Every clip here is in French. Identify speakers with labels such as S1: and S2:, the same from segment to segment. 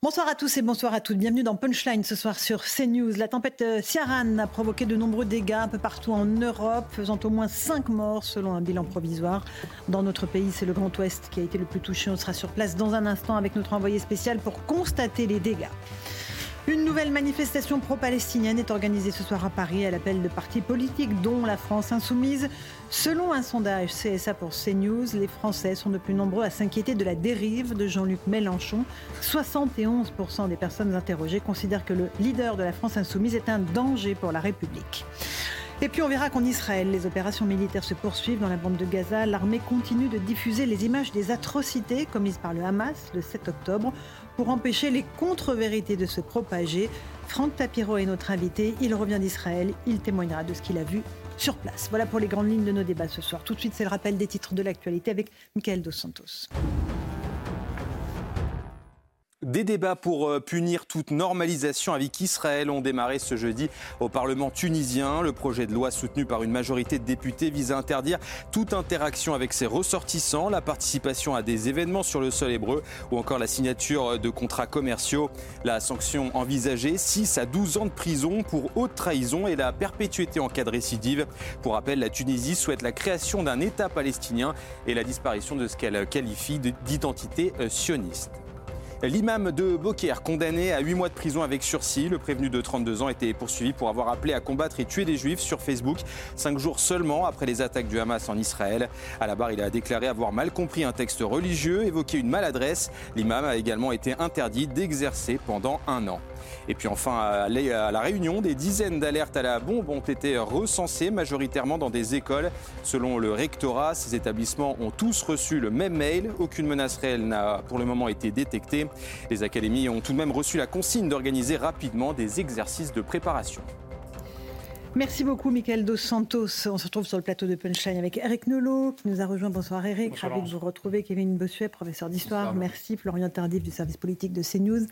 S1: Bonsoir à tous et bonsoir à toutes. Bienvenue dans Punchline ce soir sur CNews. La tempête euh, Ciaran a provoqué de nombreux dégâts un peu partout en Europe, faisant au moins 5 morts selon un bilan provisoire. Dans notre pays, c'est le Grand Ouest qui a été le plus touché. On sera sur place dans un instant avec notre envoyé spécial pour constater les dégâts. Une nouvelle manifestation pro-palestinienne est organisée ce soir à Paris à l'appel de partis politiques, dont la France insoumise. Selon un sondage CSA pour CNews, les Français sont de plus nombreux à s'inquiéter de la dérive de Jean-Luc Mélenchon. 71% des personnes interrogées considèrent que le leader de la France insoumise est un danger pour la République. Et puis on verra qu'en Israël, les opérations militaires se poursuivent dans la bande de Gaza. L'armée continue de diffuser les images des atrocités commises par le Hamas le 7 octobre pour empêcher les contre-vérités de se propager. Franck Tapiro est notre invité. Il revient d'Israël. Il témoignera de ce qu'il a vu sur place. Voilà pour les grandes lignes de nos débats ce soir. Tout de suite, c'est le rappel des titres de l'actualité avec Michael Dos Santos.
S2: Des débats pour euh, punir toute normalisation avec Israël ont démarré ce jeudi au Parlement tunisien. Le projet de loi soutenu par une majorité de députés vise à interdire toute interaction avec ses ressortissants, la participation à des événements sur le sol hébreu ou encore la signature de contrats commerciaux. La sanction envisagée, 6 à 12 ans de prison pour haute trahison et la perpétuité en cas de récidive. Pour rappel, la Tunisie souhaite la création d'un État palestinien et la disparition de ce qu'elle qualifie d'identité sioniste. L'imam de Beaucaire, condamné à 8 mois de prison avec sursis, le prévenu de 32 ans était poursuivi pour avoir appelé à combattre et tuer des juifs sur Facebook, cinq jours seulement après les attaques du Hamas en Israël. À la barre, il a déclaré avoir mal compris un texte religieux, évoqué une maladresse. L'imam a également été interdit d'exercer pendant un an. Et puis enfin, à la Réunion, des dizaines d'alertes à la bombe ont été recensées, majoritairement dans des écoles. Selon le rectorat, ces établissements ont tous reçu le même mail. Aucune menace réelle n'a pour le moment été détectée. Les académies ont tout de même reçu la consigne d'organiser rapidement des exercices de préparation.
S1: Merci beaucoup, Michael Dos Santos. On se retrouve sur le plateau de Punchline avec Eric Nolot, qui nous a rejoint. Bonsoir, Eric. Ravi de vous retrouver. Kevin Bossuet, professeur d'histoire. Merci. Florian Tardif, du service politique de CNews.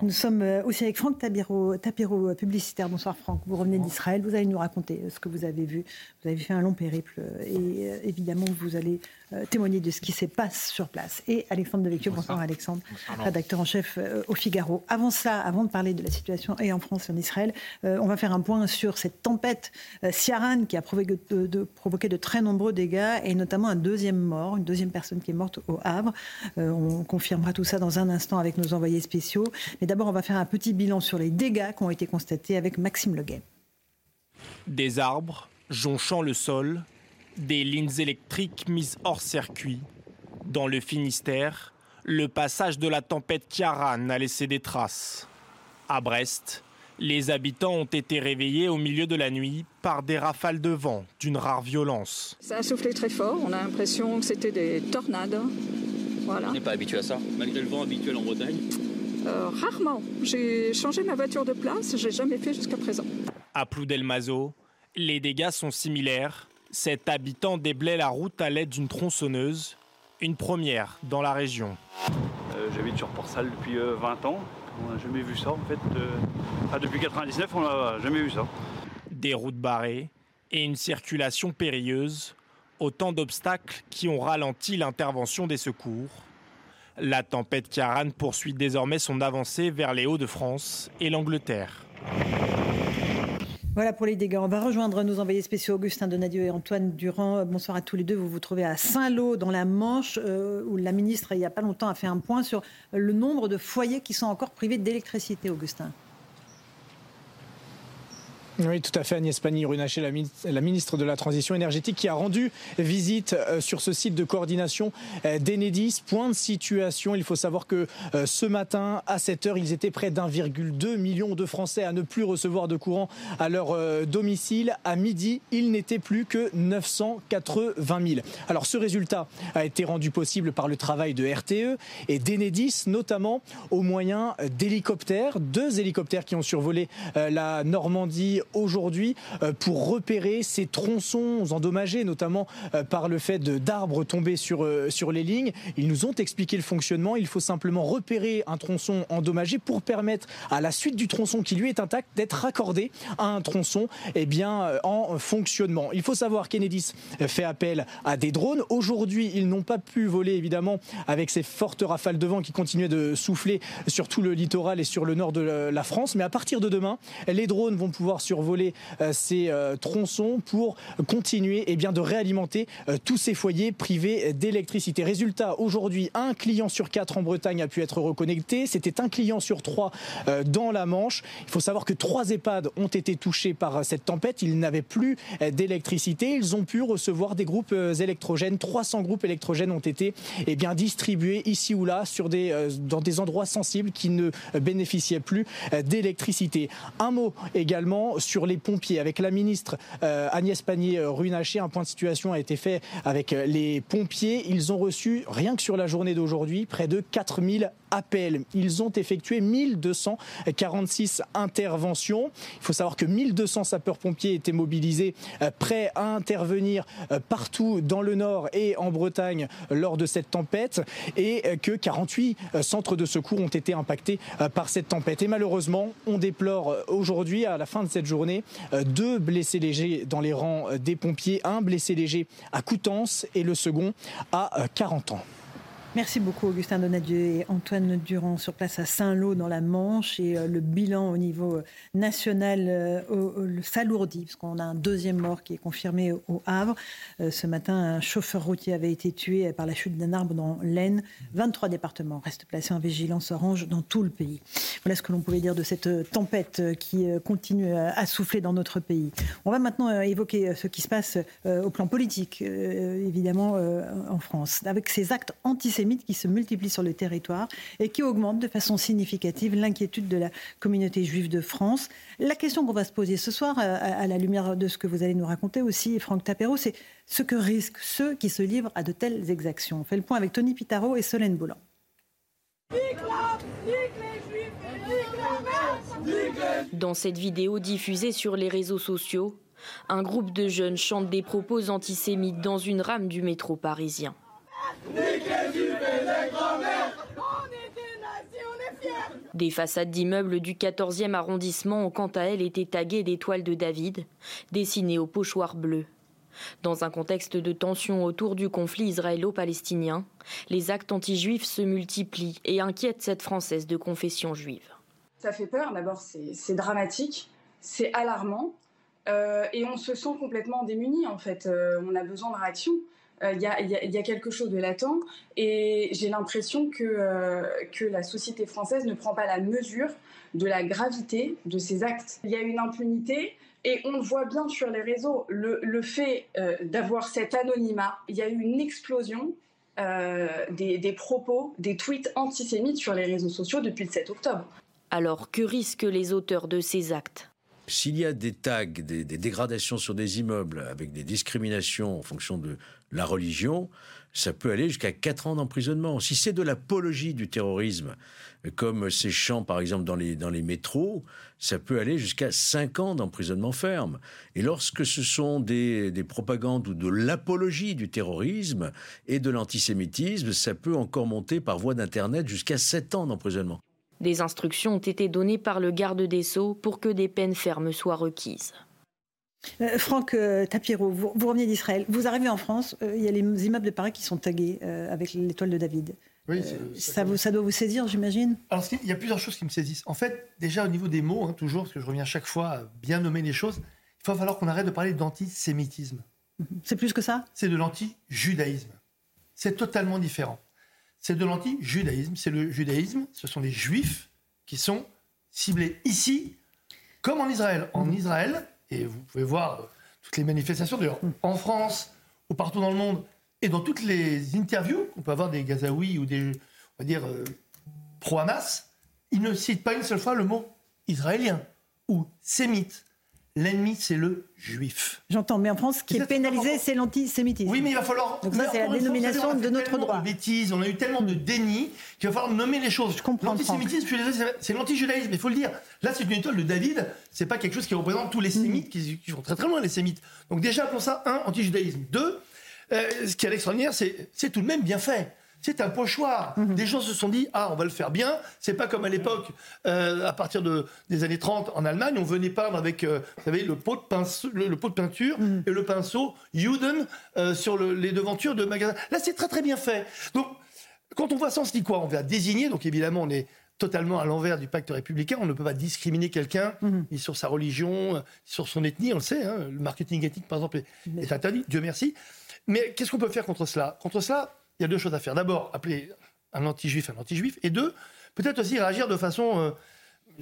S1: Nous sommes euh, aussi avec Franck Tapiro, Tapiro, publicitaire. Bonsoir, Franck. Vous revenez d'Israël. Vous allez nous raconter euh, ce que vous avez vu. Vous avez fait un long périple. Euh, et évidemment, vous allez euh, témoigner de ce qui se passe sur place. Et Alexandre Devecchio, bonsoir, bonsoir Alexandre, rédacteur en chef euh, au Figaro. Avant ça, avant de parler de la situation et en France et en Israël, euh, on va faire un point sur cette tempête Ciaran qui a provoqué de, provoqué de très nombreux dégâts et notamment un deuxième mort, une deuxième personne qui est morte au Havre. on confirmera tout ça dans un instant avec nos envoyés spéciaux. Mais d'abord, on va faire un petit bilan sur les dégâts qui ont été constatés avec Maxime Leguet.
S3: Des arbres jonchant le sol, des lignes électriques mises hors circuit. Dans le Finistère, le passage de la tempête Kiaran a laissé des traces. À Brest, les habitants ont été réveillés au milieu de la nuit par des rafales de vent d'une rare violence.
S4: Ça a soufflé très fort, on a l'impression que c'était des tornades.
S5: Voilà. On n'est pas habitué à ça, malgré le vent habituel en Bretagne
S4: euh, Rarement. J'ai changé ma voiture de place, je n'ai jamais fait jusqu'à présent.
S3: À Ploudelmazo, les dégâts sont similaires cet habitant déblaye la route à l'aide d'une tronçonneuse, une première dans la région.
S6: Euh, J'habite sur Port-Salle depuis 20 euh, ans. On n'a jamais vu ça en fait. Euh, depuis 99, on n'a jamais vu ça.
S3: Des routes barrées et une circulation périlleuse, autant d'obstacles qui ont ralenti l'intervention des secours. La tempête Kiaran poursuit désormais son avancée vers les Hauts-de-France et l'Angleterre.
S1: Voilà pour les dégâts. On va rejoindre nos envoyés spéciaux Augustin Donadieu et Antoine Durand. Bonsoir à tous les deux. Vous vous trouvez à Saint-Lô, dans la Manche, euh, où la ministre, il n'y a pas longtemps, a fait un point sur le nombre de foyers qui sont encore privés d'électricité, Augustin.
S7: Oui, tout à fait. Agnès Pannier-Runacher, la, ministre de la Transition énergétique, qui a rendu visite euh, sur ce site de coordination euh, d'Enedis. Point de situation. Il faut savoir que euh, ce matin, à 7 heures, ils étaient près d'1,2 million de Français à ne plus recevoir de courant à leur domicile. À midi, il n'était plus que 980 000. Alors, ce résultat a été rendu possible par le travail de RTE et d'Enedis, notamment au moyen d'hélicoptères. Deux hélicoptères qui ont survolé la Normandie aujourd'hui euh, pour repérer ces tronçons endommagés, notamment euh, par le fait d'arbres tombés sur, euh, sur les lignes. Ils nous ont expliqué le fonctionnement. Il faut simplement repérer un tronçon endommagé pour permettre à la suite du tronçon qui lui est intact d'être raccordé à un tronçon eh bien, en fonctionnement. Il faut savoir qu'Enedis fait appel à des drones. Aujourd'hui, ils n'ont pas pu voler évidemment avec ces fortes rafales de vent qui continuaient de souffler sur tout le littoral et sur le nord de la France. Mais à partir de demain, les drones vont pouvoir sur voler euh, ces euh, tronçons pour continuer eh bien, de réalimenter euh, tous ces foyers privés d'électricité. Résultat, aujourd'hui, un client sur quatre en Bretagne a pu être reconnecté. C'était un client sur trois dans la Manche. Il faut savoir que trois EHPAD ont été touchés par cette tempête. Ils n'avaient plus d'électricité. Ils ont pu recevoir des groupes électrogènes. 300 groupes électrogènes ont été eh bien, distribués ici ou là sur des, dans des endroits sensibles qui ne bénéficiaient plus d'électricité. Un mot également sur les pompiers. Avec la ministre euh, Agnès Pannier-Runacher, un point de situation a été fait avec euh, les pompiers. Ils ont reçu, rien que sur la journée d'aujourd'hui, près de 4000 appels. Ils ont effectué 1246 interventions. Il faut savoir que 1200 sapeurs-pompiers étaient mobilisés, euh, prêts à intervenir partout dans le Nord et en Bretagne lors de cette tempête et que 48 centres de secours ont été impactés par cette tempête. Et malheureusement, on déplore aujourd'hui, à la fin de cette journée, euh, deux blessés légers dans les rangs euh, des pompiers, un blessé léger à Coutances et le second à 40 euh, ans.
S1: Merci beaucoup Augustin Donadieu et Antoine Durand sur place à Saint-Lô dans la Manche et euh, le bilan au niveau euh, national euh, s'alourdit parce qu'on a un deuxième mort qui est confirmé au Havre. ce matin, un chauffeur routier avait été tué par la chute d'un arbre dans l'Aisne. 23 départements restent placés en vigilance orange dans tout le pays. Voilà ce que l'on pouvait dire de cette tempête qui continue à souffler dans notre pays. On va maintenant évoquer ce qui se passe au plan politique, évidemment, en France, avec ces actes antisémites qui se multiplient sur le territoire et qui augmentent de façon significative l'inquiétude de la communauté juive de France. La question qu'on va se poser ce soir, euh, à la lumière de ce que vous allez nous raconter aussi, Franck Tapero, c'est ce que risquent ceux qui se livrent à de telles exactions. On fait le point avec Tony Pitaro et Solène Boulan.
S8: Dans cette vidéo diffusée sur les réseaux sociaux, un groupe de jeunes chante des propos antisémites dans une rame du métro parisien. Des façades d'immeubles du 14e arrondissement ont quant à elles été taguées d'étoiles de David, dessinées au pochoir bleu. Dans un contexte de tension autour du conflit israélo-palestinien, les actes anti-juifs se multiplient et inquiètent cette Française de confession juive.
S9: Ça fait peur, d'abord c'est dramatique, c'est alarmant euh, et on se sent complètement démuni en fait. Euh, on a besoin de réaction. Euh, il y, a, quelque chose de latent et j'ai l'impression que, euh, que la société française ne prend pas la mesure de la gravité de ces actes. Il y a une impunité et on le voit bien sur les réseaux, le, fait euh, d'avoir cet anonymat, il y a eu une explosion des, des, propos, des tweets antisémites sur les réseaux sociaux depuis le 7 octobre.
S8: Alors que risquent les auteurs de ces actes?
S10: S'il y a des tags, des, des, dégradations sur des immeubles avec des discriminations en fonction de la religion, ça peut aller jusqu'à 4 ans d'emprisonnement. Si c'est de l'apologie du terrorisme, comme ces chants par exemple dans les, métros, ça peut aller jusqu'à 5 ans d'emprisonnement ferme. Et lorsque ce sont des, des propagandes ou de l'apologie du terrorisme et de l'antisémitisme, ça peut encore monter par voie d'Internet jusqu'à 7 ans d'emprisonnement.
S8: Des instructions ont été données par le garde des Sceaux pour que des peines fermes soient requises.
S1: Euh, Franck euh, Tapiro, vous, revenez d'Israël. Vous arrivez en France, euh, il y a les immeubles de Paris qui sont tagués avec l'étoile de David. Oui, ça, vous, ça, doit vous saisir, j'imagine?
S11: Alors, il y a plusieurs choses qui me saisissent. En fait, déjà au niveau des mots, hein, toujours, parce que je reviens chaque fois à bien nommer les choses, il va falloir qu'on arrête de parler d'antisémitisme.
S1: Mhm. C'est plus que ça?
S11: C'est de l'anti-judaïsme. C'est totalement différent. C'est de l'anti-judaïsme. C'est le judaïsme, ce sont les juifs qui sont ciblés ici, comme en Israël. En mhm. Israël, et vous pouvez voir toutes les manifestations, d'ailleurs, en France ou partout dans le monde, et dans toutes les interviews qu'on peut avoir des Gazaouis ou des, on va dire, euh, pro-Hamas, ils ne citent pas une seule fois le mot israélien ou sémite. L'ennemi, c'est le juif.
S1: J'entends, mais en France, ce qui est pénalisé, c'est l'antisémitisme.
S11: Oui, mais il va falloir.
S1: Donc ça, c'est la dénomination de notre droit.
S11: De bêtises, on a eu tellement de déni qu'il va falloir nommer les choses.
S1: Je comprends.
S11: L'antisémitisme, c'est l'antijudaïsme, il faut le dire. Là, c'est une étoile de David, c'est pas quelque chose qui représente tous les sémites qui, qui vont très très loin, les sémites. Donc déjà, pour ça, un, antijudaïsme. Deux, euh, ce qui est extraordinaire, c'est tout de même bien fait. C'est un pochoir. Mhm. Des gens se sont dit ah on va le faire bien. C'est pas comme à l'époque, euh, à partir de, des années 30 en Allemagne, on venait peindre avec euh, vous savez le pot de pinceau, le, pot de peinture mhm. et le pinceau Juden sur les devantures de magasins. Là c'est très très bien fait. Donc quand on voit ça, on se dit quoi? On va désigner. Donc évidemment on est totalement à l'envers du pacte républicain. On ne peut pas discriminer quelqu'un mhm. ni sur sa religion, sur son ethnie, on le sait. Hein. Le marketing éthique, par exemple, est interdit, Dieu merci. Mais qu'est-ce qu'on peut faire contre cela? Contre cela, il y a deux choses à faire. D'abord, appeler un anti-juif un anti-juif. Et deux, peut-être aussi réagir de façon. Euh,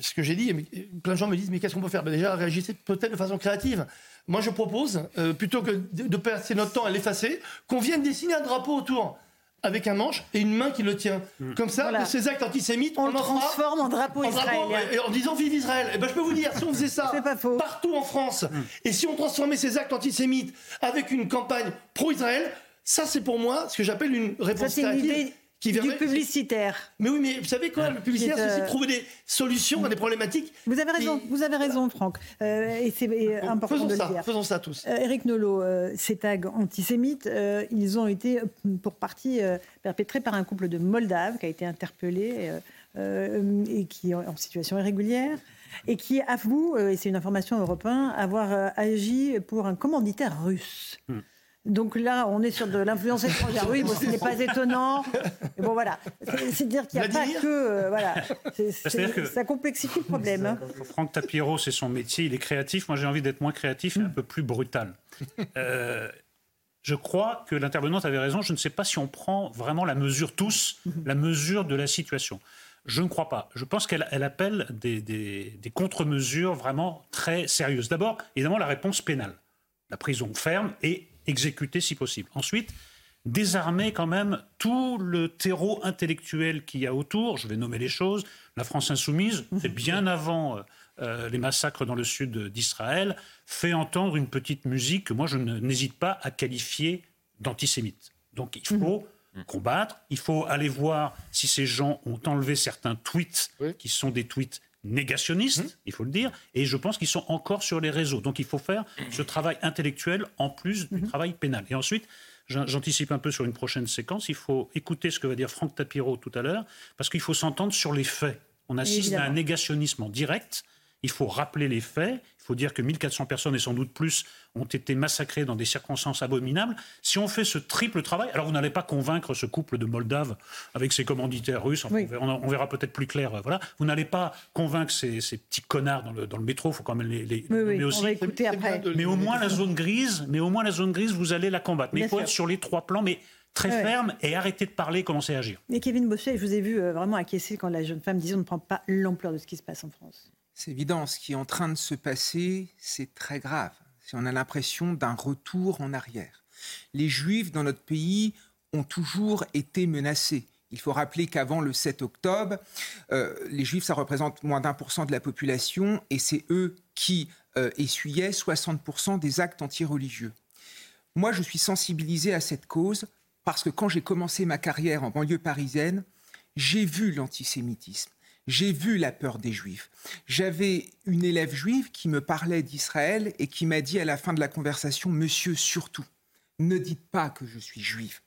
S11: ce que j'ai dit, plein de gens me disent mais qu'est-ce qu'on peut faire? Ben Déjà, réagissez peut-être de façon créative. Moi, je propose, euh, plutôt que de passer notre temps à l'effacer, qu'on vienne dessiner un drapeau autour avec un manche et une main qui le tient. Mm. Comme ça, ces actes antisémites,
S1: on, le transforme en drapeau israélien.
S11: en disant vive Israël. Et eh ben, je peux vous dire, si on faisait ça partout en France, mm. et si on transformait ces actes antisémites avec une campagne pro-Israël, ça c'est pour moi ce que j'appelle une réponse créative
S1: qui du publicitaire.
S11: Mais oui, mais vous savez quoi, le publicitaire, c'est aussi de trouver des solutions à des problématiques.
S1: Vous avez raison, vous avez raison, Franck. Euh, et c'est important
S11: faisons
S1: de
S11: ça,
S1: le dire.
S11: Faisons ça tous.
S1: Euh, Éric Nolot, euh, ces tags antisémites, ils ont été pour partie perpétrés par un couple de Moldaves qui a été interpellé et qui est en situation irrégulière et qui avoue, et c'est une information européenne, avoir agi pour un commanditaire russe. Hmm. Donc là, on est sur de l'influence étrangère. Oui, bon, ce n'est pas étonnant. Mais bon, voilà. C'est dire qu'il n'y a pas que. Euh, voilà. ça complexifie le problème. Hein.
S12: Franck Tapiro, c'est son métier. Il est créatif. Moi, j'ai envie d'être moins créatif et un peu plus brutal. Euh, je crois que l'intervenante avait raison. Je ne sais pas si on prend vraiment la mesure, tous, la mesure de la situation. Je ne crois pas. Je pense qu'elle appelle des, des contre-mesures vraiment très sérieuses. D'abord, évidemment, la réponse pénale. La prison ferme et exécuter si possible. Ensuite, désarmer quand même tout le terreau intellectuel qu'il y a autour. Je vais nommer les choses. La France insoumise, c'est bien avant euh, euh, les massacres dans le sud d'Israël, fait entendre une petite musique que moi je n'hésite pas à qualifier d'antisémite. Donc il faut mmh. combattre, il faut aller voir si ces gens ont enlevé certains tweets qui sont des tweets négationnistes, mmh. il faut le dire, et je pense qu'ils sont encore sur les réseaux. Donc il faut faire ce travail intellectuel en plus du mmh. travail pénal. Et ensuite, j'anticipe un peu sur une prochaine séquence, il faut écouter ce que va dire Franck Tapiro tout à l'heure, parce qu'il faut s'entendre sur les faits. On assiste à un négationnisme en direct, il faut rappeler les faits, faut dire que 1400 personnes et sans doute plus ont été massacrées dans des circonstances abominables. Si on fait ce triple travail, alors vous n'allez pas convaincre ce couple de Moldaves avec ses commanditaires russes, on verra peut-être plus clair, euh, voilà. Vous n'allez pas convaincre ces, petits connards dans le, dans le métro, il faut quand même les, les
S1: mais aussi.
S12: Mais au moins la zone grise, mais au moins la zone grise, vous allez la combattre. Mais il faut être sur les trois plans, mais très ferme et arrêter de parler, commencer à agir.
S1: Mais Kevin Bossuet, je vous ai vu euh, vraiment acquiescer quand la jeune femme disait on ne prend pas l'ampleur de ce qui se passe en France.
S13: C'est évident, ce qui est en train de se passer, c'est très grave. On a l'impression d'un retour en arrière. Les Juifs dans notre pays ont toujours été menacés. Il faut rappeler qu'avant le 7 octobre, euh, les Juifs, ça représente moins d'un pour cent de la population et c'est eux qui euh, essuyaient 60% des actes antireligieux. Moi, je suis sensibilisé à cette cause parce que quand j'ai commencé ma carrière en banlieue parisienne, j'ai vu l'antisémitisme j'ai vu la peur des Juifs. J'avais une élève juive qui me parlait d'Israël et qui m'a dit à la fin de la conversation, Monsieur, surtout, ne dites pas que je suis juif.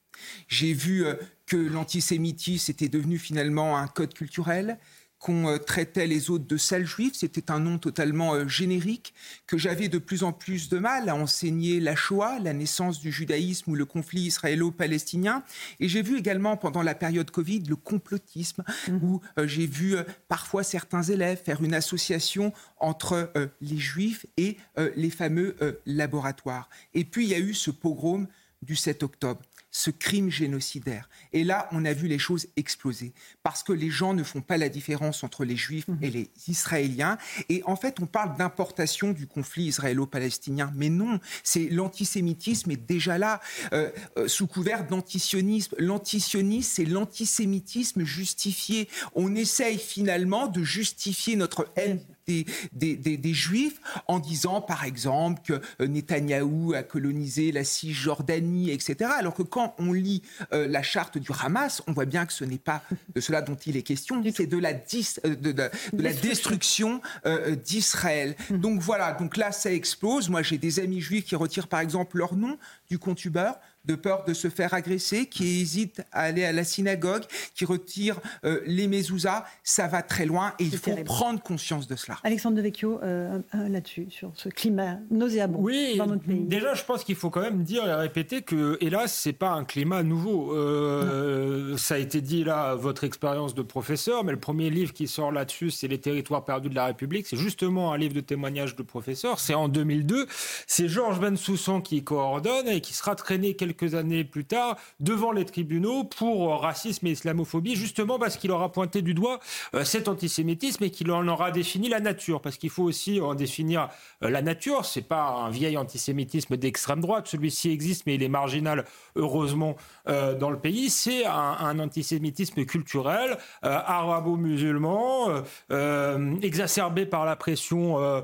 S13: J'ai vu euh, que l'antisémitisme était devenu finalement un code culturel qu'on euh, traitait les autres de sales juifs, c'était un nom totalement euh, générique, que j'avais de plus en plus de mal à enseigner la Shoah, la naissance du judaïsme ou le conflit israélo-palestinien. Et j'ai vu également pendant la période Covid le complotisme, mmh. où euh, j'ai vu parfois certains élèves faire une association entre les juifs et les fameux laboratoires. Et puis il y a eu ce pogrom du 7 octobre. Ce crime génocidaire. Et là, on a vu les choses exploser parce que les gens ne font pas la différence entre les Juifs et les Israéliens. Et en fait, on parle d'importation du conflit israélo-palestinien, mais non, c'est l'antisémitisme est déjà là euh, euh, sous couvert d'antisionisme. L'antisionisme, c'est l'antisémitisme justifié. On essaye finalement de justifier notre haine des, des, des, des, Juifs en disant, par exemple, que euh, Netanyahou a colonisé la Cisjordanie, etc. Alors que quand on lit euh, la charte du Hamas, on voit bien que ce n'est pas de cela dont il est question, c'est de la, dis, euh, de, de, de, la destruction euh, d'Israël. Mmh. Donc voilà, donc là, ça explose. Moi, j'ai des amis juifs qui retirent, par exemple, leur nom du compte Uber de peur de se faire agresser, qui hésite à aller à la synagogue, qui retire euh, les mezuzahs, ça va très loin et il faut terrible. prendre conscience de cela.
S1: Alexandre Devecchio, euh, là-dessus, sur ce climat nauséabond
S14: oui,
S1: dans notre pays.
S14: Déjà, je pense qu'il faut quand même dire et répéter que, hélas, c'est pas un climat nouveau. Euh, ça a été dit là, votre expérience de professeur, mais le premier livre qui sort là-dessus, c'est Les territoires perdus de la République. C'est justement un livre de témoignage de professeur. C'est en 2002. C'est Georges Bensoussan qui coordonne et qui sera traîné quelques quelques années plus tard devant les tribunaux pour racisme et islamophobie, justement parce qu'il aura pointé du doigt euh, cet antisémitisme et qu'il en aura défini la nature. Parce qu'il faut aussi en définir euh, la nature. C'est pas un vieil antisémitisme d'extrême droite. Celui-ci existe, mais il est marginal, heureusement, euh, dans le pays. C'est un, antisémitisme culturel, euh, arabo-musulman, euh, exacerbé par la pression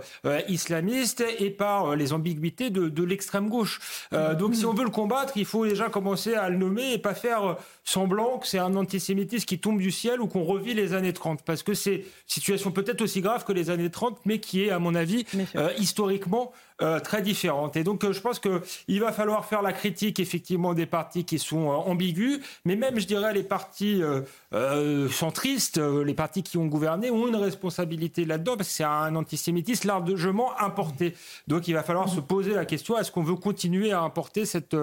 S14: islamiste et par les ambiguïtés de l'extrême gauche. donc, si on veut le combattre, il faut déjà commencer à le nommer et pas faire semblant que c'est un antisémitisme qui tombe du ciel ou qu'on revit les années 30. Parce que c'est une situation peut-être aussi grave que les années 30, mais qui est, à mon avis, euh, historiquement euh, très différente. Et donc, euh, je pense qu'il va falloir faire la critique, effectivement, des partis qui sont ambigus, mais même, je dirais, les partis centristes, les partis qui ont gouverné, ont une responsabilité là-dedans, parce que c'est un antisémitisme largement importé. Donc, il va falloir mmh. se poser la question, est-ce qu'on veut continuer à importer cet,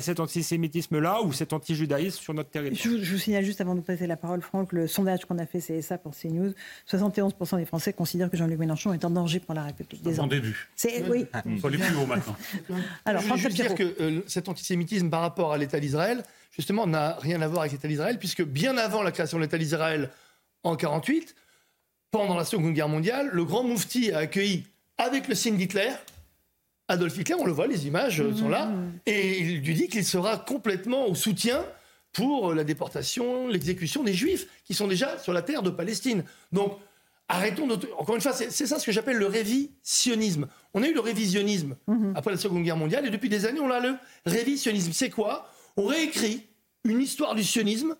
S14: cet antisémitisme-là ou cet anti judaïsme sur notre territoire?
S1: Je, je, vous signale juste avant de passer la parole, Franck, le sondage qu'on a fait CSA pour CNews, 71% des Français considèrent que Jean-Luc Mélenchon est en danger pour la République.
S12: En début.
S1: C'est oui.
S12: Faut aller plus haut maintenant.
S11: Alors, je veux dire que euh, cet antisémitisme par rapport à l'État d'Israël, justement, n'a rien à voir avec l'État d'Israël, puisque bien avant la création de l'État d'Israël en 48, pendant la Seconde Guerre mondiale, le grand moufti a accueilli avec le signe d'Hitler Adolf Hitler, on le voit, les images mmh. sont là, et il lui dit qu'il sera complètement au soutien pour la déportation, l'exécution des Juifs qui sont déjà sur la terre de Palestine. Donc, arrêtons de... Encore une fois, c'est ça ce que j'appelle le révisionnisme. On a eu le révisionnisme mmh. après la Seconde Guerre mondiale, et depuis des années, on a le révisionnisme. C'est quoi? On réécrit une histoire du sionisme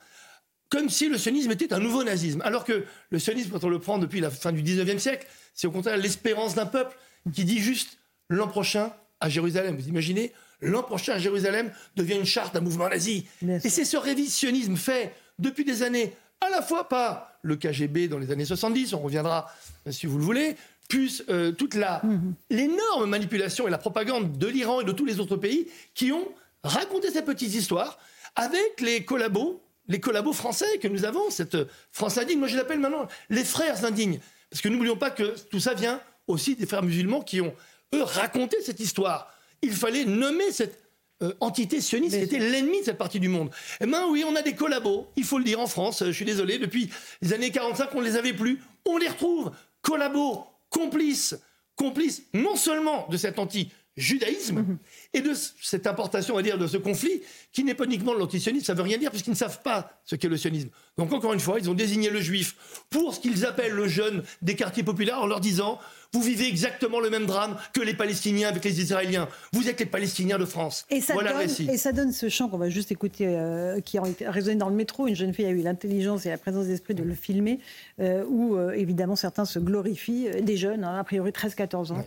S11: comme si le sionisme était un nouveau nazisme. Alors que le sionisme, quand on le prend depuis la fin du 19e siècle, c'est au contraire l'espérance d'un peuple qui dit juste l'an prochain à Jérusalem. Vous imaginez L'an prochain à Jérusalem devient une charte d'un mouvement nazi. Et c'est ce révisionnisme fait depuis des années, à la fois par le KGB dans les années 70, on reviendra si vous le voulez, plus euh, toute la mmh. l'énorme manipulation et la propagande de l'Iran et de tous les autres pays qui ont raconté ces petites histoires avec les collabos, les collabos français que nous avons, cette France indigne. Moi, je l'appelle maintenant les frères indignes. Parce que n'oublions pas que tout ça vient aussi des frères musulmans qui ont eux, raconter cette histoire. Il fallait nommer cette euh, entité sioniste qui était l'ennemi de cette partie du monde. Eh bien oui, on a des collabos, il faut le dire en France, je suis désolé, depuis les années 45, on ne les avait plus. On les retrouve, collabos, complices, complices non seulement de cet anti judaïsme mmh. et de cette importation, on va dire, de ce conflit, qui n'est pas uniquement de l'antisionisme, ça veut rien dire, puisqu'ils ne savent pas ce qu'est le sionisme. Donc encore une fois, ils ont désigné le juif pour ce qu'ils appellent le jeune des quartiers populaires en leur disant vous vivez exactement le même drame que les Palestiniens avec les Israéliens. Vous êtes les Palestiniens de France.
S1: Et ça,
S11: voilà
S1: donne,
S11: le récit.
S1: Et ça donne ce chant qu'on va juste écouter, euh, qui a résonné dans le métro. Une jeune fille a eu l'intelligence et la présence d'esprit de le filmer, euh, où euh, évidemment certains se glorifient, des jeunes, hein, a priori 13-14 ans, ouais.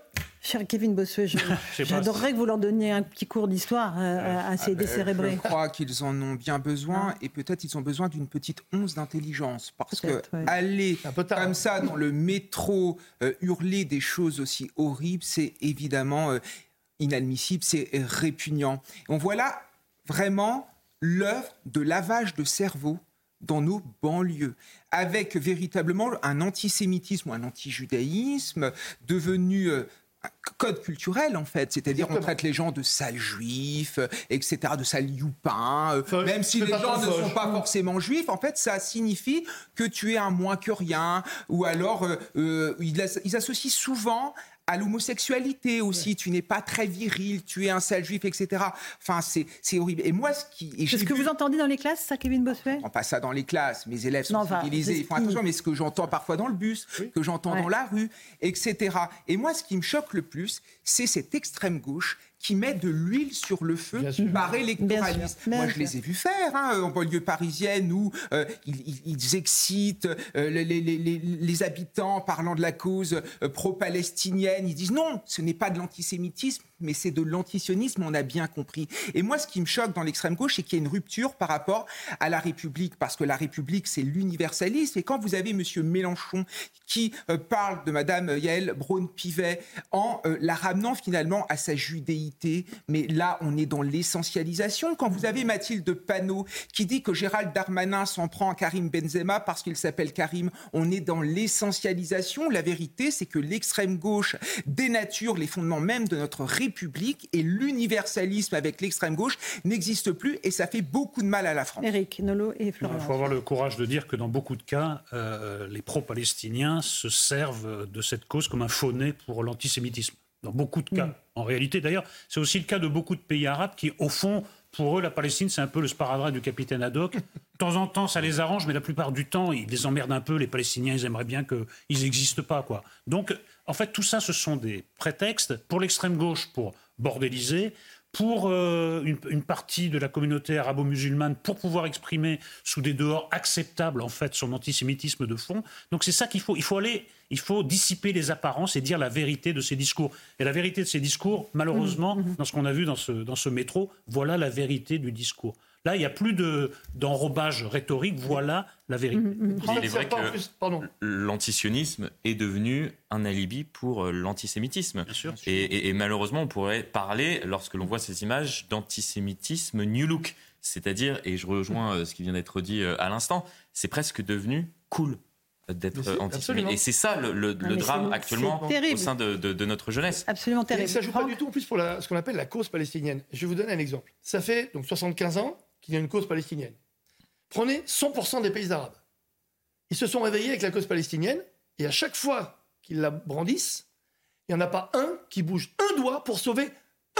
S1: Cher Kevin Bossuet, j'adorerais que vous leur donniez un petit cours d'histoire euh, à ces
S13: Euh,
S1: décérébrés.
S13: Je crois qu'ils en ont bien besoin et peut-être ils ont besoin d'une petite once d'intelligence parce que
S1: ouais.
S13: aller comme ça dans le métro euh, hurler des choses aussi horribles, c'est évidemment euh, inadmissible, c'est répugnant. On voit là vraiment l'œuvre de lavage de cerveau dans nos banlieues, avec véritablement un antisémitisme ou un antijudaïsme devenu euh, code culturel en fait, c'est-à-dire on traite les gens de sales juifs, euh, etc., de sales youpins, euh, même si les gens ne sont pas forcément juifs, en fait ça signifie que tu es un moins que rien, ou alors euh, ils associent souvent à l'homosexualité aussi, tu n'es pas très viril, tu es un sale juif, etc. Enfin, c'est c'est horrible. Et moi, ce qui...
S1: C'est ce que
S13: vu-
S1: vous entendez dans les classes, ça, Kevin Bossuet
S13: on passe ça dans les classes, mes élèves sont
S1: Non,
S13: civilisés, ils font attention, mais ce que j'entends parfois dans le bus, que j'entends
S1: Ouais.
S13: dans la rue, etc. Et moi, ce qui me choque le plus, c'est cette extrême gauche qui met de l'huile sur le feu.
S1: Bien
S13: Moi,
S1: sûr.
S13: je les ai vus faire hein, en banlieue parisienne où euh, ils, excitent euh, les, les- les- les- les habitants parlant de la cause euh, pro-palestinienne. Ils disent non, ce n'est pas de l'antisémitisme, mais c'est de l'antisionisme, on a bien compris. Et moi, ce qui me choque dans l'extrême gauche, c'est qu'il y a une rupture par rapport à la République, parce que la République, c'est l'universalisme. Et quand vous avez Monsieur Mélenchon qui parle de Madame Yael Braun-Pivet en la ramenant finalement à sa judéité, mais là, on est dans l'essentialisation. Quand vous avez Mathilde Panot qui dit que Gérald Darmanin s'en prend à Karim Benzema parce qu'il s'appelle Karim, on est dans l'essentialisation. La vérité, c'est que l'extrême gauche dénature les fondements même de notre République et l'universalisme avec l'extrême gauche n'existe plus et ça fait beaucoup de mal à la France.
S1: Eric, Nolo et
S12: Il
S1: Florian.
S12: faut avoir le courage de dire que dans beaucoup de cas, euh, les pro-palestiniens se servent de cette cause comme un faux-nez pour l'antisémitisme. Dans beaucoup de cas. En réalité, d'ailleurs, c'est aussi le cas de beaucoup de pays arabes qui, au fond, pour eux, la Palestine, c'est un peu le sparadrap du capitaine Haddock. De temps en temps, ça les arrange, mais la plupart du temps, ils les emmerdent un peu. Les Palestiniens, ils aimeraient bien qu'ils n'existent pas. Quoi. Donc, en fait, tout ça, ce sont des prétextes pour l'extrême gauche, pour bordéliser, pour euh, une, une partie de la communauté arabo-musulmane pour pouvoir exprimer sous des dehors acceptables en fait son antisémitisme de fond. Donc c'est ça qu'il faut. Il faut aller, il faut dissiper les apparences et dire la vérité de ces discours. Et la vérité de ces discours, malheureusement, dans ce qu'on a vu dans ce, dans ce métro, voilà la vérité du discours. Là, il n'y a plus de- d'enrobage rhétorique, voilà la vérité.
S15: Il est vrai que l'antisionisme est devenu un alibi pour euh, l'antisémitisme. Et, et- et malheureusement, on pourrait parler, lorsque l'on voit ces images, d'antisémitisme new look. C'est-à-dire, et je rejoins euh, ce qui vient d'être dit euh, à l'instant, c'est presque devenu cool d'être antisémite. Et c'est ça le, le- le
S11: mais
S15: drame actuellement au sein de, de- de notre jeunesse.
S1: Absolument
S11: Et
S1: terrible.
S11: ça joue pas du tout en plus pour la- ce qu'on appelle la cause palestinienne. Je vais vous donner un exemple. Ça fait donc 75 ans qu'il y a une cause palestinienne. Prenez 100% des pays arabes. Ils se sont réveillés avec la cause palestinienne et à chaque fois qu'ils la brandissent, il n'y en a pas un qui bouge un doigt pour sauver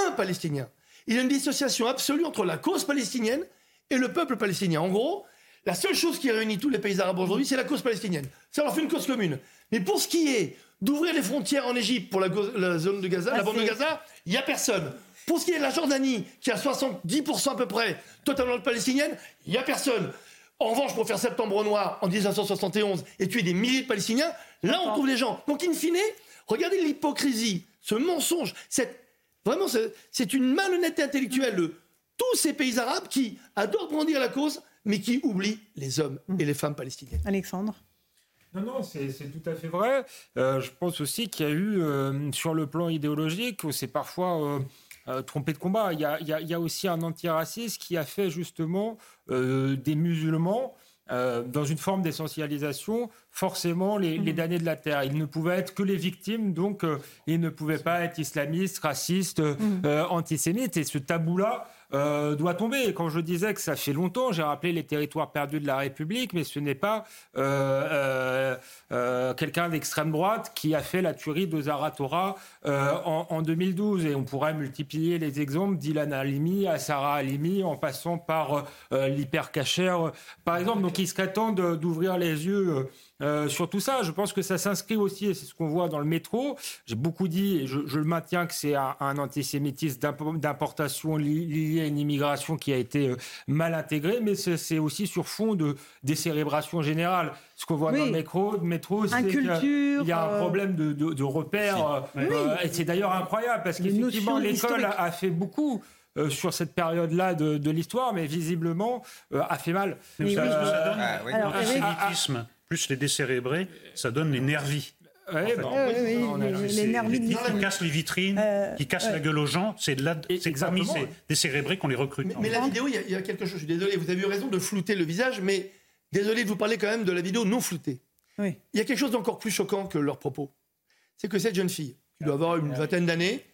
S11: un Palestinien. Il y a une dissociation absolue entre la cause palestinienne et le peuple palestinien. En gros, la seule chose qui réunit tous les pays arabes aujourd'hui, c'est la cause palestinienne. Ça leur fait une cause commune. Mais pour ce qui est d'ouvrir les frontières en Égypte pour la, zone de Gaza,
S1: Ah,
S11: la bande de Gaza, il n'y a personne. Pour ce qui est de la Jordanie, qui a 70% à peu près totalement palestinienne, il n'y a personne. En revanche, pour faire septembre noir en 1971 et tuer des milliers de Palestiniens, là on trouve les gens. Donc in fine, regardez l'hypocrisie, ce mensonge, cette, vraiment c'est- c'est une malhonnêteté intellectuelle de tous ces pays arabes qui adorent brandir la cause, mais qui oublient les hommes et les femmes palestiniennes.
S1: Alexandre
S14: Non, non, c'est tout à fait vrai. Euh, je pense aussi qu'il y a eu, euh, sur le plan idéologique, c'est parfois euh, euh, trompé de combat. Il y, a, il y a- il y a aussi un antiraciste qui a fait justement euh, des musulmans. euh, dans une forme d'essentialisation, forcément les, les damnés de la terre. Ils ne pouvaient être que les victimes, donc euh, ils ne pouvaient pas être islamistes, racistes, euh, antisémites. Et ce tabou-là euh, doit tomber. Et quand je disais que ça fait longtemps, j'ai rappelé les territoires perdus de la République, mais ce n'est pas euh, euh, quelqu'un d'extrême droite qui a fait la tuerie de Zaratora en, en 2012. Et on pourrait multiplier les exemples d'Ilan Halimi à Sarah Halimi, en passant par l'hypercachère, par exemple. Donc il serait temps d'ouvrir les yeux. Euh, euh, sur tout ça. Je pense que ça s'inscrit aussi, et c'est ce qu'on voit dans le métro. J'ai beaucoup dit, et je, je le maintiens, que c'est un, un antisémitisme d'impo- d'importation li- lié à une immigration qui a été euh, mal intégrée, mais c'est aussi sur fond de décérébration générale. Ce qu'on voit
S1: Oui.
S14: dans le métro, métro c'est qu'il y y a un
S1: euh,
S14: problème de, de, de repères. euh,
S1: Oui.
S14: euh, et c'est d'ailleurs incroyable parce qu'effectivement, l'école a, a fait beaucoup. euh, sur cette période-là de, de l'histoire, mais visiblement euh, a fait mal.
S12: Mais vous savez ce que ça donne
S14: Ah, oui.
S1: Alors, Eric-
S12: L'antisémitisme, plus les décérébrés, ça donne les nervis.
S14: Ouais,
S12: En
S14: bah,
S1: oui, oui, les- nervis de
S12: qui cassent les vitrines,
S1: Euh,
S12: qui cassent
S1: ouais.
S12: la gueule aux gens, c'est de là, c'est parmi ces décérébrés qu'on les recrute.
S11: Mais, mais la vidéo, il y a- il y, a quelque chose, je suis désolé, vous avez eu raison de flouter le visage, mais désolé de vous parler quand même de la vidéo non floutée.
S1: Oui.
S11: Il y a quelque chose d'encore plus choquant que leurs propos. C'est que cette jeune fille, qui doit avoir une vingtaine d'années,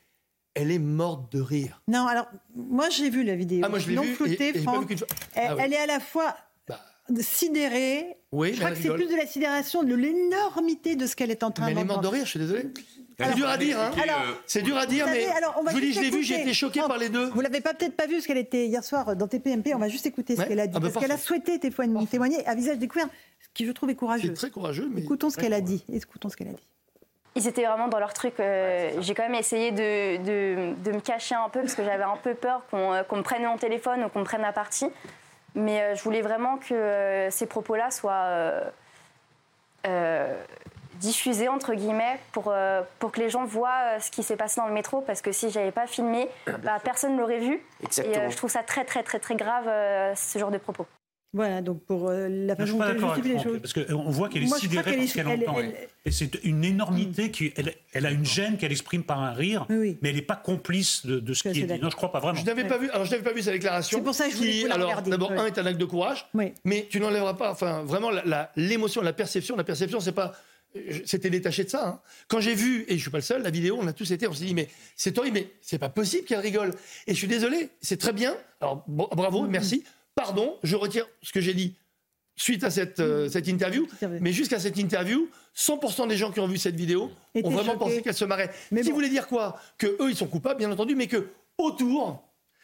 S11: elle est morte de rire.
S1: Non, alors, moi j'ai vu la vidéo.
S11: Ah, moi, je l'ai
S1: non floutée,
S11: et j'ai pas
S1: Franck. Elle,
S11: Ah oui.
S1: elle est à la fois sidérée.
S11: Oui,
S1: je crois que c'est plus de la sidération, de l'énormité de ce qu'elle est en train
S11: Mais elle est morte de rire, je suis désolé. C'est
S1: Alors,
S11: dur à dire, hein. C'est dur à dire, mais
S1: alors, on va
S11: je vous dis, je l'ai vu, j'ai été choqué par les deux.
S1: Vous l'avez pas peut-être pas vu ce qu'elle était hier soir dans TPMP. On va juste écouter ce qu'elle a dit
S11: Ah bah,
S1: parce qu'elle a souhaité témoigner, témoigner à visage découvert, ce qui je trouve est courageux.
S11: C'est très courageux, mais
S1: Écoutons ce qu'elle a dit. Écoutons ce qu'elle a dit.
S16: Ils étaient vraiment dans leur truc. euh, J'ai quand même essayé de, de- de me cacher un peu parce que j'avais un peu peur qu'on euh, qu'on me prenne mon téléphone ou qu'on me prenne à partie. Mais euh, je voulais vraiment que euh, ces propos-là soient euh, diffusés, entre guillemets, pour, pour que les gens voient ce qui s'est passé dans le métro. Parce que si j'avais pas filmé, bah, personne ne l'aurait vu.
S17: Exactement.
S16: Et je trouve ça très, très, très, très grave, ce genre de propos.
S1: Voilà, donc pour euh, la façon
S12: suis
S1: dont
S12: pas
S1: elle
S12: d'accord
S1: justifie les
S12: avec
S1: choses.
S12: Parce qu'on voit qu'elle est
S1: Moi, je crois
S12: sidérée
S1: qu'elle
S12: par
S1: est-
S12: ce qu'elle
S1: elle-
S12: entend.
S1: elle-
S12: Et c'est une énormité qui, elle, elle a une gêne qu'elle exprime par un rire, mais elle n'est pas complice de, de ce qui est dit. Non, je crois pas vraiment.
S11: Je n'avais pas vu, alors je n'avais pas vu sa déclaration.
S1: C'est pour ça que je voulais
S11: qui,
S1: que vous la
S11: alors, d'abord,
S1: Ouais.
S11: un est un acte de courage, mais tu n'enlèveras pas, enfin, vraiment, la- la- l'émotion, la, perception. La perception, c'est pas. C'était détaché de ça. hein. Quand j'ai vu, et je suis pas le seul, la vidéo, on a tous été, on s'est dit, mais c'est horrible, mais c'est pas possible qu'elle rigole. Et je suis désolé, c'est très bien. Alors, bravo, merci. Pardon, je retire ce que j'ai dit suite à cette, euh, cette interview. Mais jusqu'à cette interview, 100% des gens qui ont vu cette vidéo ont vraiment pensé qu'elle se marrait. Mais si vous voulez dire quoi Que eux, ils sont coupables, bien entendu, mais que autour,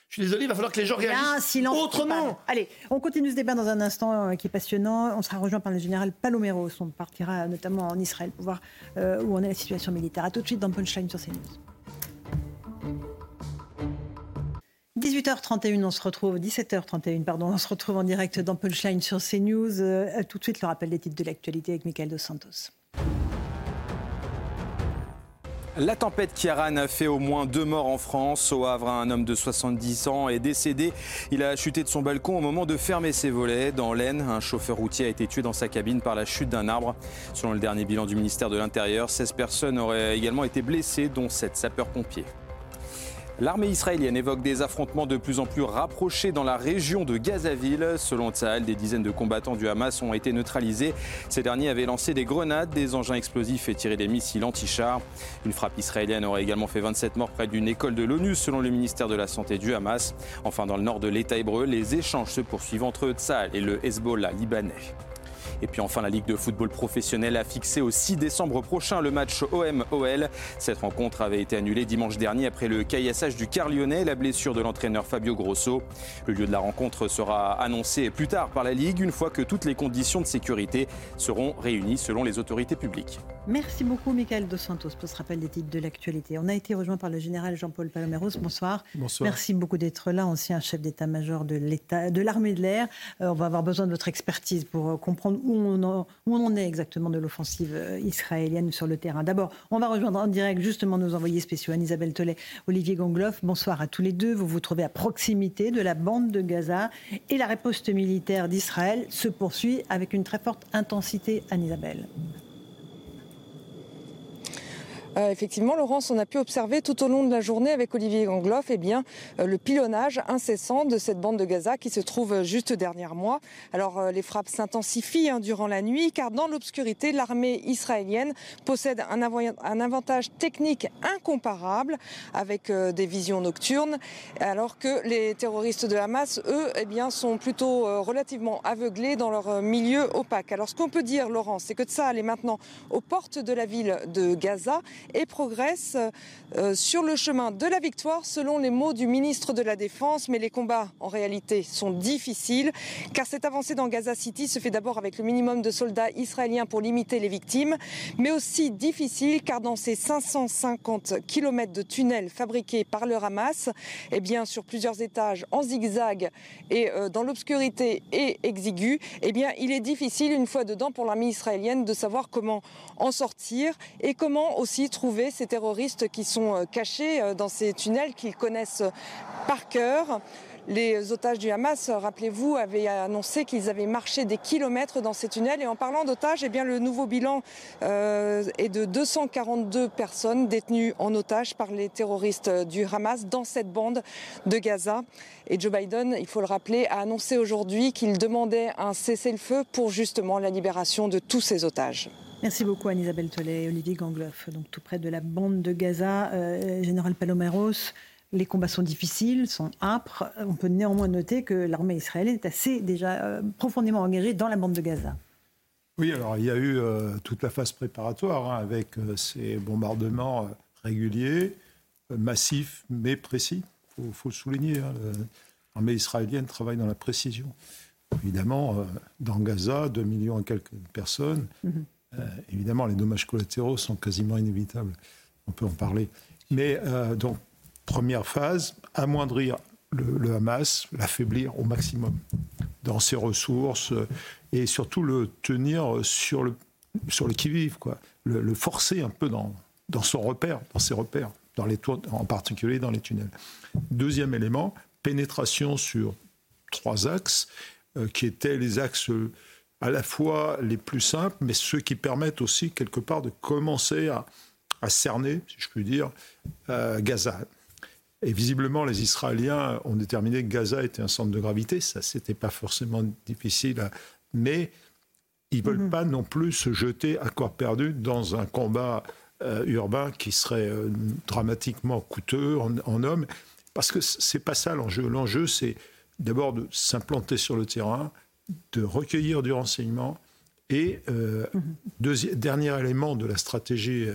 S11: je suis désolé, il va falloir que les gens
S1: Il y a un
S11: réagissent
S1: silence
S11: autrement.
S1: Allez, on continue ce débat dans un instant euh, qui est passionnant. On sera rejoint par le général Paloméros. On partira notamment en Israël pour voir euh, où en est la situation militaire. A tout de suite dans Punchline sur CNews. 18h31, on se retrouve, 17h31, pardon, on se retrouve en direct dans Punchline sur CNews. Euh, tout de suite, le rappel des titres de l'actualité avec Michael Dos Santos.
S2: La tempête Kiaran a fait au moins deux morts en France. Au Havre, un homme de 70 ans est décédé. Il a chuté de son balcon au moment de fermer ses volets. Dans l'Aisne, un chauffeur routier a été tué dans sa cabine par la chute d'un arbre. Selon le dernier bilan du ministère de l'Intérieur, 16 personnes auraient également été blessées, dont 7 sapeurs-pompiers. L'armée israélienne évoque des affrontements de plus en plus rapprochés dans la région de Gazaville. Selon Tsahal, des dizaines de combattants du Hamas ont été neutralisés. Ces derniers avaient lancé des grenades, des engins explosifs et tiré des missiles anti-chars. Une frappe israélienne aurait également fait 27 morts près d'une école de l'ONU, selon le ministère de la Santé du Hamas. Enfin, dans le nord de l'État hébreu, les échanges se poursuivent entre Tsahal et le Hezbollah libanais. Et puis enfin, la Ligue de football professionnel a fixé au 6 décembre prochain le match OM-OL. Cette rencontre avait été annulée dimanche dernier après le caillassage du car lyonnais et la blessure de l'entraîneur Fabio Grosso. Le lieu de la rencontre sera annoncé plus tard par la Ligue, une fois que toutes les conditions de sécurité seront réunies selon les autorités publiques.
S1: Merci beaucoup, Michael Dos Santos, pour ce rappel des titres de l'actualité. On a été rejoint par le général Jean-Paul Paloméros. Bonsoir.
S7: Bonsoir.
S1: Merci beaucoup d'être là, ancien chef d'état-major de l'armée de l'air. Euh, on va avoir besoin de votre expertise pour euh, comprendre où où on en est exactement de l'offensive euh, israélienne sur le terrain. D'abord, on va rejoindre en direct justement nos envoyés spéciaux, Anne-Isabelle Tollet, Olivier Gangloff. Bonsoir à tous les deux. Vous vous trouvez à proximité de la bande de Gaza et la riposte militaire d'Israël se poursuit avec une très forte intensité, Anne-Isabelle.
S17: Euh, effectivement, Laurence, on a pu observer tout au long de la journée avec Olivier Gangloff eh bien, euh, le pilonnage incessant de cette bande de Gaza qui se trouve juste derrière moi. Alors, euh, les frappes s'intensifient hein, durant la nuit car dans l'obscurité, l'armée israélienne possède un, avantage technique incomparable avec euh, des visions nocturnes, alors que les terroristes de Hamas, eux, eh bien, sont plutôt euh, relativement aveuglés dans leur euh, milieu opaque. Alors, ce qu'on peut dire, Laurence, c'est que Tsahal est maintenant aux portes de la ville de Gaza et progresse euh, sur le chemin de la victoire selon les mots du ministre de la Défense. Mais les combats en réalité sont difficiles car cette avancée dans Gaza City se fait d'abord avec le minimum de soldats israéliens pour limiter les victimes, mais aussi difficile car dans ces 550 km de tunnels fabriqués par le Hamas, eh bien sur plusieurs étages en zigzag et euh, dans l'obscurité et exigu, eh bien il est difficile une fois dedans pour l'armée israélienne de savoir comment en sortir et comment aussi trouver ces terroristes qui sont euh, cachés euh, dans ces tunnels qu'ils connaissent par cœur. Les otages du Hamas, rappelez-vous, avaient annoncé qu'ils avaient marché des kilomètres dans ces tunnels. Et en parlant d'otages, eh le nouveau bilan euh, est de 242 personnes détenues en otage par les terroristes du Hamas dans cette bande de Gaza. Et Joe Biden, il faut le rappeler, a annoncé aujourd'hui qu'il demandait un cessez-le-feu pour justement la libération de tous ces otages.
S1: Merci beaucoup Anne-Isabelle Tollet et Olivier Gangloff, donc tout près de la bande de Gaza. Euh, Général Paloméros, les combats sont difficiles, sont âpres. On peut néanmoins noter que l'armée israélienne est assez déjà euh, profondément engagée dans la bande de Gaza.
S18: Oui, alors il y a eu euh, toute la phase préparatoire hein, avec ces bombardements réguliers, massifs, mais précis. Il faut, le souligner. Hein, l'armée israélienne travaille dans la précision. Évidemment, dans Gaza, 2 millions et quelques personnes. Mhm. Évidemment, les dommages collatéraux sont quasiment inévitables. On peut en parler. Mais donc, Première phase, amoindrir le, Hamas, l'affaiblir au maximum dans ses ressources euh, et surtout le tenir sur le, sur le qui-vive, quoi. Le, forcer un peu dans, dans son repère, dans ses repères, dans les en particulier dans les tunnels. Deuxième élément, pénétration sur trois axes, euh, qui étaient les axes euh, à la fois les plus simples, mais ceux qui permettent aussi quelque part de commencer à, à cerner, si je puis dire, Gaza. Et visiblement, les Israéliens ont déterminé que Gaza était un centre de gravité. Ça, c'était pas forcément difficile, mais ils veulent mhm. pas non plus se jeter à corps perdu dans un combat euh, urbain qui serait euh, dramatiquement coûteux en, hommes, parce que c'est pas ça l'enjeu. L'enjeu, c'est d'abord de s'implanter sur le terrain, de recueillir du renseignement. Et euh, mhm. dernier élément de la stratégie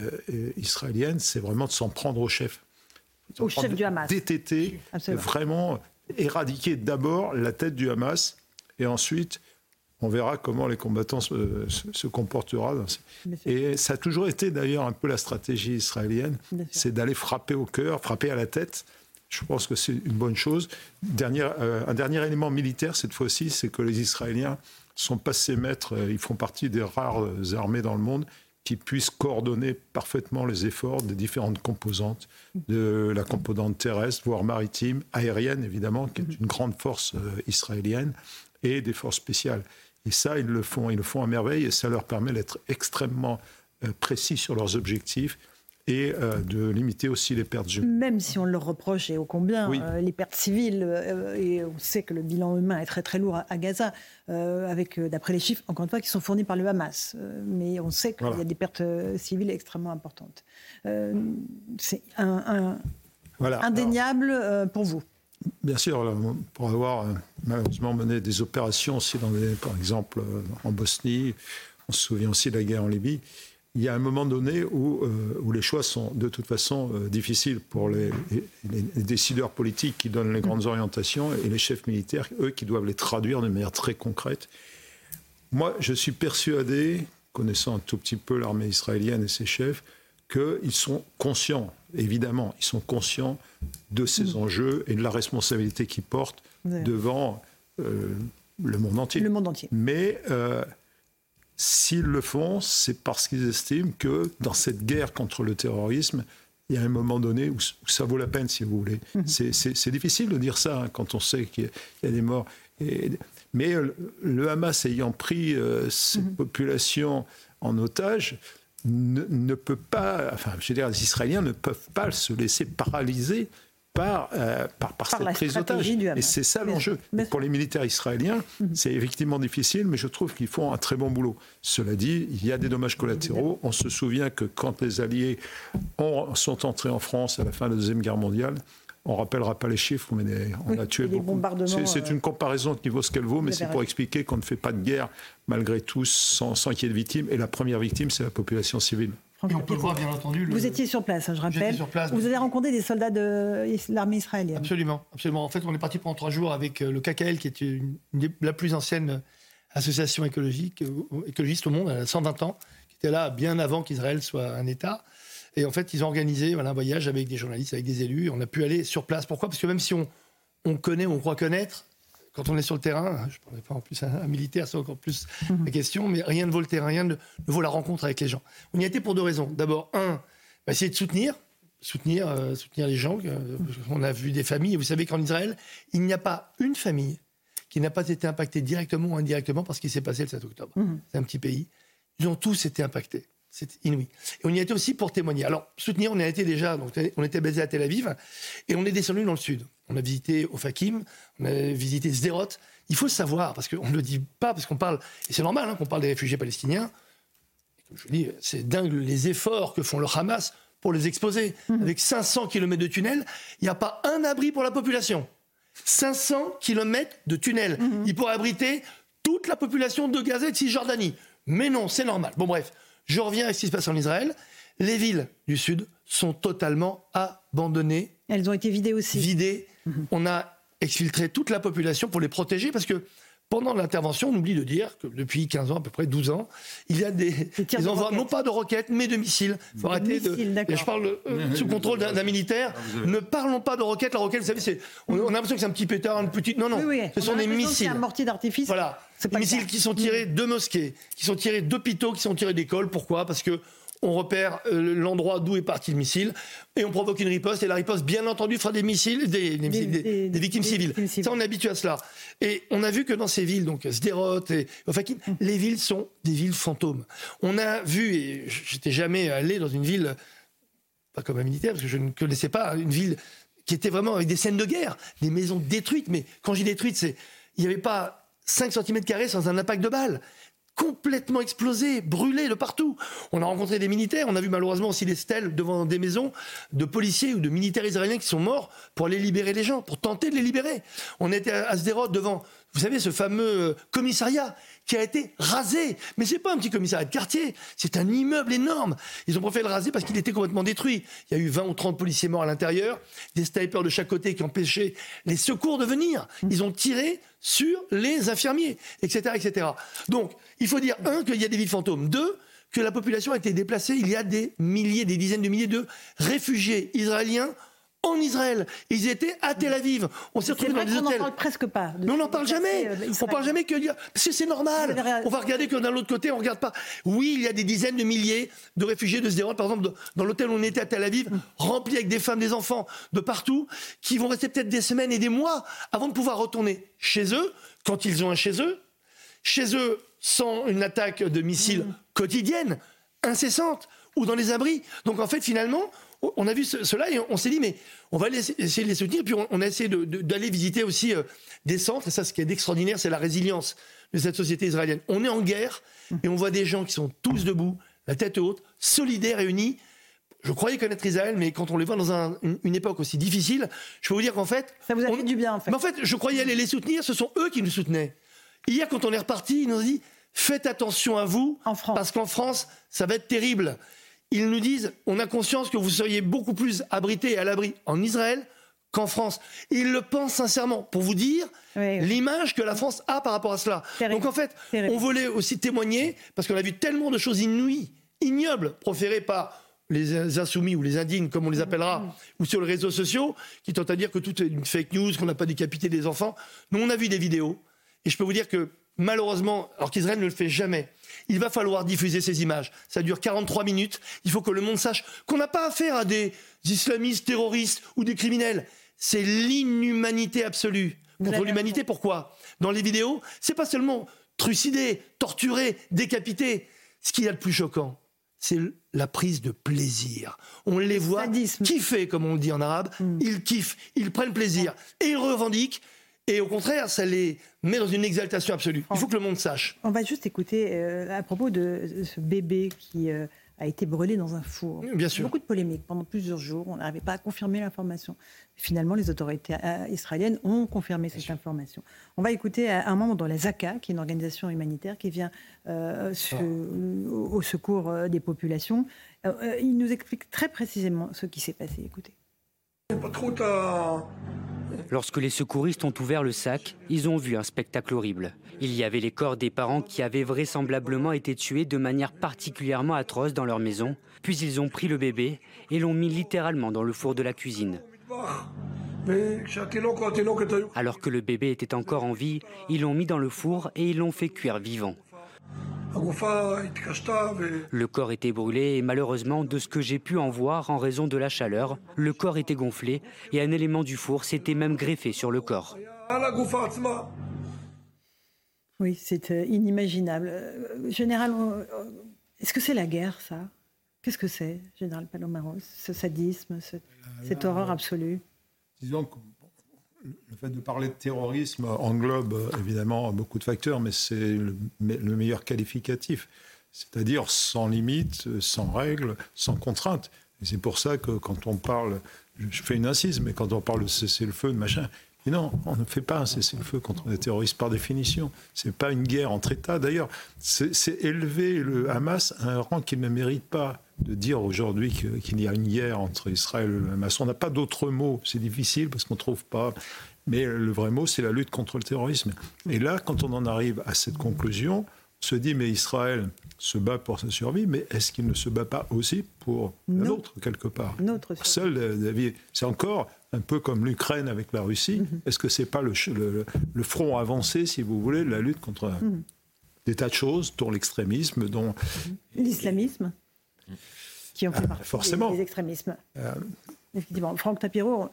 S18: israélienne, c'est vraiment de s'en prendre au chef
S1: au chef du Hamas.
S18: DTT, vraiment éradiquer d'abord la tête du Hamas et ensuite on verra comment les combattants se, se, comporteront. Et ça a toujours été d'ailleurs un peu la stratégie israélienne, c'est d'aller frapper au cœur, frapper à la tête. Je pense que c'est une bonne chose. Euh, un dernier élément militaire cette fois-ci, c'est que les Israéliens sont passés maîtres, euh, ils font partie des rares euh, armées dans le monde qui puissent coordonner parfaitement les efforts des différentes composantes, de la composante terrestre, voire maritime, aérienne évidemment, qui est une grande force israélienne, et des forces spéciales. Et ça, ils le font, ils le font à merveille, et ça leur permet d'être extrêmement précis sur leurs objectifs et euh, de limiter aussi les pertes humaines.
S1: Même si on leur reproche, et ô combien, euh, les pertes civiles, euh, et on sait que le bilan humain est très très lourd à, Gaza, avec, d'après les chiffres, encore une fois, qui sont fournis par le Hamas. mais on sait qu'il y a des pertes civiles extrêmement importantes. C'est un, indéniable pour vous.
S18: Bien sûr, pour avoir malheureusement mené des opérations aussi, dans par exemple en Bosnie, on se souvient aussi de la guerre en Libye, il y a un moment donné où, euh, où les choix sont de toute façon euh, difficiles pour les, décideurs politiques qui donnent les grandes orientations et les chefs militaires, eux, qui doivent les traduire de manière très concrète. Moi, je suis persuadé, connaissant un tout petit peu l'armée israélienne et ses chefs, qu'ils sont conscients, évidemment, ils sont conscients de ces mm. enjeux et de la responsabilité qu'ils portent devant euh, le monde entier.
S1: Le monde entier.
S18: Mais S'ils le font, c'est parce qu'ils estiment que dans cette guerre contre le terrorisme, il y a un moment donné où, ça vaut la peine, si vous voulez. Mhm. C'est difficile de dire ça hein, quand on sait qu'il y, a des morts. mais le Hamas ayant pris euh, cette mhm. population en otage, ne, peut pas, enfin, je veux dire, les Israéliens ne peuvent pas se laisser paralyser par, euh, par, par, cette prise d'otage. Et c'est ça l'enjeu. Pour les militaires israéliens, mhm. c'est effectivement difficile, mais je trouve qu'ils font un très bon boulot. Cela dit, il y a des dommages collatéraux. On se souvient que quand les Alliés ont, sont entrés en France à la fin de la Deuxième Guerre mondiale, on ne rappellera pas les chiffres, mais on a tué beaucoup. C'est euh, une comparaison qui vaut ce qu'elle vaut, mais c'est pour expliquer qu'on ne fait pas de guerre malgré tout sans, sans qu'il y ait de victimes. Et la première victime, c'est la population civile.
S11: Et on peut voir, bien entendu, le-
S1: Vous étiez sur place, hein, je rappelle.
S11: sur place.
S1: Vous avez rencontré des soldats de l'armée israélienne.
S11: Absolument, absolument. En fait, on est parti pendant trois jours avec euh, le KKL, qui est une, une des- la plus ancienne association écologique, euh, écologiste au monde, elle a 120 ans, qui était là bien avant qu'Israël soit un État. Et en fait, ils ont organisé voilà, un voyage avec des journalistes, avec des élus. On a pu aller sur place. Pourquoi? Parce que même si on, on connaît, on croit connaître, quand on est sur le terrain, je ne parlais pas en plus un, un militaire, c'est encore plus la question, mais rien ne vaut le terrain, rien ne, ne vaut la rencontre avec les gens. On y a été pour deux raisons. D'abord, un, bah, essayer de soutenir, soutenir, euh, soutenir les gens. euh, on a vu des familles, et vous savez qu'en Israël, il n'y a pas une famille qui n'a pas été impactée directement ou indirectement par ce qui s'est passé le 7 octobre.
S1: Mhm.
S11: C'est un petit pays. Ils ont tous été impactés. C'est inouï. Et on y été aussi pour témoigner. Alors, soutenir, on y a été déjà, donc on était basé à Tel Aviv, et on est descendu dans le sud. On a visité Ofakim, on a visité Sderot. Il faut le savoir, parce qu'on ne le dit pas, parce qu'on parle, et c'est normal hein, qu'on parle des réfugiés palestiniens. Comme je dis, c'est dingue les efforts que font le Hamas pour les exposer. Avec 500 km de tunnels, il n'y a pas un abri pour la population. 500 km de tunnels. Il pourrait abriter toute la population de Gaza et de Cisjordanie. Mais non, c'est normal. Bon, bref, je reviens à ce qui se passe en Israël. Les villes du Sud sont totalement abandonnées.
S1: Elles ont été vidées aussi.
S11: Vidées. On a exfiltré toute la population pour les protéger parce que pendant l'intervention, on oublie de dire que depuis 15 ans, à peu près 12 ans, il y a des, envois, non pas de roquettes, mais de missiles. Il faut arrêter de.
S1: missiles.
S11: Et je parle euh, sous contrôle d'un militaire. Ne parlons pas de roquettes. La roquette, vous savez, c'est, on, on a l'impression que c'est un petit pétard, une petite. Non, non.
S1: Oui, oui.
S11: Ce
S1: On
S11: sont
S1: a
S11: des
S1: que C'est
S11: missiles.
S1: un mortier d'artifice.
S11: Voilà. Des missiles qui sont tirés de mosquées, qui sont tirés d'hôpitaux, qui sont tirés d'écoles. Pourquoi? Parce que on repère euh, l'endroit d'où est parti le missile et on provoque une riposte. Et la riposte, bien entendu, fera des missiles, des, des missiles- des- des victimes civiles. Ça, on est habitué à cela. Et on a vu que dans ces villes, donc Sderot et Ofakim, les villes sont des villes fantômes. On a vu, et j'étais jamais allé dans une ville pas comme un militaire, parce que je ne connaissais pas une ville qui était vraiment avec des scènes de guerre, des maisons détruites. Mais quand j'ai détruite, c'est il n'y avait pas 5 cm sans un impact de balle. Complètement explosé, brûlé de partout. On a rencontré des militaires, on a vu malheureusement aussi des stèles devant des maisons de policiers ou de militaires israéliens qui sont morts pour aller libérer les gens, pour tenter de les libérer. On était à Sderot devant, vous savez, ce fameux commissariat qui a été rasé. Mais c'est pas un petit commissariat de quartier, c'est un immeuble énorme. Ils ont préféré le raser parce qu'il était complètement détruit. Il y a eu 20 ou 30 policiers morts à l'intérieur, des snipers de chaque côté qui empêchaient les secours de venir. Ils ont tiré sur les infirmiers, etc., etc. Donc, il faut dire, un, qu'il y a des villes fantômes. Deux, que la population a été déplacée. Il y a des milliers, des dizaines de milliers de réfugiés israéliens en Israël. Ils étaient à Tel Aviv. On s'est retrouvés dans des
S1: qu'on n'en
S11: hôtels.
S1: parle presque pas.
S11: Mais on n'en parle jamais.
S1: euh,
S11: On parle jamais que parce que c'est normal. On va regarder que d'un autre côté, on regarde pas. Oui, il y a des dizaines de milliers de réfugiés de Sderot, par exemple, dans- dans l'hôtel où on était à Tel Aviv, rempli avec des femmes, des enfants de partout, qui vont rester peut-être des semaines et des mois avant de pouvoir retourner chez eux, quand ils ont un chez eux, chez eux sans une attaque de missiles quotidienne, incessante, ou dans les abris. Donc en fait, finalement, on a vu ce- cela et on s'est dit, mais on va les- essayer de les soutenir. Puis on, on a essayé d'aller visiter aussi euh, des centres. Et ça, ce qui est extraordinaire, c'est la résilience de cette société israélienne. On est en guerre et on voit des gens qui sont tous debout, la tête haute, solidaires et unis. Je croyais connaître Israël, mais quand on les voit dans un- une, une époque aussi difficile, je peux vous dire qu'en fait.
S1: Ça vous a fait du bien, en fait.
S11: Mais en fait, je croyais aller les soutenir, ce sont eux qui nous soutenaient. Hier, quand on est reparti, ils nous ont dit faites attention à vous, parce qu'en France, ça va être terrible. Ils nous disent on a conscience que vous seriez beaucoup plus abrités et à l'abri en Israël qu'en France. Ils le pensent sincèrement, pour vous dire l'image que la France a par rapport à cela. Donc en fait, on voulait aussi témoigner, parce qu'on a vu tellement de choses inouïes, ignobles, proférées par les insoumis ou les indignes, comme on les appellera, ou sur les réseaux sociaux, qui tentent à dire que tout est une fake news, qu'on n'a pas décapité des enfants. Nous, on a vu des vidéos, et je peux vous dire que malheureusement, alors qu'Israël ne le fait jamais, il va falloir diffuser ces images. Ça dure 43 minutes. Il faut que le monde sache qu'on n'a pas affaire à des islamistes terroristes ou des criminels. C'est l'inhumanité absolue contre l'humanité. Pourquoi? Dans les vidéos, c'est pas seulement trucider, torturer, décapiter. Ce qu'il y a de plus choquant, c'est la prise de plaisir. On les voit kiffer, comme on le dit en arabe. Ils kiffent, ils prennent plaisir et ils revendiquent. Et au contraire, ça les met dans une exaltation absolue. Il faut que le monde sache.
S1: On va juste écouter euh, à propos de ce bébé qui euh, a été brûlé dans un four.
S11: Bien sûr.
S1: Beaucoup de polémiques pendant plusieurs jours. On n'arrivait pas à confirmer l'information. Finalement, les autorités euh, israéliennes ont confirmé cette information. On va écouter un membre de la ZACA, qui est une organisation humanitaire qui vient euh, se- au, au secours des populations. il nous explique très précisément ce qui s'est passé. Écoutez.
S19: Lorsque les secouristes ont ouvert le sac, ils ont vu un spectacle horrible. Il y avait les corps des parents qui avaient vraisemblablement été tués de manière particulièrement atroce dans leur maison, puis ils ont pris le bébé et l'ont mis littéralement dans le four de la cuisine. Alors que le bébé était encore en vie, ils l'ont mis dans le four et ils l'ont fait cuire vivant. Le corps était brûlé et malheureusement, de ce que j'ai pu en voir en raison de la chaleur, le corps était gonflé et un élément du four s'était même greffé sur le corps.
S1: Oui, c'est euh, inimaginable. Euh, général, euh, est-ce que c'est la guerre, ça? Qu'est-ce que c'est, Général Palomaros Ce sadisme, cette horreur absolue?
S18: Disons que le fait de parler de terrorisme englobe évidemment beaucoup de facteurs, mais c'est le, meilleur qualificatif. C'est-à-dire sans limite, sans règles, sans contraintes. Et c'est pour ça que quand on parle, je fais une incise, mais quand on parle de cessez-le-feu, de machin, non, on ne fait pas un cessez-le-feu contre les terroristes par définition. Ce n'est pas une guerre entre États. D'ailleurs, c'est élever le Hamas à un rang qu'il ne mérite pas de dire aujourd'hui qu'il y a une guerre entre Israël et le Hamas. On n'a pas d'autre mot. C'est difficile parce qu'on ne trouve pas. Mais le vrai mot, c'est la lutte contre le terrorisme. Et là, quand on en arrive à cette conclusion, on se dit, mais Israël se bat pour sa survie, mais est-ce qu'il ne se bat pas aussi pour l'autre, quelque part?
S1: Notre
S18: Seul, euh, c'est encore un peu comme l'Ukraine avec la Russie. Mhm. Est-ce que c'est pas le, le, front avancé, si vous voulez, de la lutte contre mhm. des tas de choses, dont l'extrémisme, dont...
S1: L'islamisme qui en fait
S18: ah, forcément.
S1: Des, extrémismes. Euh. Effectivement. Franck Tapiro,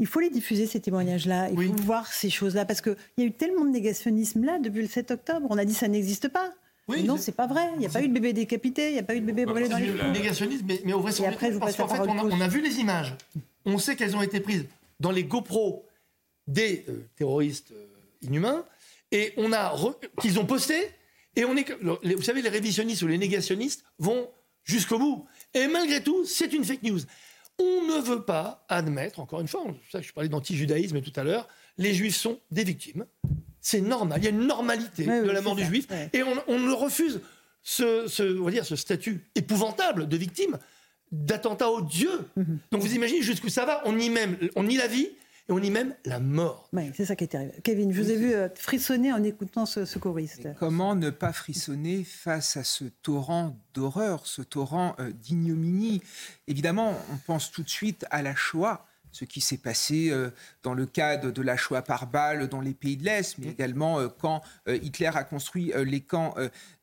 S1: il faut les diffuser, ces témoignages-là. Il faut voir ces choses-là. Parce qu'il y a eu tellement de négationnisme là depuis le 7 octobre. On a dit ça n'existe pas. Oui, non, c'est pas vrai. Il n'y a pas eu de bébé décapité, il n'y a pas eu de bébé brûlé dans les
S11: Le Négationnisme, mais, mais au vrai, c'est parce qu'en fait, on a, vu les images. On sait qu'elles ont été prises dans les GoPro des euh, terroristes euh, inhumains, et on a qu'ils ont posté. Et on est, vous savez, les révisionnistes ou les négationnistes vont jusqu'au bout. Et malgré tout, c'est une fake news. On ne veut pas admettre, encore une fois, ça je parlais d'anti-judaïsme tout à l'heure, les juifs sont des victimes. C'est normal, il y a une normalité de la mort du juif, et on, on, refuse ce, on va dire, ce statut épouvantable de victime d'attentat odieux. Mhm. Donc vous imaginez jusqu'où ça va, on nie même, on nie la vie, et on y même la mort.
S1: Oui, c'est ça qui est terrible. Kevin, je vous ai vu euh, frissonner en écoutant ce, ce choriste.
S13: comment ne pas frissonner face à ce torrent d'horreur, ce torrent euh, d'ignominie? Évidemment, on pense tout de suite à la Shoah ce qui s'est passé euh, dans le cadre de la Shoah par balle dans les pays de l'Est, mais également quand Hitler a construit les camps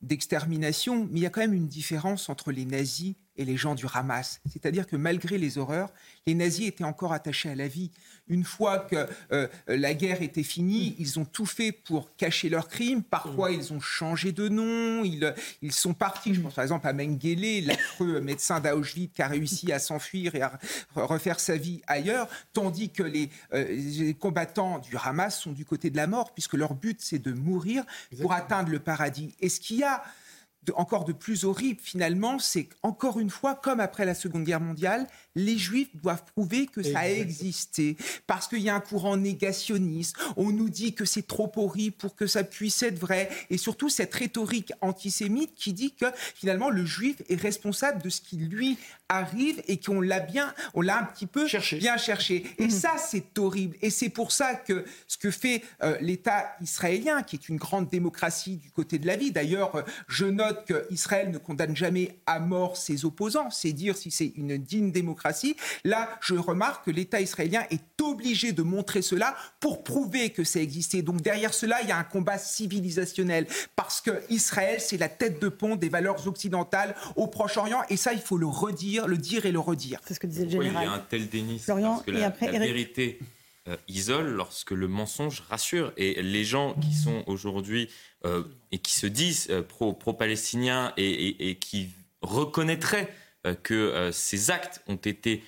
S13: d'extermination. Mais il y a quand même une différence entre les nazis et les gens du Hamas. C'est-à-dire que malgré les horreurs, les nazis étaient encore attachés à la vie. Une fois que euh, la guerre était finie, ils ont tout fait pour cacher leurs crimes. Parfois, ils ont changé de nom. Ils, ils sont partis. Je pense par exemple à Mengele, l'affreux médecin d'Auschwitz qui a réussi à s'enfuir et à refaire sa vie ailleurs, tandis que les, euh, les, combattants du Hamas sont du côté de la mort, puisque leur but, c'est de mourir pour atteindre le paradis. Et ce qu'il y a encore de plus horrible finalement, c'est qu'encore une fois, comme après la Seconde Guerre mondiale, les Juifs doivent prouver que ça a existé parce qu'il y a un courant négationniste. On nous dit que c'est trop horrible pour que ça puisse être vrai, et surtout cette rhétorique antisémite qui dit que finalement le Juif est responsable de ce qui lui arrive et qu'on l'a bien, on l'a un petit peu bien cherché. Et mhm. ça, c'est horrible. Et c'est pour ça que ce que fait euh, l'État israélien, qui est une grande démocratie du côté de la vie. D'ailleurs, euh, je note qu'Israël ne condamne jamais à mort ses opposants, c'est dire si c'est une digne démocratie. Là, je remarque que l'État israélien est obligé de montrer cela pour prouver que ça existait. Donc derrière cela, il y a un combat civilisationnel parce que Israël, c'est la tête de pont des valeurs occidentales au Proche-Orient et ça, il faut le redire, le dire et le redire.
S1: C'est ce que disait le général.
S15: il y a un tel déni? Parce que la, vérité euh, isole lorsque le mensonge rassure. Et les gens qui sont aujourd'hui euh, et qui se disent euh, pro-palestiniens et, qui reconnaîtraient que ces actes ont été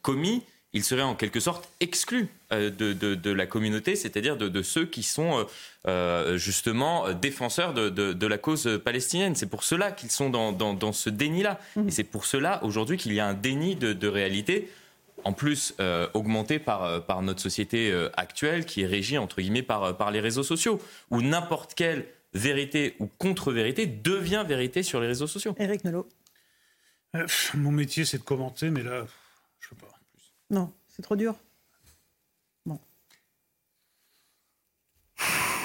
S15: commis, ils seraient en quelque sorte exclus de, la communauté, c'est-à-dire de, ceux qui sont justement défenseurs de, la cause palestinienne. C'est pour cela qu'ils sont dans, ce déni-là. Mmh. Et c'est pour cela aujourd'hui qu'il y a un déni de, réalité en plus euh, augmenté par, euh, par notre société euh, actuelle qui est régie entre guillemets par, par les réseaux sociaux, où n'importe quelle vérité ou contre-vérité devient vérité sur les réseaux sociaux.
S1: Éric Nolot.
S12: Euh, mon métier, c'est de commenter, mais là, je peux pas.
S1: Non, c'est trop dur. Bon.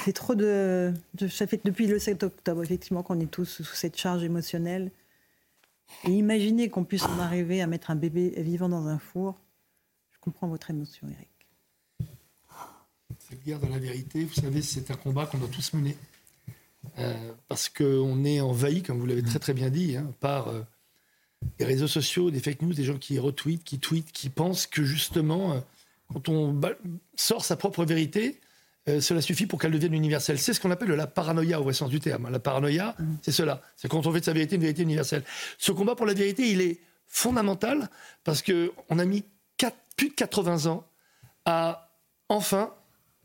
S1: C'est trop de- Ça fait depuis le 7 octobre, effectivement, qu'on est tous sous cette charge émotionnelle. Et imaginez qu'on puisse en arriver à mettre un bébé vivant dans un four. Je comprends votre émotion, Eric.
S11: Cette guerre de la vérité, vous savez, c'est un combat qu'on doit tous mener. Euh, parce qu'on est envahi, comme vous l'avez très très bien dit, hein, par euh, les réseaux sociaux, des fake news, des gens qui retweetent, qui tweetent, qui pensent que justement, euh, quand on sort sa propre vérité, euh, cela suffit pour qu'elle devienne universelle. C'est ce qu'on appelle la paranoïa au vrai sens du terme. hein. La paranoïa, c'est cela. C'est quand on fait de sa vérité une vérité universelle. Ce combat pour la vérité, il est fondamental parce qu'on a mis plus de 80 ans à enfin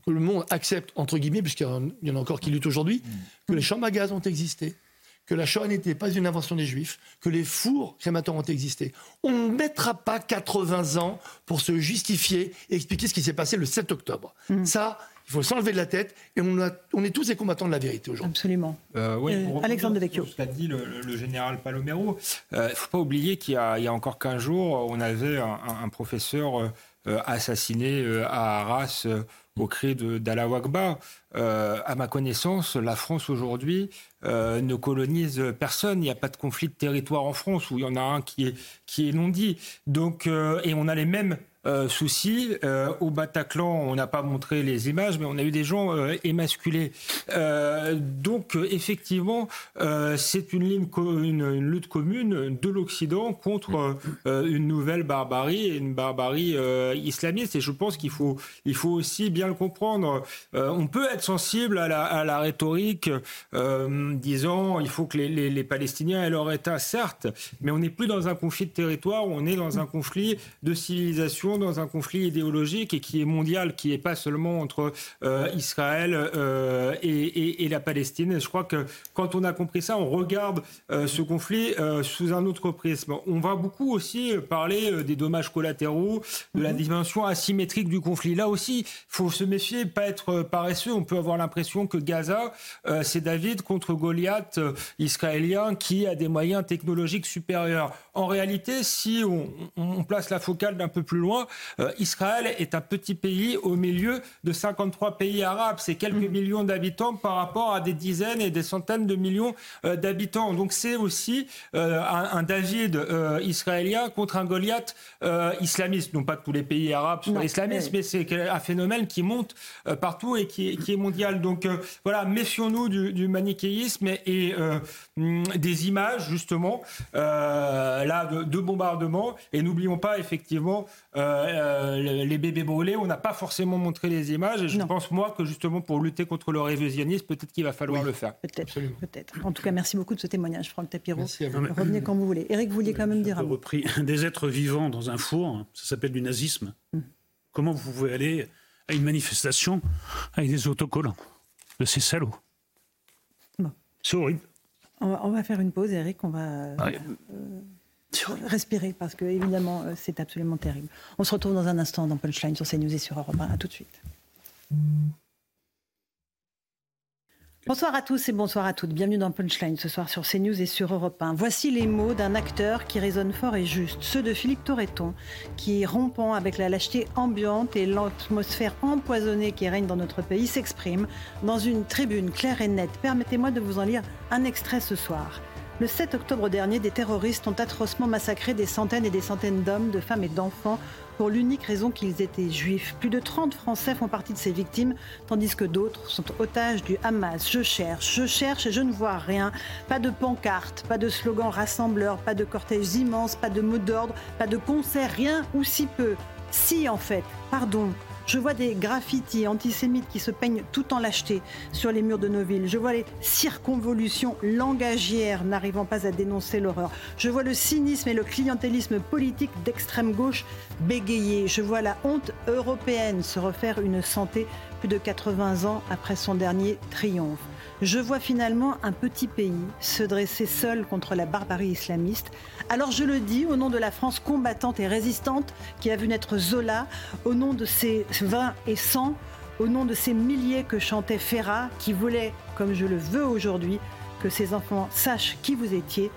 S11: que le monde accepte, entre guillemets, puisqu'il y y en a encore qui luttent aujourd'hui, que les chambres à gaz ont existé, que la Shoah n'était pas une invention des Juifs, que les fours crématoires ont existé. On ne mettra pas 80 ans pour se justifier et expliquer ce qui s'est passé le 7 octobre. Ça, il faut s'enlever de la tête et on, a- on est tous des combattants de la vérité aujourd'hui.
S1: Absolument.
S14: Euh, oui,
S1: Euh, Alexandre Devecchio.
S14: Ce qu'a dit le, général Palomero, il ne faut pas oublier qu'il y, a il y a encore 15 jours, on avait un, un- un professeur euh, euh, assassiné euh, à Arras euh, au cri Akbar. Euh, à ma connaissance, la France aujourd'hui ne colonise personne. Il n'y a pas de conflit de territoire en France où il y en a un qui est, qui est non dit. Donc, et on a les mêmes soucis. Au Bataclan, on n'a pas montré les images, mais on a eu des gens émasculés. Donc, effectivement, c'est une, une, lutte commune de l'Occident contre une nouvelle barbarie, une barbarie islamiste. Et je pense qu'il faut, il faut aussi bien le comprendre. Euh, on peut être sensible à la, à la rhétorique euh, disant il faut que les, les- les Palestiniens aient leur État, certes, mais on n'est plus dans un conflit de territoire, on est dans un conflit de civilisation, dans un conflit idéologique et qui est mondial, qui n'est pas seulement entre euh, Israël et, et- la Palestine. Je crois que quand on a compris ça, on regarde ce conflit sous un autre prisme. On va beaucoup aussi parler des dommages collatéraux, de la dimension asymétrique du conflit. Là aussi, il faut se méfier, pas être paresseux. On peut avoir l'impression que Gaza, euh, c'est David contre Goliath euh, israélien qui a des moyens technologiques supérieurs. En réalité, si on, on place la focale d'un peu plus loin, euh, Israël est un petit pays au milieu de 53 pays arabes. C'est quelques millions d'habitants par rapport à des dizaines et des centaines de millions d'habitants. Donc c'est aussi un, un David israélien contre un Goliath islamiste. Non pas tous les pays arabes
S1: Non,
S14: islamistes,
S1: mais-
S14: c'est un phénomène qui monte euh, partout et qui, est- qui est mondial. Donc euh, voilà, méfions-nous du, du manichéisme et, et, euh, hum, des images justement euh, là de, de bombardements. Et n'oublions pas effectivement les bébés brûlés. On n'a pas forcément montré les images. Et je pense moi que justement pour lutter contre le révisionnisme, peut-être qu'il va falloir le faire.
S1: Peut-être, peut-être. En tout cas, merci beaucoup de ce témoignage, Franck Tapiro.
S12: Merci à vous.
S1: Revenez quand vous voulez. Eric, vous vouliez quand même dire un
S12: repris des êtres vivants dans un four, ça s'appelle du nazisme. Comment vous pouvez aller à une manifestation avec des autocollants de ces salauds
S1: Bon.
S12: C'est horrible.
S1: On va, on va faire une pause, Eric. On va euh,
S12: Ouais.
S1: euh, respirer parce que, évidemment, euh, c'est absolument terrible. On se retrouve dans un instant dans Punchline sur CNews et sur Europe 1. À tout de suite. Bonsoir à tous et bonsoir à toutes. Bienvenue dans Punchline ce soir sur CNews et sur Europe 1. Voici les mots d'un acteur qui résonne fort et juste, ceux de Philippe Torreton, qui, rompant avec la lâcheté ambiante et l'atmosphère empoisonnée qui règne dans notre pays, s'exprime dans une tribune claire et nette. Permettez-moi de vous en lire un extrait ce soir. Le 7 octobre dernier, des terroristes ont atrocement massacré des centaines et des centaines d'hommes, de femmes et d'enfants pour l'unique raison qu'ils étaient juifs. Plus de 30 Français font partie de ces victimes, tandis que d'autres sont otages du Hamas. Je cherche, je cherche et je ne vois rien. Pas de pancarte, pas de slogan rassembleur, pas de cortège immense, pas de mots d'ordre, pas de concert, rien ou si peu. Si en fait, pardon, je vois des graffitis antisémites qui se peignent tout en lâcheté sur les murs de nos villes. Je vois les circonvolutions langagières n'arrivant pas à dénoncer l'horreur. Je vois le cynisme et le clientélisme politique d'extrême gauche bégayer. Je vois la honte européenne se refaire une santé plus de 80 ans après son dernier triomphe. Je vois finalement un petit pays se dresser seul contre la barbarie islamiste. Alors je le dis au nom de la France combattante et résistante qui a vu naître Zola, au nom de ses 20 et 100, au nom de ces milliers que chantait Ferrat, qui voulait, comme je le veux aujourd'hui, que ces enfants sachent qui vous étiez.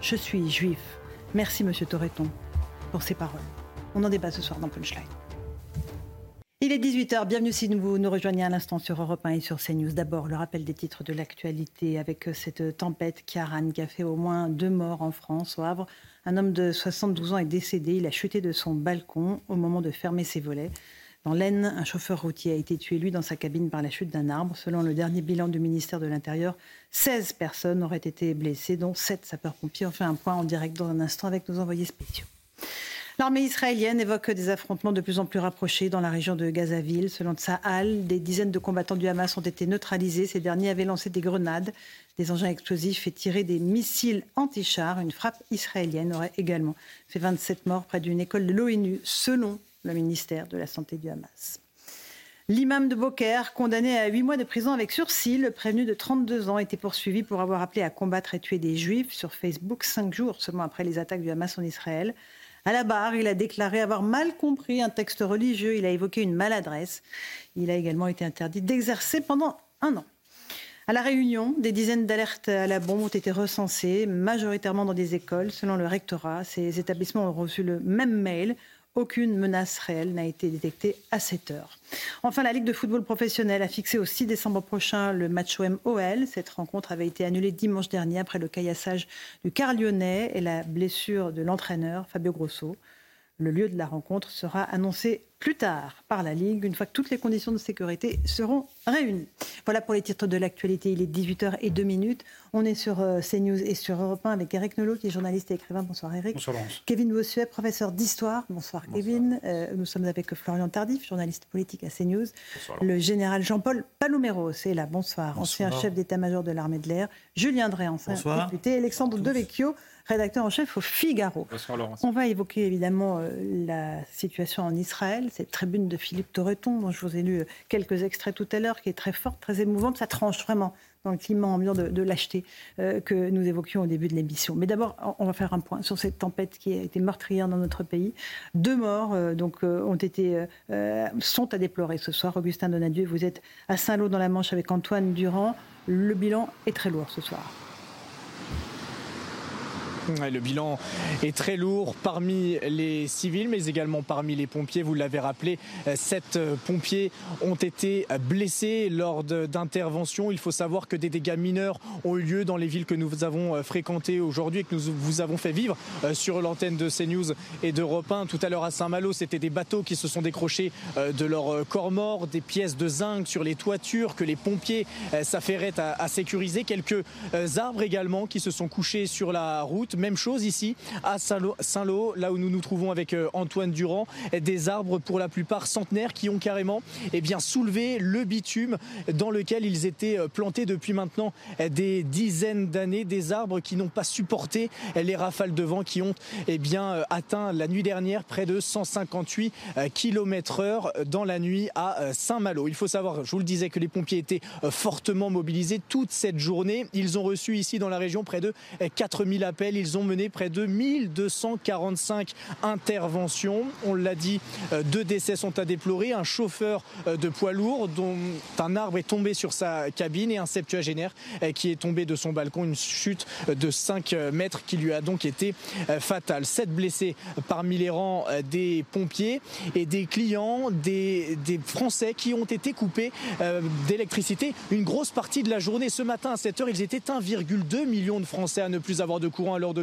S1: Je suis juif. Merci Monsieur Torreton pour ces paroles. On en débat ce soir dans Punchline. Il est 18h, bienvenue si vous nous rejoignez à l'instant sur Europe 1 et sur CNews. D'abord, le rappel des titres de l'actualité avec cette tempête Kiaran qui a fait au moins deux morts en France, au Havre. Un homme de 72 ans est décédé, il a chuté de son balcon au moment de fermer ses volets. Dans l'Aisne, un chauffeur routier a été tué, lui, dans sa cabine par la chute d'un arbre. Selon le dernier bilan du ministère de l'Intérieur, 16 personnes auraient été blessées, dont 7 sapeurs-pompiers. On fait un point en direct dans un instant avec nos envoyés spéciaux. L'armée israélienne évoque des affrontements de plus en plus rapprochés dans la région de Gazaville. Selon Tsahal, des dizaines de combattants du Hamas ont été neutralisés. Ces derniers avaient lancé des grenades, des engins explosifs et tiré des missiles anti-chars. Une frappe israélienne aurait également fait 27 morts près d'une école de l'ONU, selon le ministère de la Santé du Hamas. L'imam de Beaucaire, condamné à 8 mois de prison avec sursis, le prévenu de 32 ans, était poursuivi pour avoir appelé à combattre et tuer des juifs sur Facebook cinq jours seulement après les attaques du Hamas en Israël. À la barre, il a déclaré avoir mal compris un texte religieux. Il a évoqué une maladresse. Il a également été interdit d'exercer pendant un an. À La Réunion, des dizaines d'alertes à la bombe ont été recensées, majoritairement dans des écoles. Selon le rectorat, ces établissements ont reçu le même mail aucune menace réelle n'a été détectée à cette heure. Enfin, la Ligue de football professionnel a fixé au 6 décembre prochain le match OM-OL. Cette rencontre avait été annulée dimanche dernier après le caillassage du car lyonnais et la blessure de l'entraîneur Fabio Grosso. Le lieu de la rencontre sera annoncé plus tard par la Ligue, une fois que toutes les conditions de sécurité seront réunies. Voilà pour les titres de l'actualité. Il est 18h02 On est sur euh, CNews et sur Europe 1 avec Eric Nolot, qui est journaliste et écrivain. Bonsoir Eric.
S12: Bonsoir Laurence.
S1: Kevin Bossuet, professeur d'histoire. Bonsoir, Kevin. Euh, nous sommes avec Florian Tardif, journaliste politique à CNews. Bonsoir, le général Jean-Paul Palomero, c'est là. Bonsoir. Ancien chef d'état-major de l'armée de l'air. Julien Drey, ancien député. Alexandre Devecchio, rédacteur en chef au Figaro.
S12: Bonsoir Laurence.
S1: On va évoquer évidemment euh, la situation en Israël, cette tribune de Philippe Torreton, dont je vous ai lu euh, quelques extraits tout à l'heure, qui est très forte, très émouvante. Ça tranche vraiment dans le climat ambiant de, lâcheté euh, que nous évoquions au début de l'émission. Mais d'abord, on va faire un point sur cette tempête qui a été meurtrière dans notre pays. Deux morts donc, ont été, sont à déplorer ce soir. Augustin Donadieu, vous êtes à Saint-Lô dans la Manche avec Antoine Durand. Le bilan est très lourd ce soir.
S7: Le bilan est très lourd parmi les civils, mais également parmi les pompiers. Vous l'avez rappelé, sept pompiers ont été blessés lors d'interventions. Il faut savoir que des dégâts mineurs ont eu lieu dans les villes que nous avons fréquentées aujourd'hui et que nous vous avons fait vivre euh, sur l'antenne de CNews et d'Europe 1. Tout à l'heure à Saint-Malo, c'était des bateaux qui se sont décrochés euh, de leur corps mort, des pièces de zinc sur les toitures que les pompiers euh, s'affairaient à sécuriser, quelques arbres également qui se sont couchés sur la route. Même chose ici à Saint-Lô, là où nous nous trouvons avec euh, Antoine Durand. Des arbres pour la plupart centenaires qui ont carrément eh bien, soulevé le bitume dans lequel ils étaient euh, plantés depuis maintenant euh, des dizaines d'années. Des arbres qui n'ont pas supporté les rafales de vent qui ont eh bien, atteint la nuit dernière près de 158 km heure dans la nuit à Saint-Malo. Il faut savoir, je vous le disais, que les pompiers étaient fortement mobilisés toute cette journée. Ils ont reçu ici dans la région près de 4000 appels. Ont mené près de 1245 interventions. On l'a dit, euh, deux décès sont à déplorer. Un chauffeur euh, de poids lourd dont un arbre est tombé sur sa cabine et un septuagénaire euh, qui est tombé de son balcon. Une chute de 5 mètres qui lui a donc été fatale. Sept blessés parmi les rangs des pompiers et des clients, des, Français qui ont été coupés d'électricité une grosse partie de la journée. Ce matin à 7 heures, ils étaient 1,2 million de Français à ne plus avoir de courant à leur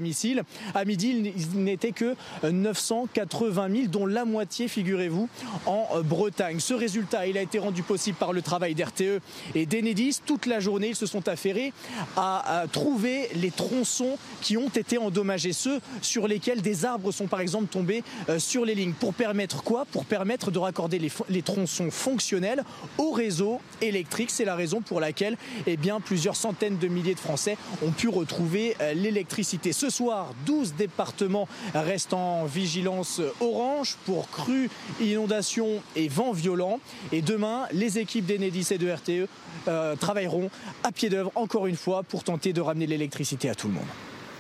S7: À midi, il n'était que 980 000, dont la moitié, figurez-vous, en Bretagne. Ce résultat, il a été rendu possible par le travail d'RTE et d'Enedis. Toute la journée, ils se sont affairés à, trouver les tronçons qui ont été endommagés, ceux sur lesquels des arbres sont par exemple tombés euh, sur les lignes. Pour permettre quoi? Pour permettre de raccorder les, tronçons fonctionnels au réseau électrique. C'est la raison pour laquelle eh bien, plusieurs centaines de milliers de Français ont pu retrouver euh, l'électricité. Ce soir, 12 départements restent en vigilance orange pour crues, inondations et vents violents. Et demain, les équipes d'Enedis et de RTE euh, travailleront à pied d'œuvre encore une fois pour tenter de ramener l'électricité à tout le monde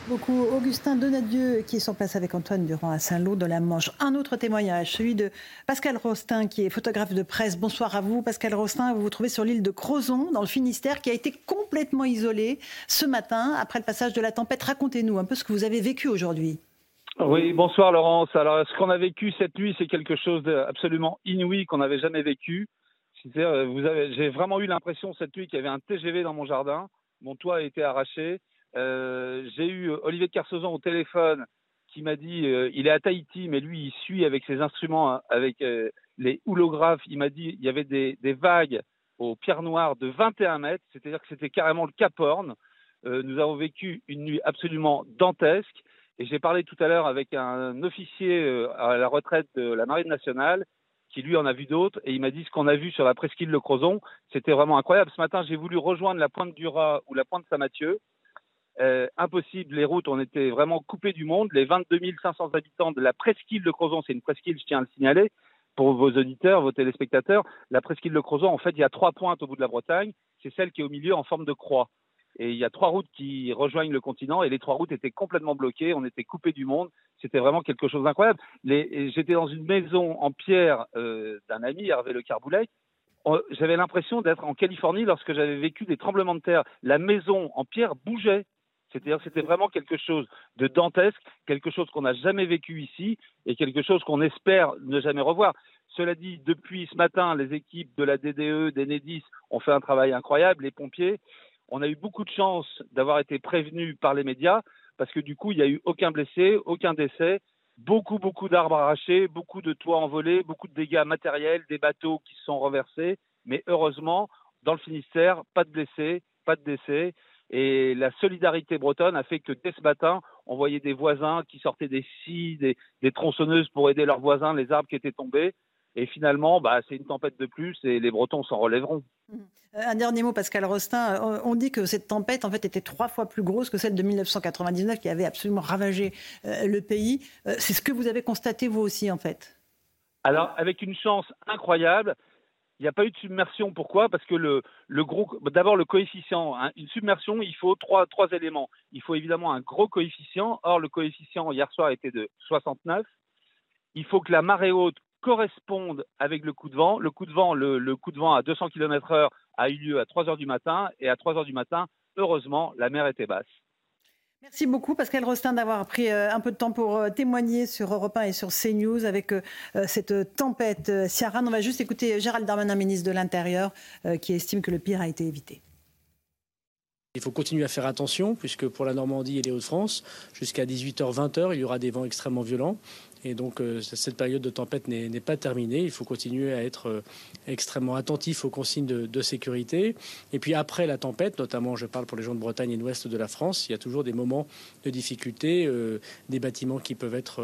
S1: beaucoup. Augustin Donadieu, qui est sur place avec Antoine Durand à Saint-Lô dans la Manche. Un autre témoignage, celui de Pascal Rostin, qui est photographe de presse. Bonsoir à vous. Pascal Rostin, vous vous trouvez sur l'île de Crozon, dans le Finistère, qui a été complètement isolée ce matin après le passage de la tempête. Racontez-nous un peu ce que vous avez vécu aujourd'hui.
S20: Oui, bonsoir Laurence. Alors, ce qu'on a vécu cette nuit, c'est quelque chose d'absolument inouï qu'on n'avait jamais vécu. Euh, j'ai vraiment eu l'impression cette nuit qu'il y avait un TGV dans mon jardin. Mon toit a été arraché. Euh, j'ai eu Olivier de au téléphone qui m'a dit euh, il est à Tahiti, mais lui il suit avec ses instruments, hein, avec les houlographes. Il m'a dit il y avait des, des vagues aux pierres noires de 21 mètres, c'est-à-dire que c'était carrément le Cap Horn. nous avons vécu une nuit absolument dantesque. Et j'ai parlé tout à l'heure avec un officier à la retraite de la Marine nationale qui lui en a vu d'autres, et il m'a dit ce qu'on a vu sur la presqu'île de Crozon, c'était vraiment incroyable. Ce matin, j'ai voulu rejoindre la pointe du Rat ou la pointe Saint-Mathieu. Euh, impossible, les routes, on était vraiment coupés du monde. Les 22 500 habitants de la presqu'île de Crozon, c'est une presqu'île, je tiens à le signaler, pour vos auditeurs, vos téléspectateurs, la presqu'île de Crozon, en fait, il y a trois pointes au bout de la Bretagne. C'est celle qui est au milieu en forme de croix. Et il y a trois routes qui rejoignent le continent et les trois routes étaient complètement bloquées. On était coupés du monde. C'était vraiment quelque chose d'incroyable. J'étais dans une maison en pierre euh, d'un ami, Hervé Le Carboulet. J'avais l'impression d'être en Californie lorsque j'avais vécu des tremblements de terre. La maison en pierre bougeait. C'est-à-dire c'était vraiment quelque chose de dantesque, quelque chose qu'on n'a jamais vécu ici et quelque chose qu'on espère ne jamais revoir. Cela dit, depuis ce matin, les équipes de la DDE, d'Enedis ont fait un travail incroyable, les pompiers. On a eu beaucoup de chance d'avoir été prévenus par les médias parce que du coup, il n'y a eu aucun blessé, aucun décès, beaucoup, beaucoup d'arbres arrachés, beaucoup de toits envolés, beaucoup de dégâts matériels, des bateaux qui se sont renversés. Mais heureusement, dans le Finistère, pas de blessés, pas de décès. Et la solidarité bretonne a fait que dès ce matin, on voyait des voisins qui sortaient des scies, des, des tronçonneuses pour aider leurs voisins, les arbres qui étaient tombés. Et finalement, bah, c'est une tempête de plus et les Bretons s'en relèveront.
S1: Mmh. Euh, un dernier mot, Pascal Rostin. Euh, on dit que cette tempête, en fait, était trois fois plus grosse que celle de 1999 qui avait absolument ravagé euh, le pays. C'est ce que vous avez constaté, vous aussi, en fait?
S20: Alors, avec une chance incroyable, il n'y a pas eu de submersion. Pourquoi? Parce que le, le gros, d'abord le coefficient. Hein, une submersion, il faut trois, éléments. Il faut évidemment un gros coefficient. Or, le coefficient hier soir était de 69. Il faut que la marée haute correspondent avec le coup de vent. Le coup de vent, le, coup de vent à 200 km/h a eu lieu à 3 heures du matin et à 3 heures du matin, heureusement, la mer était basse.
S1: Merci beaucoup Pascal Rostin d'avoir pris euh, un peu de temps pour euh, témoigner sur Europe 1 et sur CNews avec euh, cette tempête Ciaran. On va juste écouter Gérald Darmanin, ministre de l'Intérieur, qui estime que le pire a été évité.
S21: Il faut continuer à faire attention puisque pour la Normandie et les Hauts-de-France, jusqu'à 18h-20h, il y aura des vents extrêmement violents. Et donc euh, cette période de tempête n'est pas terminée. Il faut continuer à être euh, extrêmement attentif aux consignes de, sécurité. Et puis après la tempête, notamment je parle pour les gens de Bretagne et de l'ouest de la France, il y a toujours des moments de difficulté, euh, des bâtiments qui peuvent être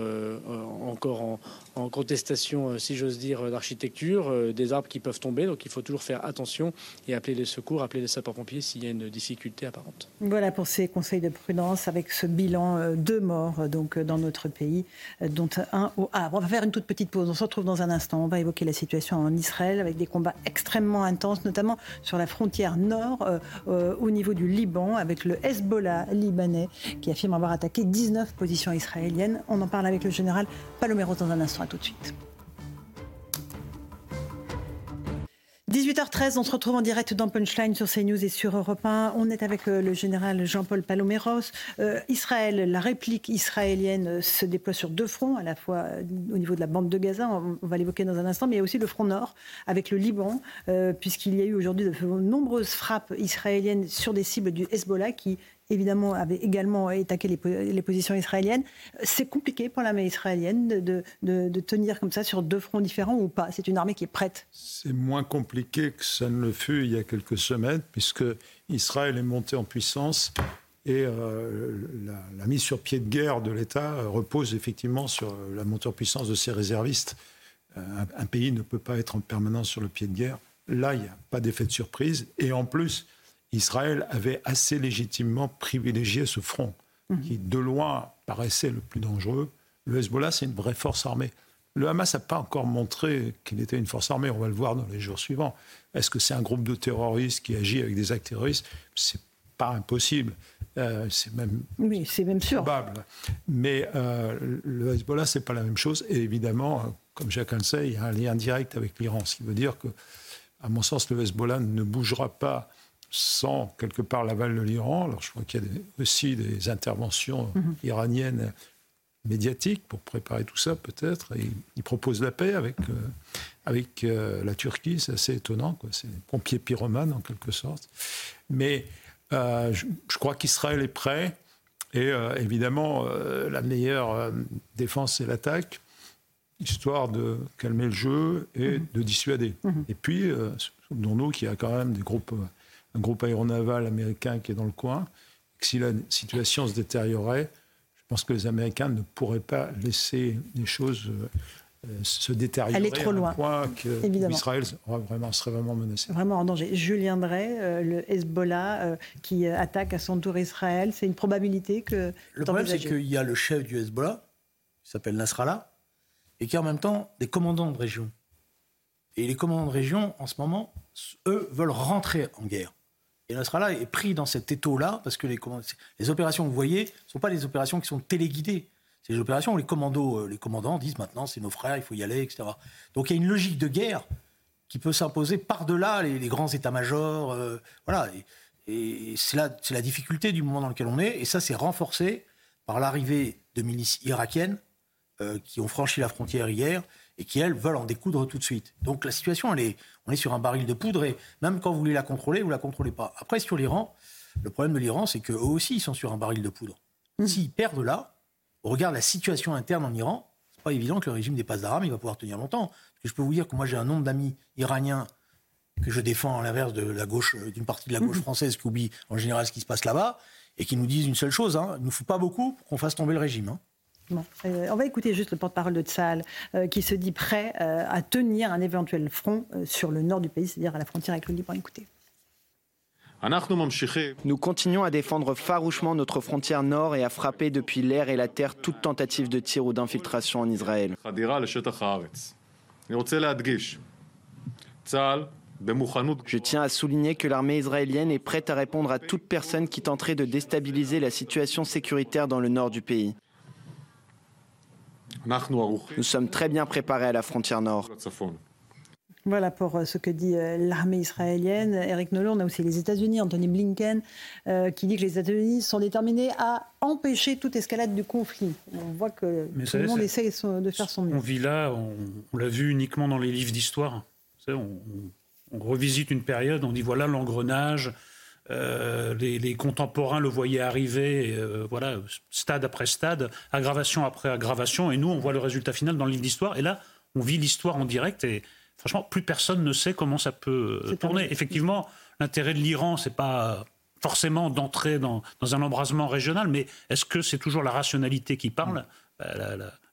S21: encore en, contestation, si j'ose dire, d'architecture, des arbres qui peuvent tomber. Donc il faut toujours faire attention et appeler les secours, appeler les sapeurs-pompiers s'il y a une difficulté apparente.
S1: Voilà pour ces conseils de prudence avec ce bilan de morts donc dans notre pays, dont On va faire une toute petite pause. On se retrouve dans un instant. On va évoquer la situation en Israël avec des combats extrêmement intenses, notamment sur la frontière nord, euh, euh, au niveau du Liban, avec le Hezbollah libanais qui affirme avoir attaqué 19 positions israéliennes. On en parle avec le général Palomero dans un instant. Tout de suite. 18h13, on se retrouve en direct dans Punchline sur CNews et sur Europe 1. On est avec euh, le général Jean-Paul Paloméros. Euh, Israël, la réplique israélienne euh, se déploie sur deux fronts, à la fois au niveau de la bande de Gaza, on, va l'évoquer dans un instant, mais il y a aussi le front nord avec le Liban, puisqu'il y a eu aujourd'hui de nombreuses frappes israéliennes sur des cibles du Hezbollah qui évidemment, avait également attaqué les, positions israéliennes. C'est compliqué pour l'armée israélienne de, de, tenir comme ça sur deux fronts différents ou pas? C'est une armée qui est prête
S18: C'est moins compliqué que ça ne le fut il y a quelques semaines, puisque Israël est monté en puissance et euh, la, mise sur pied de guerre de l'État repose effectivement sur la montée en puissance de ses réservistes. Euh, un, un, pays ne peut pas être en permanence sur le pied de guerre. Là, il n'y a pas d'effet de surprise. Et en plus, Israël avait assez légitimement privilégié ce front, mhm. qui de loin paraissait le plus dangereux. Le Hezbollah, c'est une vraie force armée. Le Hamas n'a pas encore montré qu'il était une force armée, on va le voir dans les jours suivants. Est-ce que c'est un groupe de terroristes qui agit avec des actes terroristes? C'est pas impossible. Euh, c'est même,
S1: oui, c'est même sûr.
S18: probable. Mais euh, le Hezbollah, c'est pas la même chose. Et évidemment, comme chacun le sait, il y a un lien direct avec l'Iran, ce qui veut dire que, à mon sens, le Hezbollah ne bougera pas sans quelque part l'aval de l'Iran. Alors je crois qu'il y a aussi des interventions mhm. iraniennes médiatique pour préparer tout ça, peut-être. Il propose la paix avec, euh, avec euh, la Turquie, c'est assez étonnant. C'est pompier pyromane, en quelque sorte. Mais euh, je, crois qu'Israël est prêt. Et évidemment, la meilleure défense, c'est l'attaque, histoire de calmer le jeu et mhm. de dissuader. Mhm. Et puis, souvenons-nous qu'il y a quand même des groupes, un groupe aéronaval américain qui est dans le coin. si la situation se détériorait, je pense que les Américains ne pourraient pas laisser les choses euh, se détériorer
S1: Elle est trop loin.
S18: à un point qu'Israël vraiment, serait vraiment menacé.
S1: Vraiment en danger. Julien Drey, euh, le Hezbollah euh, qui attaque à son tour Israël, c'est une probabilité que...
S22: Le problème, c'est qu'il y a le chef du Hezbollah, qui s'appelle Nasrallah, et qui a en même temps des commandants de région. Et les commandants de région, en ce moment, eux, veulent rentrer en guerre. Et Nasrallah est pris dans cet étau-là, parce que les, les opérations que vous voyez ne sont pas des opérations qui sont téléguidées. C'est des opérations où les, commandos, euh, les commandants disent maintenant c'est nos frères, il faut y aller, etc. Donc il y a une logique de guerre qui peut s'imposer par-delà les, grands états-majors. Euh, voilà. Et, c'est la, difficulté du moment dans lequel on est. Et ça, c'est renforcé par l'arrivée de milices irakiennes euh, qui ont franchi la frontière hier et qui, elles, veulent en découdre tout de suite. Donc la situation, elle est, on est sur un baril de poudre et même quand vous voulez la contrôler, vous ne la contrôlez pas. Après, sur l'Iran, le problème de l'Iran, c'est qu'eux aussi, ils sont sur un baril de poudre. Mmh. S'ils perdent là, on regarde la situation interne en Iran, c'est pas évident que le régime des passes d'armes, il va pouvoir tenir longtemps. Parce que je peux vous dire que moi, j'ai un nombre d'amis iraniens que je défends à l'inverse de la gauche, euh, d'une partie de la gauche mmh. française qui oublie en général ce qui se passe là-bas et qui nous disent une seule chose hein, il ne nous faut pas beaucoup pour qu'on fasse tomber le régime. Hein.
S1: Euh, on va écouter juste le porte-parole de Tsahal euh, qui se dit prêt euh, à tenir un éventuel front sur le nord du pays, c'est-à-dire à la frontière avec le Liban. Écoutez.
S23: Nous continuons à défendre farouchement notre frontière nord et à frapper depuis l'air et la terre toute tentative de tir ou d'infiltration en Israël. Je tiens à souligner que l'armée israélienne est prête à répondre à toute personne qui tenterait de déstabiliser la situation sécuritaire dans le nord du pays. Nous sommes très bien préparés à la frontière nord.
S1: Voilà pour euh, ce que dit euh, l'armée israélienne. Eric Nolot, on a aussi les États-Unis, Anthony Blinken, euh, qui dit que les États-Unis sont déterminés à empêcher toute escalade du conflit. On voit que tout le monde essaie de faire son mieux.
S12: On vit là, on, l'a vu uniquement dans les livres d'histoire. On, on, revisite une période, on dit voilà l'engrenage, euh, les, contemporains le voyaient arriver, euh, voilà, stade après stade, aggravation après aggravation, et nous, on voit le résultat final dans le livre d'histoire. Et là, on vit l'histoire en direct, et franchement, plus personne ne sait comment ça peut euh, tourner. Effectivement, l'intérêt de l'Iran, c'est pas forcément d'entrer dans, un embrasement régional, mais est-ce que c'est toujours la rationalité qui parle? Bah,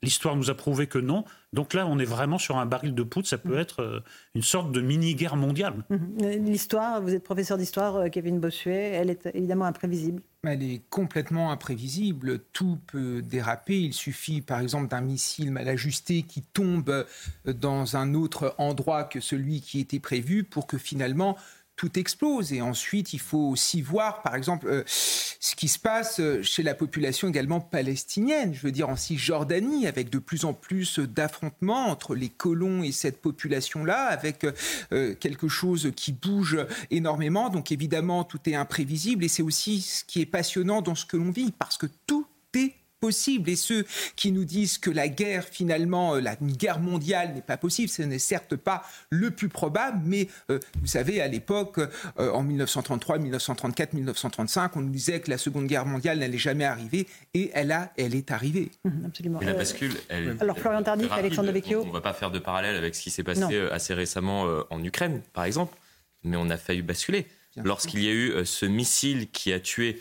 S12: L'histoire nous a prouvé que non. Donc là, on est vraiment sur un baril de poudre. Ça peut mm. être euh, une sorte de mini-guerre mondiale.
S1: Euh, l'histoire, vous êtes professeur d'histoire, euh, Kevin Bossuet, elle est évidemment imprévisible.
S13: Elle est complètement imprévisible. Tout peut déraper. Il suffit, par exemple, d'un missile mal ajusté qui tombe dans un autre endroit que celui qui était prévu pour que finalement tout explose. Et ensuite, il faut aussi voir, par exemple, euh, ce qui se passe euh, chez la population également palestinienne, je veux dire en Cisjordanie, avec de plus en plus d'affrontements entre les colons et cette population-là, avec euh, quelque chose qui bouge énormément. Donc évidemment, tout est imprévisible et c'est aussi ce qui est passionnant dans ce que l'on vit, parce que tout est possible. Et ceux qui nous disent que la guerre, finalement, euh, la guerre mondiale n'est pas possible, ce n'est certes pas le plus probable, mais euh, vous savez, à l'époque, euh, en 1933, 1934, 1935, on nous disait que la Seconde Guerre mondiale n'allait jamais arriver, et elle, a, elle est arrivée.
S1: Mmh, absolument.
S15: la bascule, elle,
S1: Alors, Florian Tardif, Alexandre Vecchio.
S15: On ne va pas faire de parallèle avec ce qui s'est passé assez récemment en Ukraine, par exemple, mais on a failli basculer. Lorsqu'il y a eu ce missile qui a tué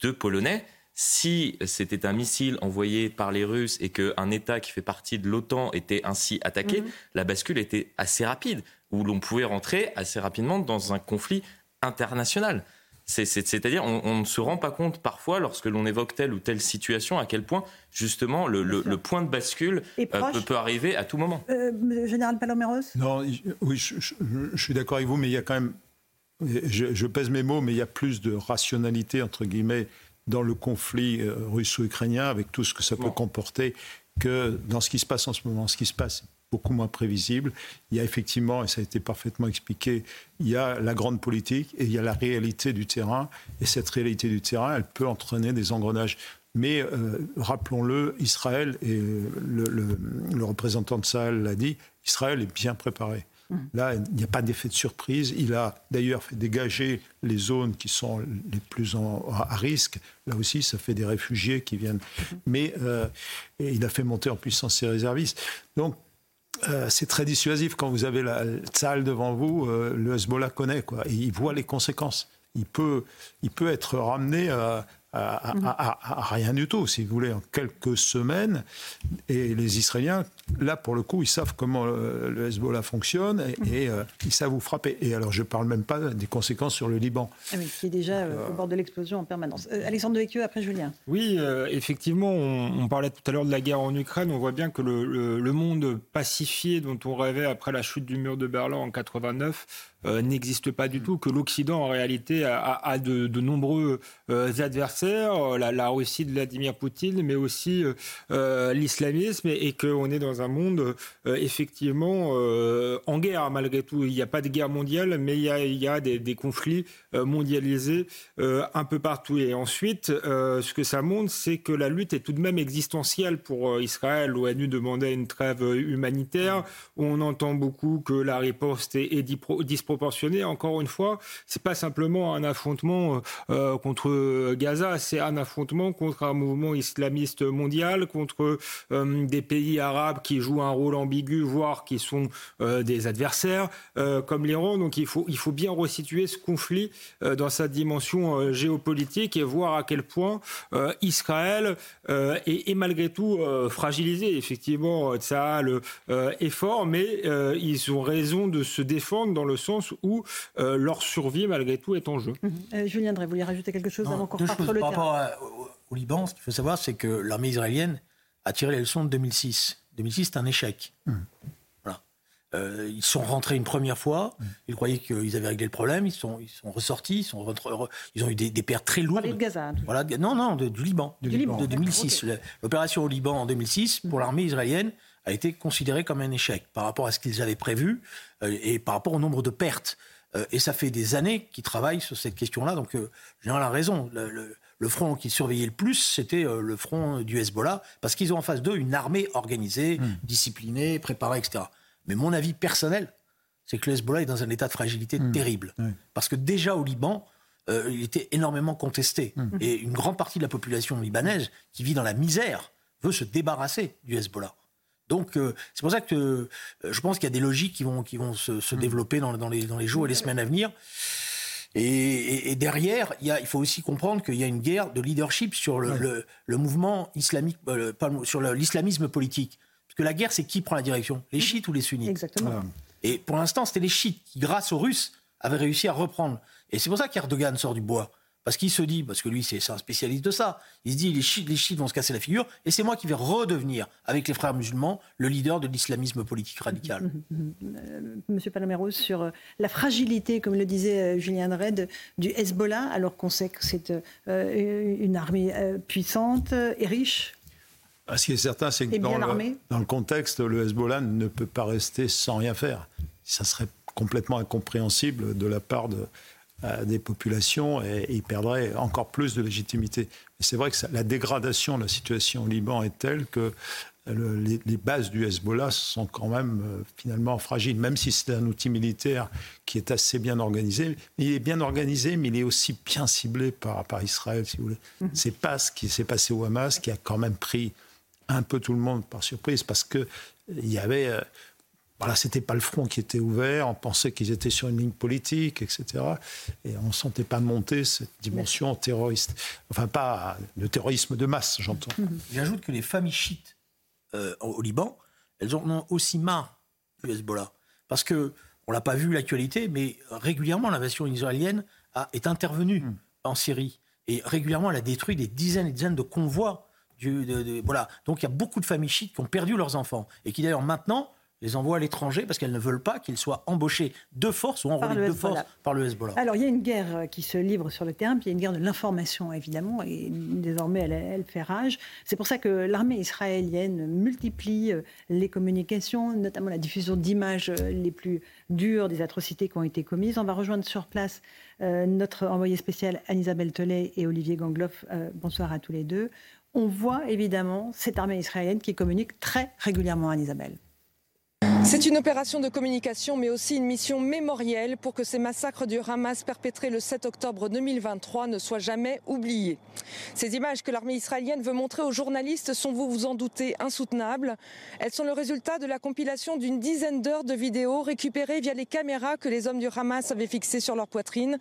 S15: deux Polonais, si c'était un missile envoyé par les Russes et qu'un État qui fait partie de l'OTAN était ainsi attaqué, mhm. la bascule était assez rapide, où l'on pouvait rentrer assez rapidement dans un conflit international. C'est-à-dire, on, ne se rend pas compte parfois, lorsque l'on évoque telle ou telle situation, à quel point, justement, le, point de bascule euh, peut, arriver à tout moment.
S1: Euh, Général Paloméros
S18: Non, oui, je, suis d'accord avec vous, mais il y a quand même. Je, je, pèse mes mots, mais il y a plus de rationalité, entre guillemets, dans le conflit euh, russo-ukrainien, avec tout ce que ça peut comporter, que dans ce qui se passe en ce moment. Ce qui se passe est beaucoup moins prévisible. Il y a effectivement, et ça a été parfaitement expliqué, il y a la grande politique et il y a la réalité du terrain. Et cette réalité du terrain, elle peut entraîner des engrenages Mais euh, rappelons-le, Israël, et le, le, le représentant de Sahel l'a dit, Israël est bien préparé. Là, il n'y a pas d'effet de surprise. Il a d'ailleurs fait dégager les zones qui sont les plus en- à risque. Là aussi, ça fait des réfugiés qui viennent. Mais euh, il a fait monter en puissance ses réservistes. Donc, euh, c'est très dissuasif quand vous avez la salle devant vous. euh, le Hezbollah connaît quoi. Et il voit les conséquences. Il peut, il peut être ramené à, à- à- à- à rien du tout, si vous voulez, en quelques semaines. Et les Israéliens, là, pour le coup, ils savent comment euh, le Hezbollah fonctionne et, et, euh, ils savent vous frapper. Et alors, je ne parle même pas des conséquences sur le Liban.
S1: Ah oui, qui est déjà euh, au bord de l'explosion en permanence. Euh, Alexandre Devecchio, après Julien.
S14: Oui, euh, effectivement, on, on parlait tout à l'heure de la guerre en Ukraine. On voit bien que le, le- le monde pacifié dont on rêvait après la chute du mur de Berlin en 89 euh, n'existe pas du tout, que l'Occident en réalité a, a- a de, de nombreux euh, adversaires, la, la Russie de Vladimir Poutine, mais aussi l'islamisme, et, et qu'on est dans un monde euh, effectivement euh, en guerre malgré tout. Il n'y a pas de guerre mondiale, mais il y a, des, conflits euh, mondialisés un peu partout. Et ensuite, ce que ça montre, c'est que la lutte est tout de même existentielle pour Israël. L'ONU demandait une trêve humanitaire. On entend beaucoup que la riposte est, disproportionnée. Encore une fois, c'est pas simplement un affrontement contre Gaza, c'est un affrontement contre un mouvement islamiste mondial, contre des pays arabes qui jouent un rôle ambigu, voire qui sont euh, des adversaires, euh, comme l'Iran. Donc il faut, il faut bien resituer ce conflit euh, dans sa dimension euh, géopolitique et voir à quel point euh, Israël euh, est, est malgré tout euh, fragilisé. Effectivement, Tsahal euh, est fort, mais euh, ils ont raison de se défendre dans le sens où euh, leur survie, malgré tout, est en jeu.
S1: Euh, Julien Drey, vous voulez rajouter quelque chose avant qu'on sur le
S22: par
S1: terrain?
S22: rapport à- au, au Liban, ce qu'il faut savoir, c'est que l'armée israélienne a tiré les leçons de 2006. 2006, c'est un échec. Voilà. Euh, ils sont rentrés une première fois, ils croyaient qu'ils avaient réglé le problème, ils sont, ils sont ressortis, ils, sont rentrés- re- ils ont eu des, des pertes très lourdes.
S1: de Gaza. hein,
S22: Voilà, de- non, non, de- du Liban.
S1: Du Liban.
S22: De 2006.
S1: Ok.
S22: Le- L'opération au Liban en 2006, pour l'armée israélienne, a été considérée comme un échec par rapport à ce qu'ils avaient prévu euh, et par rapport au nombre de pertes. Euh, et ça fait des années qu'ils travaillent sur cette question-là. Donc, euh, le général a raison. Le, le- le front qui surveillait le plus, c'était euh, le front du Hezbollah, parce qu'ils ont en face d'eux une armée organisée, disciplinée, préparée, etc. Mais mon avis personnel, c'est que le Hezbollah est dans un état de fragilité terrible. Parce que déjà au Liban, euh, il était énormément contesté. Et une grande partie de la population libanaise qui vit dans la misère veut se débarrasser du Hezbollah. Donc euh, c'est pour ça que euh, je pense qu'il y a des logiques qui vont, qui vont se, se développer dans, dans les, dans les jours et les semaines à venir. Et, et- et derrière, il, y a, il faut aussi comprendre qu'il y a une guerre de leadership sur le, le- le mouvement islamique, euh, pas sur l'islamisme politique. Parce que la guerre, c'est qui prend la direction? Les chiites ou les sunnites?
S1: Exactement.
S22: Et pour l'instant, c'était les chiites qui, grâce aux Russes, avaient réussi à reprendre. Et c'est pour ça qu'Erdogan sort du bois. Parce qu'il se dit, parce que lui, c'est un spécialiste de ça, il se dit, les chiites, les chiites vont se casser la figure, et c'est moi qui vais redevenir, avec les frères musulmans, le leader de l'islamisme politique radical.
S1: Euh, Monsieur Paloméros, sur euh, la fragilité, comme le disait euh, Julien Dredd, du Hezbollah, alors qu'on sait que c'est euh, une armée euh, puissante et riche?
S18: Ah, Ce qui est certain, c'est que dans le, dans le contexte, le Hezbollah ne peut pas rester sans rien faire. Ça serait complètement incompréhensible de la part de, des populations et, il perdrait encore plus de légitimité. C'est vrai que ça- la dégradation de la situation au Liban est telle que le- les, les bases du Hezbollah sont quand même euh, finalement fragiles, même si c'est un outil militaire qui est assez bien organisé. Il est bien organisé, mais il est aussi bien ciblé par, par Israël, si vous voulez. C'est pas ce qui s'est passé au Hamas qui a quand même pris un peu tout le monde par surprise parce que il y avait euh, voilà, c'était pas le front qui était ouvert, on pensait qu'ils étaient sur une ligne politique, etc. Et on ne sentait pas monter cette dimension terroriste. Enfin, pas le terrorisme de masse, j'entends.
S22: J'ajoute que les familles chiites euh, au Liban, elles en ont aussi marre du Hezbollah. Parce que, on l'a pas vu l'actualité, mais régulièrement l'invasion israélienne a, est intervenue en Syrie. Et régulièrement, elle a détruit des dizaines et des dizaines de convois. Du, de- de- voilà. Donc il y a beaucoup de familles chiites qui ont perdu leurs enfants. Et qui d'ailleurs maintenant les envoient à l'étranger parce qu'elles ne veulent pas qu'ils soient embauchés de force ou enrôlés de force par le Hezbollah.
S1: Alors, il y a une guerre euh, qui se livre sur le terrain, puis il y a une guerre de l'information, évidemment, et désormais, elle, elle fait rage. C'est pour ça que l'armée israélienne multiplie euh, les communications, notamment la diffusion d'images euh, les plus dures des atrocités qui ont été commises. On va rejoindre sur place euh, notre envoyé spécial Anne-Isabelle Tollet et Olivier Gangloff. Euh, bonsoir à tous les deux. on voit évidemment cette armée israélienne qui communique très régulièrement à Isabelle.
S17: C'est une opération de communication, mais aussi une mission mémorielle pour que ces massacres du Hamas perpétrés le 7 octobre 2023 ne soient jamais oubliés. Ces images que l'armée israélienne veut montrer aux journalistes sont, vous vous en doutez, insoutenables. Elles sont le résultat de la compilation d'une dizaine d'heures de vidéos récupérées via les caméras que les hommes du Hamas avaient fixées sur leur poitrine,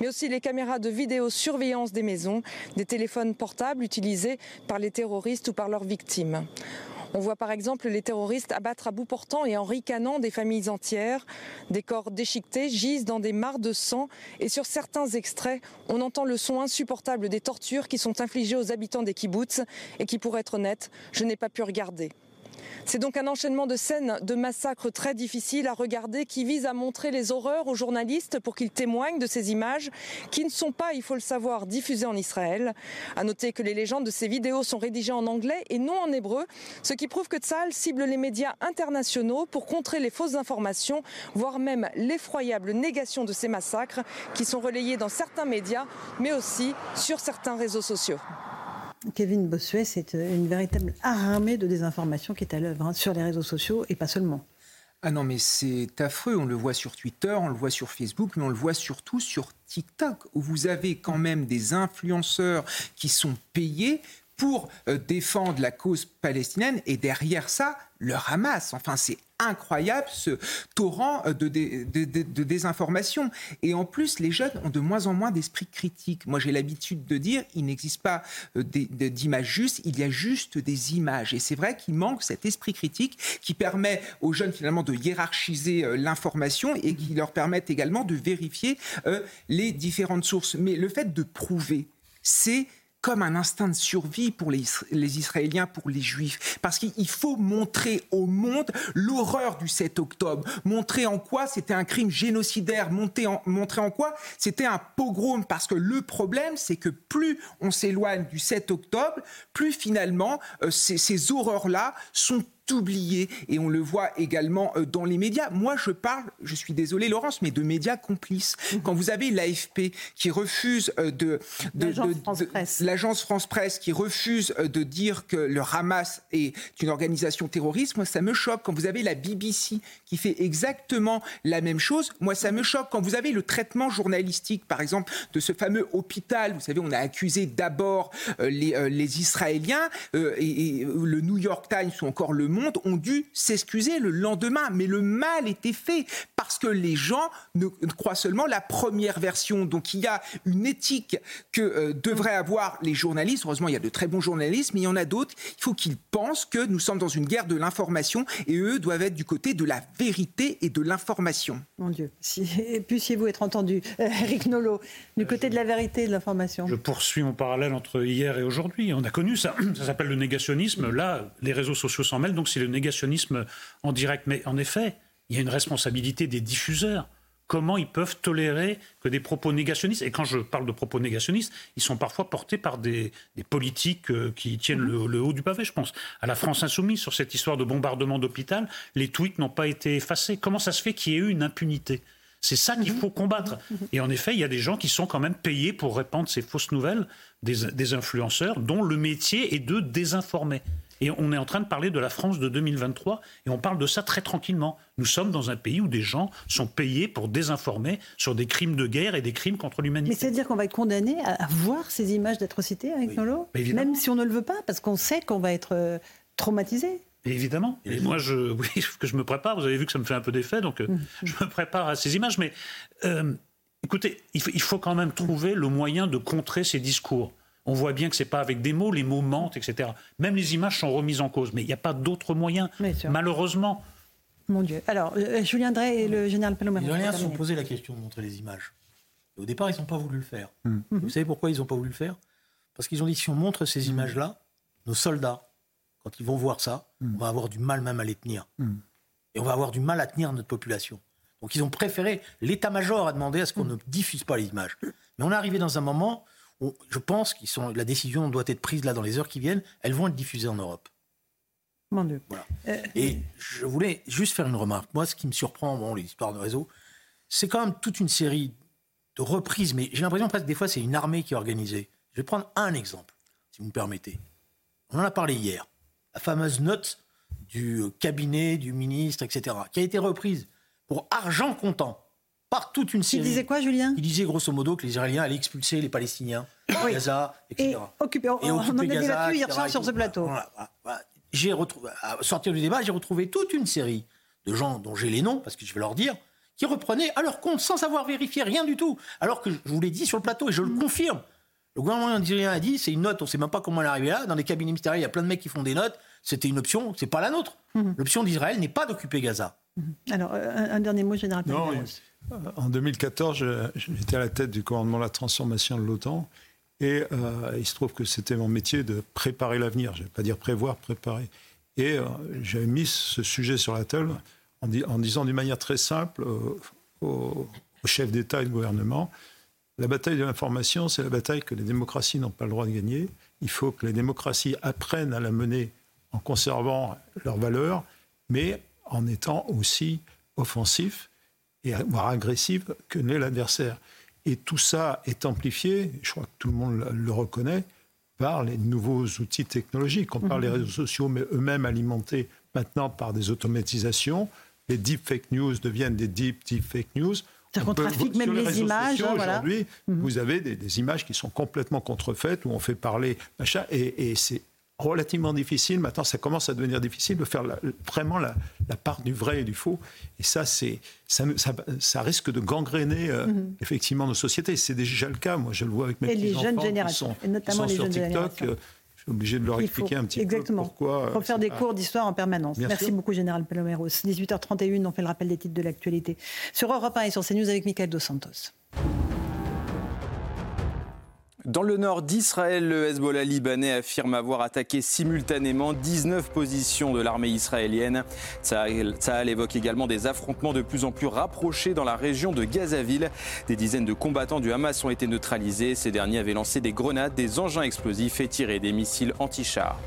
S17: mais aussi les caméras de vidéosurveillance des maisons, des téléphones portables utilisés par les terroristes ou par leurs victimes. On voit par exemple les terroristes abattre à bout portant et en ricanant des familles entières. Des corps déchiquetés gisent dans des mares de sang et sur certains extraits, on entend le son insupportable des tortures qui sont infligées aux habitants des kibbutz et qui, pour être honnête, je n'ai pas pu regarder. C'est donc un enchaînement de scènes de massacres très difficiles à regarder qui vise à montrer les horreurs aux journalistes pour qu'ils témoignent de ces images qui ne sont pas, il faut le savoir, diffusées en Israël. À noter que les légendes de ces vidéos sont rédigées en anglais et non en hébreu, ce qui prouve que Tzal cible les médias internationaux pour contrer les fausses informations, voire même l'effroyable négation de ces massacres qui sont relayés dans certains médias, mais aussi sur certains réseaux sociaux.
S1: Kevin Bossuet, c'est euh, une véritable armée de désinformation qui est à l'œuvre hein, sur les réseaux sociaux et pas seulement.
S13: Ah non, mais c'est affreux. On le voit sur Twitter, on le voit sur Facebook, mais on le voit surtout sur TikTok, où vous avez quand même des influenceurs qui sont payés pour euh, défendre la cause palestinienne et derrière ça, le Hamas. Enfin, c'est incroyable ce torrent de, de, désinformation. Et en plus, les jeunes ont de moins en moins d'esprit critique. Moi, j'ai l'habitude de dire, il n'existe pas euh, d'images justes, il y a juste des images. Et c'est vrai qu'il manque cet esprit critique qui permet aux jeunes finalement de hiérarchiser euh, l'information et qui leur permettent également de vérifier euh, les différentes sources. Mais le fait de prouver, c'est comme un instinct de survie pour les, Israéliens, pour les Juifs. Parce qu'il faut montrer au monde l'horreur du 7 octobre, montrer en quoi c'était un crime génocidaire, montrer en, quoi c'était un pogrom. Parce que le problème, c'est que plus on s'éloigne du 7 octobre, plus finalement euh, ces, ces horreurs-là sont oublié et on le voit également euh, dans les médias. Moi, je parle, je suis désolé Laurence, mais de médias complices. Mhm. Quand vous avez l'AFP qui refuse euh, de, l'agence France Presse qui refuse euh, de dire que le Hamas est une organisation terroriste, moi ça me choque. Quand vous avez la BBC qui fait exactement la même chose, moi ça me choque. Quand vous avez le traitement journalistique, par exemple, de ce fameux hôpital, vous savez, on a accusé d'abord les, les, Israéliens et, et, le New York Times ou encore le Monde ont dû s'excuser le lendemain. Mais le mal était fait parce que les gens ne, croient seulement la première version. Donc il y a une éthique que euh, devraient avoir les journalistes. Heureusement, il y a de très bons journalistes, mais il y en a d'autres. Il faut qu'ils pensent que nous sommes dans une guerre de l'information et eux doivent être du côté de la vérité et de l'information.
S1: Mon Dieu, si, puissiez-vous être entendu, euh, Eric Nolot, du côté de la vérité et de l'information.
S12: Je poursuis mon parallèle entre hier et aujourd'hui. On a connu ça. Ça s'appelle le négationnisme. Là, les réseaux sociaux s'en mêlent, donc c'est le négationnisme en direct. Mais en effet, il y a une responsabilité des diffuseurs. Comment ils peuvent tolérer que des propos négationnistes, et quand je parle de propos négationnistes, ils sont parfois portés par des, politiques euh, qui tiennent le, haut du pavé, je pense. À la France insoumise, sur cette histoire de bombardement d'hôpital, les tweets n'ont pas été effacés. Comment ça se fait qu'il y ait eu une impunité? C'est ça qu'il faut combattre. Et en effet, il y a des gens qui sont quand même payés pour répandre ces fausses nouvelles, des influenceurs, dont le métier est de désinformer. Et on est en train de parler de la France de 2023 et on parle de ça très tranquillement. Nous sommes dans un pays où des gens sont payés pour désinformer sur des crimes de guerre et des crimes contre l'humanité.
S1: Mais c'est-à-dire qu'on va être condamné à voir ces images d'atrocités avec Nolo Même si on ne le veut pas, parce qu'on sait qu'on va être euh, traumatisé
S12: Évidemment. Et moi, je, oui, que je me prépare. Vous avez vu que ça me fait un peu d'effet, donc euh, mmh. je me prépare à ces images. Mais euh, écoutez, il faut, il faut, quand même trouver le moyen de contrer ces discours. On voit bien que c'est pas avec des mots, les mots mentent, etc. Même les images sont remises en cause, mais il n'y a pas d'autre moyen, malheureusement.
S1: Mon Dieu. Alors, euh, Julien Drey et le général Palomero.
S22: Les Iraniens se sont posé la question de montrer les images. au départ, ils n'ont pas voulu le faire. Hmm. Vous savez pourquoi ils n'ont pas voulu le faire? Parce qu'ils ont dit si on montre ces hmm. images-là, nos soldats, quand ils vont voir ça, hmm. on va avoir du mal même à les tenir. Et on va avoir du mal à tenir notre population. Donc ils ont préféré, l'état-major a demandé à ce qu'on ne diffuse pas les images. Mais on est arrivé dans un moment je pense que la décision doit être prise là dans les heures qui viennent. Elles vont être diffusées en Europe.
S1: Mon Dieu.
S22: Euh, et je voulais juste faire une remarque. Moi, ce qui me surprend, bon, les histoires de réseau, c'est quand même toute une série de reprises, mais j'ai l'impression presque des fois c'est une armée qui est organisée. Je vais prendre un exemple, si vous me permettez. On en a parlé hier. La fameuse note du cabinet du ministre, etc., qui a été reprise pour argent comptant par toute une série.
S1: Il disait quoi, Julien?
S22: Il disait grosso modo que les Israéliens allaient expulser les Palestiniens,
S1: Oui.
S22: Gaza, etc.
S1: Et occuper, on,
S22: Et
S1: on en
S22: occuper
S1: a
S22: Gaza,
S1: débattu hier soir sur ce plateau.
S22: Voilà, voilà, voilà. J'ai retrouvé, à sortir du débat, j'ai retrouvé toute une série de gens dont j'ai les noms, parce que je vais leur dire, qui reprenaient à leur compte sans avoir vérifié rien du tout. Alors que je vous l'ai dit sur le plateau et je le confirme. Le gouvernement indien a dit, c'est une note, on ne sait même pas comment elle est arrivée là. Dans les cabinets ministériels, il y a plein de mecs qui font des notes. C'était une option, c'est pas la nôtre. L'option d'Israël n'est pas d'occuper Gaza.
S1: Alors, euh, un, un dernier mot, Général
S18: Non, En 2014, je- j'étais à la tête du commandement de la transformation de l'OTAN. Et euh, il se trouve que c'était mon métier de préparer l'avenir. Je ne vais pas dire prévoir, préparer. Et euh, j'avais mis ce sujet sur la table en disant d'une manière très simple euh, aux, aux chefs d'État et de gouvernement la bataille de l'information, c'est la bataille que les démocraties n'ont pas le droit de gagner. Il faut que les démocraties apprennent à la mener en conservant leurs valeurs, mais en étant aussi offensifs et voire agressifs que l'est l'adversaire. Et tout ça est amplifié, je crois que tout le monde le- reconnaît, par les nouveaux outils technologiques. On parle des
S1: Mhm.
S18: réseaux sociaux, mais eux-mêmes alimentés maintenant par des automatisations. Les deep fake news deviennent des deep, deep fake news. On peut-
S1: trafique même les images, voilà.
S18: Aujourd'hui, vous avez des, des images qui sont complètement contrefaites, où on fait parler, machin, et, et c'est relativement difficile. Maintenant, ça commence à devenir difficile de faire la- vraiment la, la part du vrai et du faux. Et ça, c'est, ça, nous- ça, ça risque de gangréner euh,
S1: Mhm.
S18: effectivement nos sociétés. C'est déjà le cas. Moi, je le vois avec mes
S1: Et les
S18: petits-enfants
S1: jeunes
S18: qui
S1: générations,
S18: sont-
S1: et
S18: qui
S1: notamment
S18: sont
S1: les
S18: sur
S1: jeunes
S18: TikTok.
S1: générations.
S18: euh, je suis obligé de leur
S1: Il faut-
S18: expliquer un petit
S1: exactement.
S18: peu pourquoi. Euh,
S1: faire
S18: c'est
S1: des
S18: pas-
S1: cours d'histoire en permanence.
S18: Bien
S1: Merci
S18: sûr.
S1: beaucoup, Général Paloméros. 18h31, on fait le rappel des titres de l'actualité. Sur Europe 1 et sur CNews avec Michael Dos Santos.
S2: Dans le nord d'Israël, le Hezbollah libanais affirme avoir attaqué simultanément 19 positions de l'armée israélienne. Tsahal évoque également des affrontements de plus en plus rapprochés dans la région de Gazaville. Des dizaines de combattants du Hamas ont été neutralisés. Ces derniers avaient lancé des grenades, des engins explosifs et tiré des missiles anti-chars.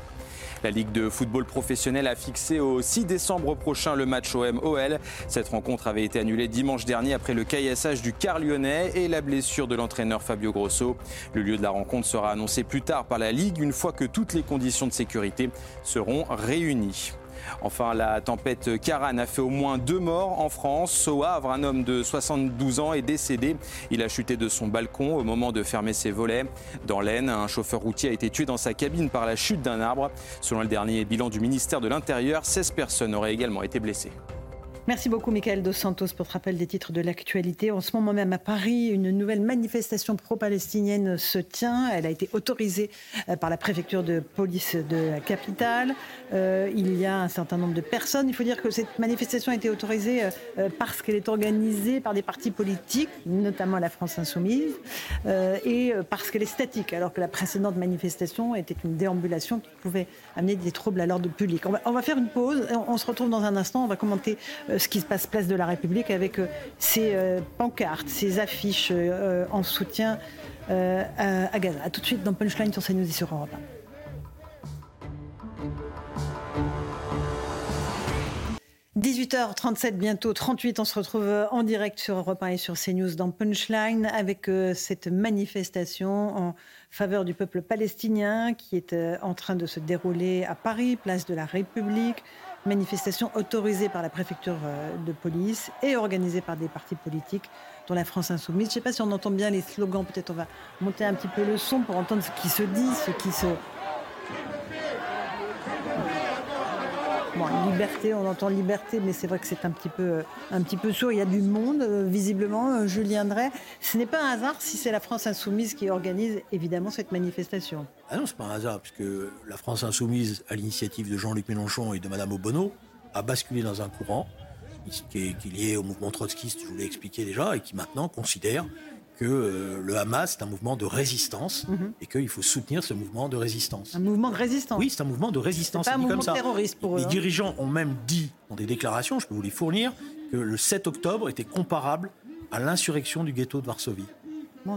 S2: La Ligue de football professionnel a fixé au 6 décembre prochain le match OM-OL. Cette rencontre avait été annulée dimanche dernier après le caillassage du car lyonnais et la blessure de l'entraîneur Fabio Grosso. Le lieu de la rencontre sera annoncé plus tard par la Ligue une fois que toutes les conditions de sécurité seront réunies. Enfin, la tempête Karan a fait au moins deux morts en France. Au Havre, un homme de 72 ans est décédé. Il a chuté de son balcon au moment de fermer ses volets. Dans l'Aisne, un chauffeur routier a été tué dans sa cabine par la chute d'un arbre. Selon le dernier bilan du ministère de l'Intérieur, 16 personnes auraient également été blessées.
S1: Merci beaucoup, Michael Dos Santos, pour ce rappel des titres de l'actualité. En ce moment même à Paris, une nouvelle manifestation pro-palestinienne se tient. Elle a été autorisée euh, par la préfecture de police de la capitale. Euh, il y a un certain nombre de personnes. Il faut dire que cette manifestation a été autorisée euh, parce qu'elle est organisée par des partis politiques, notamment la France Insoumise, et parce qu'elle est statique, alors que la précédente manifestation était une déambulation qui pouvait amener des troubles à l'ordre public. On va, faire une pause. On, se retrouve dans un instant. On va commenter ce qui se passe place de la République avec euh, ces euh, pancartes, ces affiches euh, en soutien euh, à, Gaza. A tout de suite dans Punchline sur CNews et sur Europe 1. 18h37 bientôt, 38, on se retrouve euh, en direct sur Europe 1 et sur CNews dans Punchline avec euh, cette manifestation en faveur du peuple palestinien qui est euh, en train de se dérouler à Paris, place de la République. Manifestation autorisée par la préfecture euh, de police et organisée par des partis politiques dont la France Insoumise. Je ne sais pas si on entend bien les slogans, peut-être on va monter un petit peu le son pour entendre ce qui se dit, ce qui se... Bon, liberté, on entend liberté, mais c'est vrai que c'est un petit peu, euh, un petit peu sourd. Il y a du monde, euh, visiblement, euh, Julien Drey. Ce n'est pas un hasard si c'est la France Insoumise qui organise, évidemment, cette manifestation.
S22: Ah non, c'est pas un hasard, puisque la France Insoumise, à l'initiative de Jean-Luc Mélenchon et de Madame Obono, a basculé dans un courant qui est, qui est lié au mouvement trotskiste, je vous l'ai expliqué déjà, et qui maintenant considère que euh, le Hamas est un mouvement de résistance
S1: Mhm.
S22: et qu'il faut soutenir ce mouvement de résistance.
S1: Un mouvement de résistance.
S22: Oui, c'est un mouvement de résistance.
S1: C'est pas un
S22: comme
S1: mouvement
S22: ça.
S1: terroriste pour eux,
S22: Les
S1: hein.
S22: dirigeants ont même dit dans des déclarations, je peux vous les fournir, que le 7 octobre était comparable à l'insurrection du ghetto de Varsovie.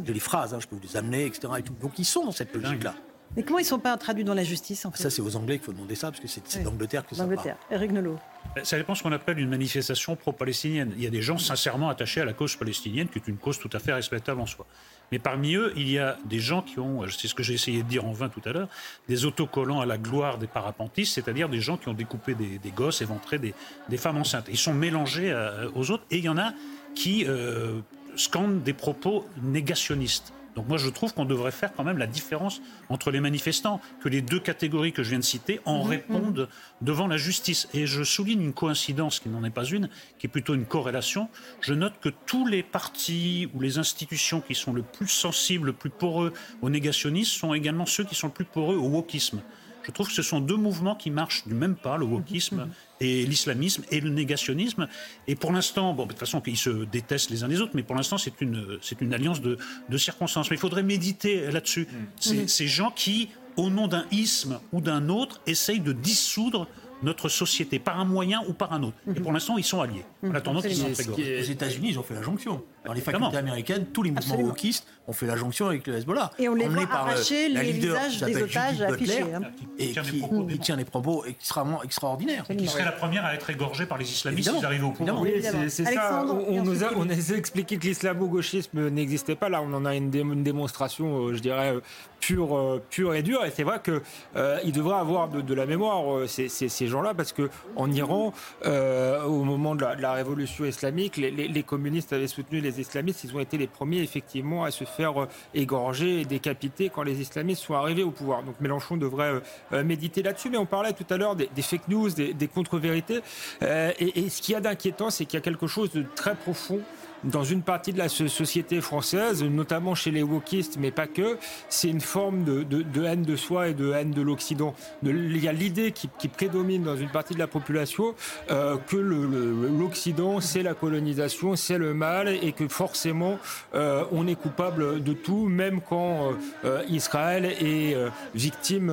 S22: J'ai les phrases, hein, je peux vous les amener, etc. et tout. Donc ils sont dans cette logique-là.
S1: Mais comment ils ne sont pas traduits dans la justice, en fait
S22: Ça, c'est aux Anglais qu'il faut demander ça, parce que c'est
S1: Oui.
S22: d'Angleterre que ça
S1: D'Angleterre.
S22: part.
S1: Eric Nolot.
S12: Ça dépend ce qu'on appelle une manifestation pro-palestinienne. Il y a des gens sincèrement attachés à la cause palestinienne, qui est une cause tout à fait respectable en soi. Mais parmi eux, il y a des gens qui ont, c'est ce que j'ai essayé de dire en vain tout à l'heure, des autocollants à la gloire des parapentistes, c'est-à-dire des gens qui ont découpé des, des gosses, éventré des, des, femmes enceintes. Ils sont mélangés euh, aux autres et il y en a qui euh, scandent des propos négationnistes. Donc moi je trouve qu'on devrait faire quand même la différence entre les manifestants, que les deux catégories que je viens de citer en
S1: Mhm.
S12: répondent devant la justice. Et je souligne une coïncidence qui n'en est pas une, qui est plutôt une corrélation. Je note que tous les partis ou les institutions qui sont le plus sensibles, le plus poreux au négationnisme sont également ceux qui sont le plus poreux au wokisme. Je trouve que ce sont deux mouvements qui marchent du même pas, le wokisme et l'islamisme et le négationnisme. Et pour l'instant, bon, de toute façon, ils se détestent les uns les autres, mais pour l'instant, c'est une, c'est une alliance de, de circonstances. Mais il faudrait méditer là-dessus. C'est
S1: Mhm.
S12: ces gens qui, au nom d'un isme ou d'un autre, essayent de dissoudre notre société par un moyen ou par un autre. Et pour l'instant, ils sont alliés. En attendant qu'ils s'entrégorent.
S22: Aux États-Unis, ils ont fait la jonction. Dans les
S12: Évidemment.
S22: facultés américaines, tous les mouvements
S1: Absolument.
S22: wokistes ont fait la jonction avec le Hezbollah.
S1: Et on les voit
S22: par, euh,
S1: arracher les visages
S22: qui
S1: des otages affichés, hein.
S22: Et
S12: tient des
S22: qui,
S12: propos
S22: qui tient des propos extrêmement extraordinaires.
S12: Qui serait la première à être égorgée par les islamistes s'ils arrivaient au pouvoir.
S14: Oui, c'est ça. On,
S1: et
S14: on nous a, on a expliqué que l'islamo-gauchisme n'existait pas. Là, on en a une, dé- une démonstration, euh, je dirais, euh, pure, pure et dure. Et c'est vrai que euh, ils devraient avoir de, de la mémoire euh, ces, ces- ces gens-là, parce que en Iran, euh, au moment de la, de la révolution islamique, les, les- les communistes avaient soutenu les islamistes. Ils ont été les premiers, effectivement, à se faire euh, égorger et décapiter quand les islamistes sont arrivés au pouvoir. Donc Mélenchon devrait euh, euh, méditer là-dessus. Mais on parlait tout à l'heure des, fake news, des, contre-vérités. Et, et ce qu'il y a d'inquiétant, c'est qu'il y a quelque chose de très profond dans une partie de la so- société française, notamment chez les wokistes, mais pas que, c'est une forme de, haine de soi et de haine de l'Occident. De- Il y a l'idée qui, prédomine dans une partie de la population euh, que l'Occident, c'est la colonisation, c'est le mal, et que forcément, euh, on est coupable de tout, même quand euh, Israël est victime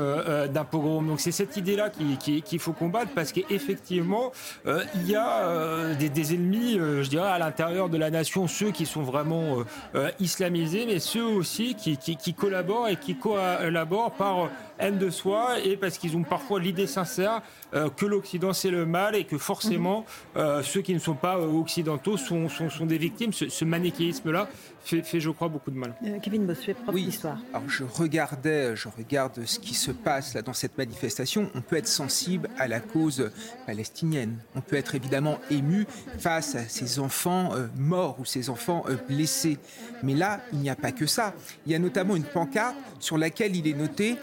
S14: d'un pogrom. Donc c'est cette idée-là qui- qui- qu'il faut combattre, parce qu'effectivement, il y a des, ennemis, je dirais, à l'intérieur de la nation, ceux qui sont vraiment euh, euh, islamisés, mais ceux aussi qui, qui- qui collaborent et qui collaborent par haine de soi et parce qu'ils ont parfois l'idée sincère euh, que l'Occident c'est le mal et que forcément euh, ceux qui ne sont pas euh, occidentaux sont, sont, sont des victimes. Ce, ce manichéisme-là fait, fait, je crois, beaucoup de mal.
S1: Euh, Kevin Bossuet, propre
S13: Oui.
S1: d'histoire.
S13: Alors je regardais, je regarde ce qui se passe là dans cette manifestation. On peut être sensible à la cause palestinienne. On peut être évidemment ému face à ces enfants euh, morts ou ces enfants euh, blessés. Mais là, il n'y a pas que ça. Il y a notamment une pancarte sur laquelle il est noté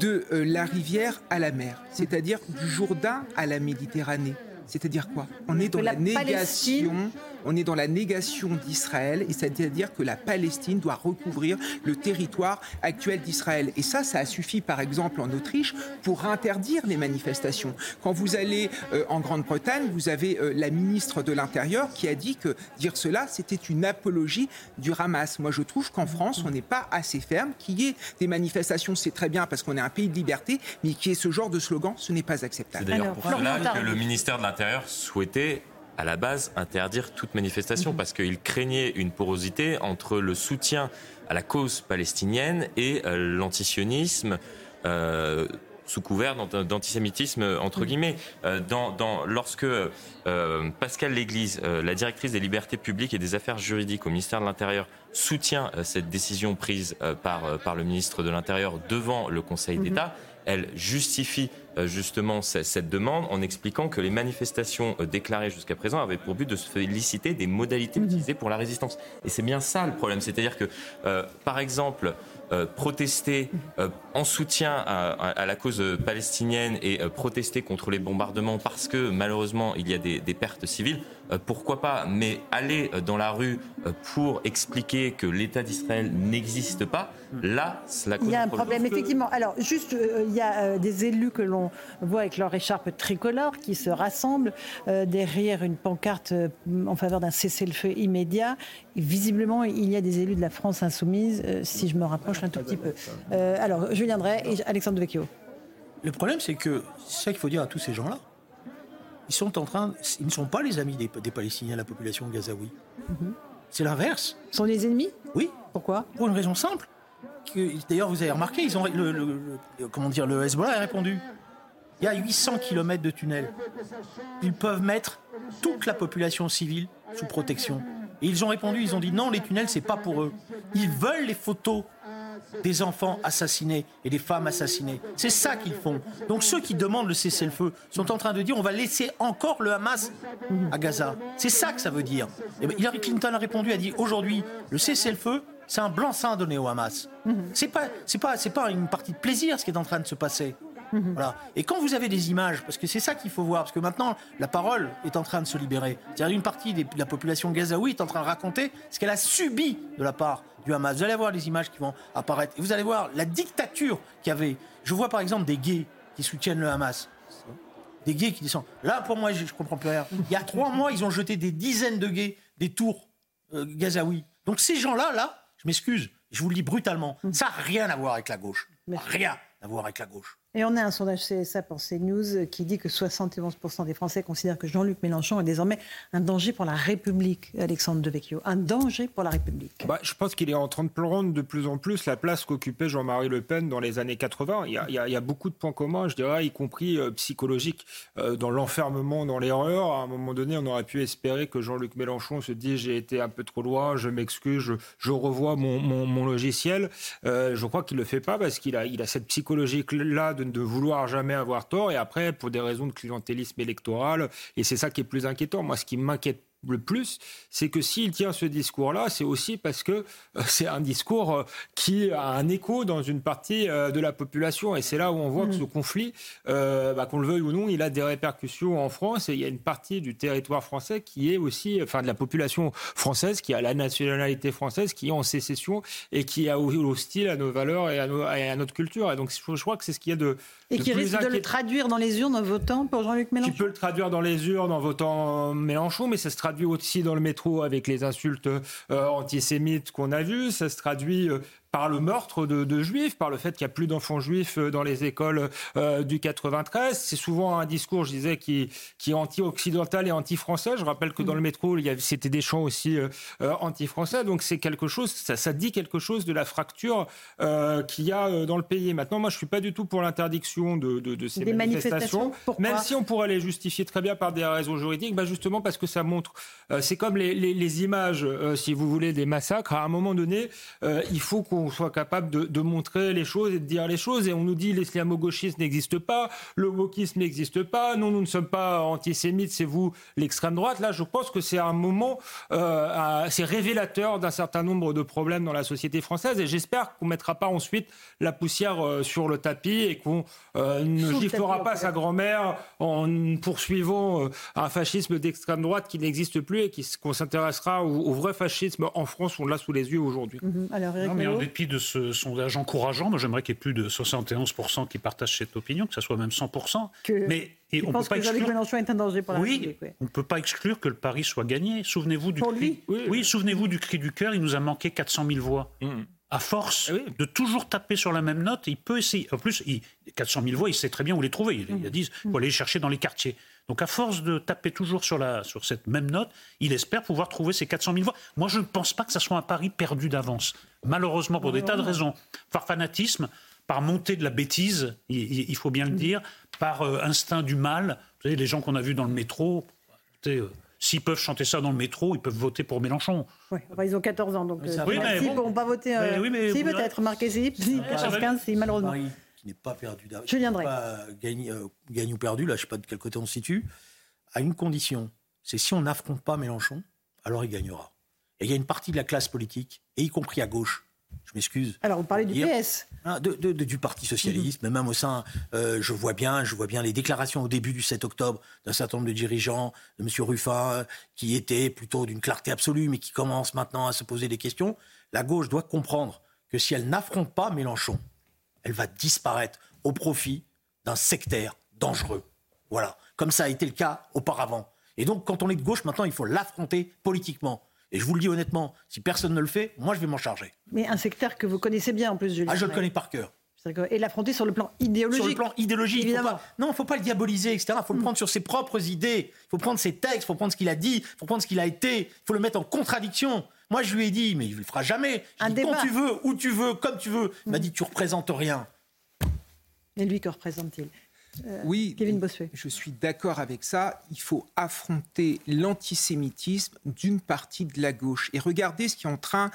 S13: de euh, la rivière à la mer, c'est-à-dire du Jourdain à la Méditerranée. C'est-à-dire quoi? On est dans la négation. On est dans la négation d'Israël, et c'est-à-dire que la Palestine doit recouvrir le territoire actuel d'Israël. Et ça, ça a suffi, par exemple, en Autriche, pour interdire les manifestations. Quand vous allez euh, en Grande-Bretagne, vous avez euh, la ministre de l'Intérieur qui a dit que dire cela, c'était une apologie du Hamas. Moi, je trouve qu'en France, on n'est pas assez ferme. Qu'il y ait des manifestations, c'est très bien parce qu'on est un pays de liberté, mais qu'il y ait ce genre de slogan, ce n'est pas acceptable.
S15: C'est d'ailleurs pour cela que le ministère de l'Intérieur souhaitait à la base interdire toute manifestation parce qu'il craignait une porosité entre le soutien à la cause palestinienne et euh, l'antisionisme. euh, sous couvert d'ant- d'antisémitisme entre guillemets. Euh, dans, dans- lorsque euh, Pascal Léglise, euh, la directrice des libertés publiques et des affaires juridiques au ministère de l'Intérieur, soutient cette décision prise par, par le ministre de l'Intérieur devant le Conseil
S24: Mhm.
S15: d'État, elle justifie justement ce- cette demande en expliquant que les manifestations euh, déclarées jusqu'à présent avaient pour but de se féliciter des modalités utilisées pour la résistance. Et c'est bien ça le problème, c'est-à-dire que, euh, par exemple, euh, protester euh, en soutien à, la cause euh, palestinienne et euh, protester contre les bombardements parce que malheureusement il y a des, des pertes civiles, euh, pourquoi pas Mais aller euh, dans la rue euh, pour expliquer que l'État d'Israël n'existe pas, là, cela cause
S1: Il y a un problème, effectivement. Alors, juste, euh, il y a euh, des élus que l'on voit avec leur écharpe tricolore qui se rassemblent euh, derrière une pancarte euh, en faveur d'un cessez-le-feu immédiat. Et visiblement, il y a des élus de la France insoumise, euh, si je me rapproche un tout petit peu. Euh, alors, Julien Drey et Alexandre Devecchio.
S22: Le problème, c'est que c'est ça qu'il faut dire à tous ces gens-là. Ils sont en train, ils ne sont pas les amis des, des Palestiniens, la population gazaoui. C'est l'inverse.
S1: Ils sont les ennemis?
S22: Oui.
S1: Pourquoi?
S22: Pour une raison simple. D'ailleurs, vous avez remarqué, le, comment dire, le Hezbollah a répondu. Il y a 800 km de tunnels. Ils peuvent mettre toute la population civile sous protection. Et ils ont répondu, ils ont dit non, les tunnels, c'est pas pour eux. Ils veulent les photos des enfants assassinés et des femmes assassinées. C'est ça qu'ils font. Donc ceux qui demandent le cessez-le-feu sont en train de dire on va laisser encore le Hamas à Gaza. C'est ça que ça veut dire. Et ben, Hillary Clinton a répondu, a dit aujourd'hui, le cessez-le-feu, c'est un blanc-seing donné au Hamas. C'est pas, c'est pas, c'est pas une partie de plaisir ce qui est en train de se passer. Voilà. Et quand vous avez des images, parce que c'est ça qu'il faut voir, parce que maintenant la parole est en train de se libérer. C'est-à-dire une partie de la population gazaoui est en train de raconter ce qu'elle a subi de la part du Hamas. Vous allez voir les images qui vont apparaître. Et vous allez voir la dictature qu'il y avait. Je vois par exemple des gays qui soutiennent le Hamas. Des gays qui descendent. Là, pour moi, je, je comprends plus rien. Il y a trois mois, ils ont jeté des dizaines de gays des tours euh, gazaouis. Donc ces gens-là, là, je m'excuse, je vous le dis brutalement, ça n'a rien à voir avec la gauche. Rien à voir avec la gauche.
S1: Et on a un sondage CSA pour CNews qui dit que 71% des Français considèrent que Jean-Luc Mélenchon est désormais un danger pour la République, Alexandre Devecchio. Un danger pour la République.
S14: Bah, je pense qu'il est en train de prendre de plus en plus la place qu'occupait Jean-Marie Le Pen dans les années 80. Il y a, beaucoup de points communs, je dirais, y compris euh, psychologiques, euh, dans l'enfermement, dans l'erreur. À un moment donné, on aurait pu espérer que Jean-Luc Mélenchon se dise j'ai été un peu trop loin, je m'excuse, je, revois mon, logiciel. Euh, je crois qu'il le fait pas parce qu'il a, a cette psychologie-là de, de vouloir jamais avoir tort. Et après, pour des raisons de clientélisme électoral, et c'est ça qui est plus inquiétant. Moi, ce qui m'inquiète le plus, c'est que s'il tient ce discours-là, c'est aussi parce que euh, c'est un discours euh, qui a un écho dans une partie euh, de la population. Et c'est là où on voit que ce conflit, euh, bah, qu'on le veuille ou non, il a des répercussions en France. Et il y a une partie du territoire français qui est aussi, enfin de la population française, qui a la nationalité française, qui est en sécession et qui est hostile à nos valeurs et à, nos- et à notre culture. Et donc je, je crois que c'est ce qu'il y a de,
S1: Et
S14: de
S1: qui risque de le traduire dans les urnes en votant pour Jean-Luc Mélenchon?
S14: Tu peux le traduire dans les urnes en votant Mélenchon, mais ça se traduit aussi dans le métro avec les insultes euh, antisémites qu'on a vues. Ça se traduit euh, par le meurtre de, de juifs, par le fait qu'il n'y a plus d'enfants juifs euh, dans les écoles euh, du 93. C'est souvent un discours, je disais, qui, qui est anti-occidental et anti-français. Je rappelle que dans le métro, il y avait- c'était des chants aussi euh, anti-français. Donc c'est quelque chose, ça, ça dit quelque chose de la fracture euh, qu'il y a dans le pays. Maintenant, moi, je suis pas du tout pour l'interdiction de, de, de ces
S1: Des
S14: manifestations. même si on pourrait les justifier très bien par des raisons juridiques, bah justement parce que ça montre, c'est comme les, les- les images, si vous voulez, des massacres. À un moment donné, il faut qu'on soit capable de, de montrer les choses et de dire les choses. Et on nous dit l'islamo-gauchisme n'existe pas, le wokisme n'existe pas, non, nous ne sommes pas antisémites, c'est vous l'extrême droite. Là, je pense que c'est un moment, euh, c'est révélateur d'un certain nombre de problèmes dans la société française. Et j'espère qu'on mettra pas ensuite la poussière euh, sur le tapis et qu'on euh, ne giflera pas sa grand-mère en poursuivant euh, un fascisme d'extrême droite qui n'existe plus et qu'on s'intéressera au, au vrai fascisme en France. On l'a sous les yeux aujourd'hui.
S1: Mhm. Alors, Eric
S12: Non, mais en
S1: Mello
S12: dépit de ce sondage encourageant, moi j'aimerais qu'il y ait plus de 71% qui partagent cette opinion, que ce soit même 100%.
S1: Que-
S12: mais et on
S1: pense
S12: peut pas
S1: que
S12: exclure.
S1: Mélenchon est un danger pour la
S12: Oui,
S1: République. oui.
S12: on ne peut pas exclure que le pari soit gagné. Souvenez-vous du cri. Oui, souvenez-vous du cri du cœur. Il nous a manqué 400 000 voix. À force de toujours taper sur la même note, il peut essayer. En plus, il, 400 000 voix, il sait très bien où les trouver. Il, il a dit, faut aller les chercher dans les quartiers. Donc, à force de taper toujours sur, la, sur cette même note, il espère pouvoir trouver ces 400 000 voix. Moi, je ne pense pas que ça soit un pari perdu d'avance. Malheureusement, pour des tas de raisons. Par fanatisme, par montée de la bêtise, il, il- il faut bien le dire, par euh, instinct du mal. Vous savez, les gens qu'on a vus dans le métro, écoutez, euh, s'ils peuvent chanter ça dans le métro, ils peuvent voter pour Mélenchon.
S1: Enfin, ils ont 14 ans, donc euh,
S12: Oui, mais bon.
S1: ne pourront pas voter. euh,
S12: Mais oui, mais
S1: si, peut-être, marqué si, si,
S22: Ouais,
S1: 14-15, si, malheureusement.
S22: Paris qui n'est pas perdu d'avance.
S1: Julien Drey.
S22: Pas gagné, euh, gagne ou perdu, là, je ne sais pas de quel côté on se situe, à une condition. C'est si on n'affronte pas Mélenchon, alors il gagnera. Et il y a une partie de la classe politique, et y compris à gauche, je m'excuse.
S1: Alors, vous parlez du PS.
S22: Hein, de- de- de- du Parti socialiste, mais même au sein, euh, je vois bien, je vois bien les déclarations au début du 7 octobre d'un certain nombre de dirigeants, de M. Ruffin, euh, qui étaient plutôt d'une clarté absolue, mais qui commencent maintenant à se poser des questions. La gauche doit comprendre que si elle n'affronte pas Mélenchon, elle va disparaître au profit d'un sectaire dangereux. Voilà, comme ça a été le cas auparavant. Et donc, quand on est de gauche, maintenant, il faut l'affronter politiquement. Et je vous le dis honnêtement, si personne ne le fait, moi, je vais m'en charger.
S1: Mais un secteur que vous connaissez bien, en plus, Julien.
S22: Ah, je le connais par cœur.
S1: Et l'affronter sur le plan idéologique.
S22: Sur le plan idéologique, faut
S1: Évidemment.
S22: pas- non, il ne faut pas le diaboliser, etc. Il faut le prendre sur ses propres idées. Il faut prendre ses textes, il faut prendre ce qu'il a dit, il faut prendre ce qu'il a été, il faut le mettre en contradiction. Moi, je lui ai dit, mais il ne le fera jamais.
S1: Un
S22: dis, quand tu veux, où tu veux, comme tu veux. Il m'a dit, tu représentes rien.
S1: Et lui, que représente-t-il? Euh,
S13: oui,
S1: Kevin Bossuet.
S13: je suis d'accord avec ça. Il faut affronter l'antisémitisme d'une partie de la gauche. Et regardez ce qui est en train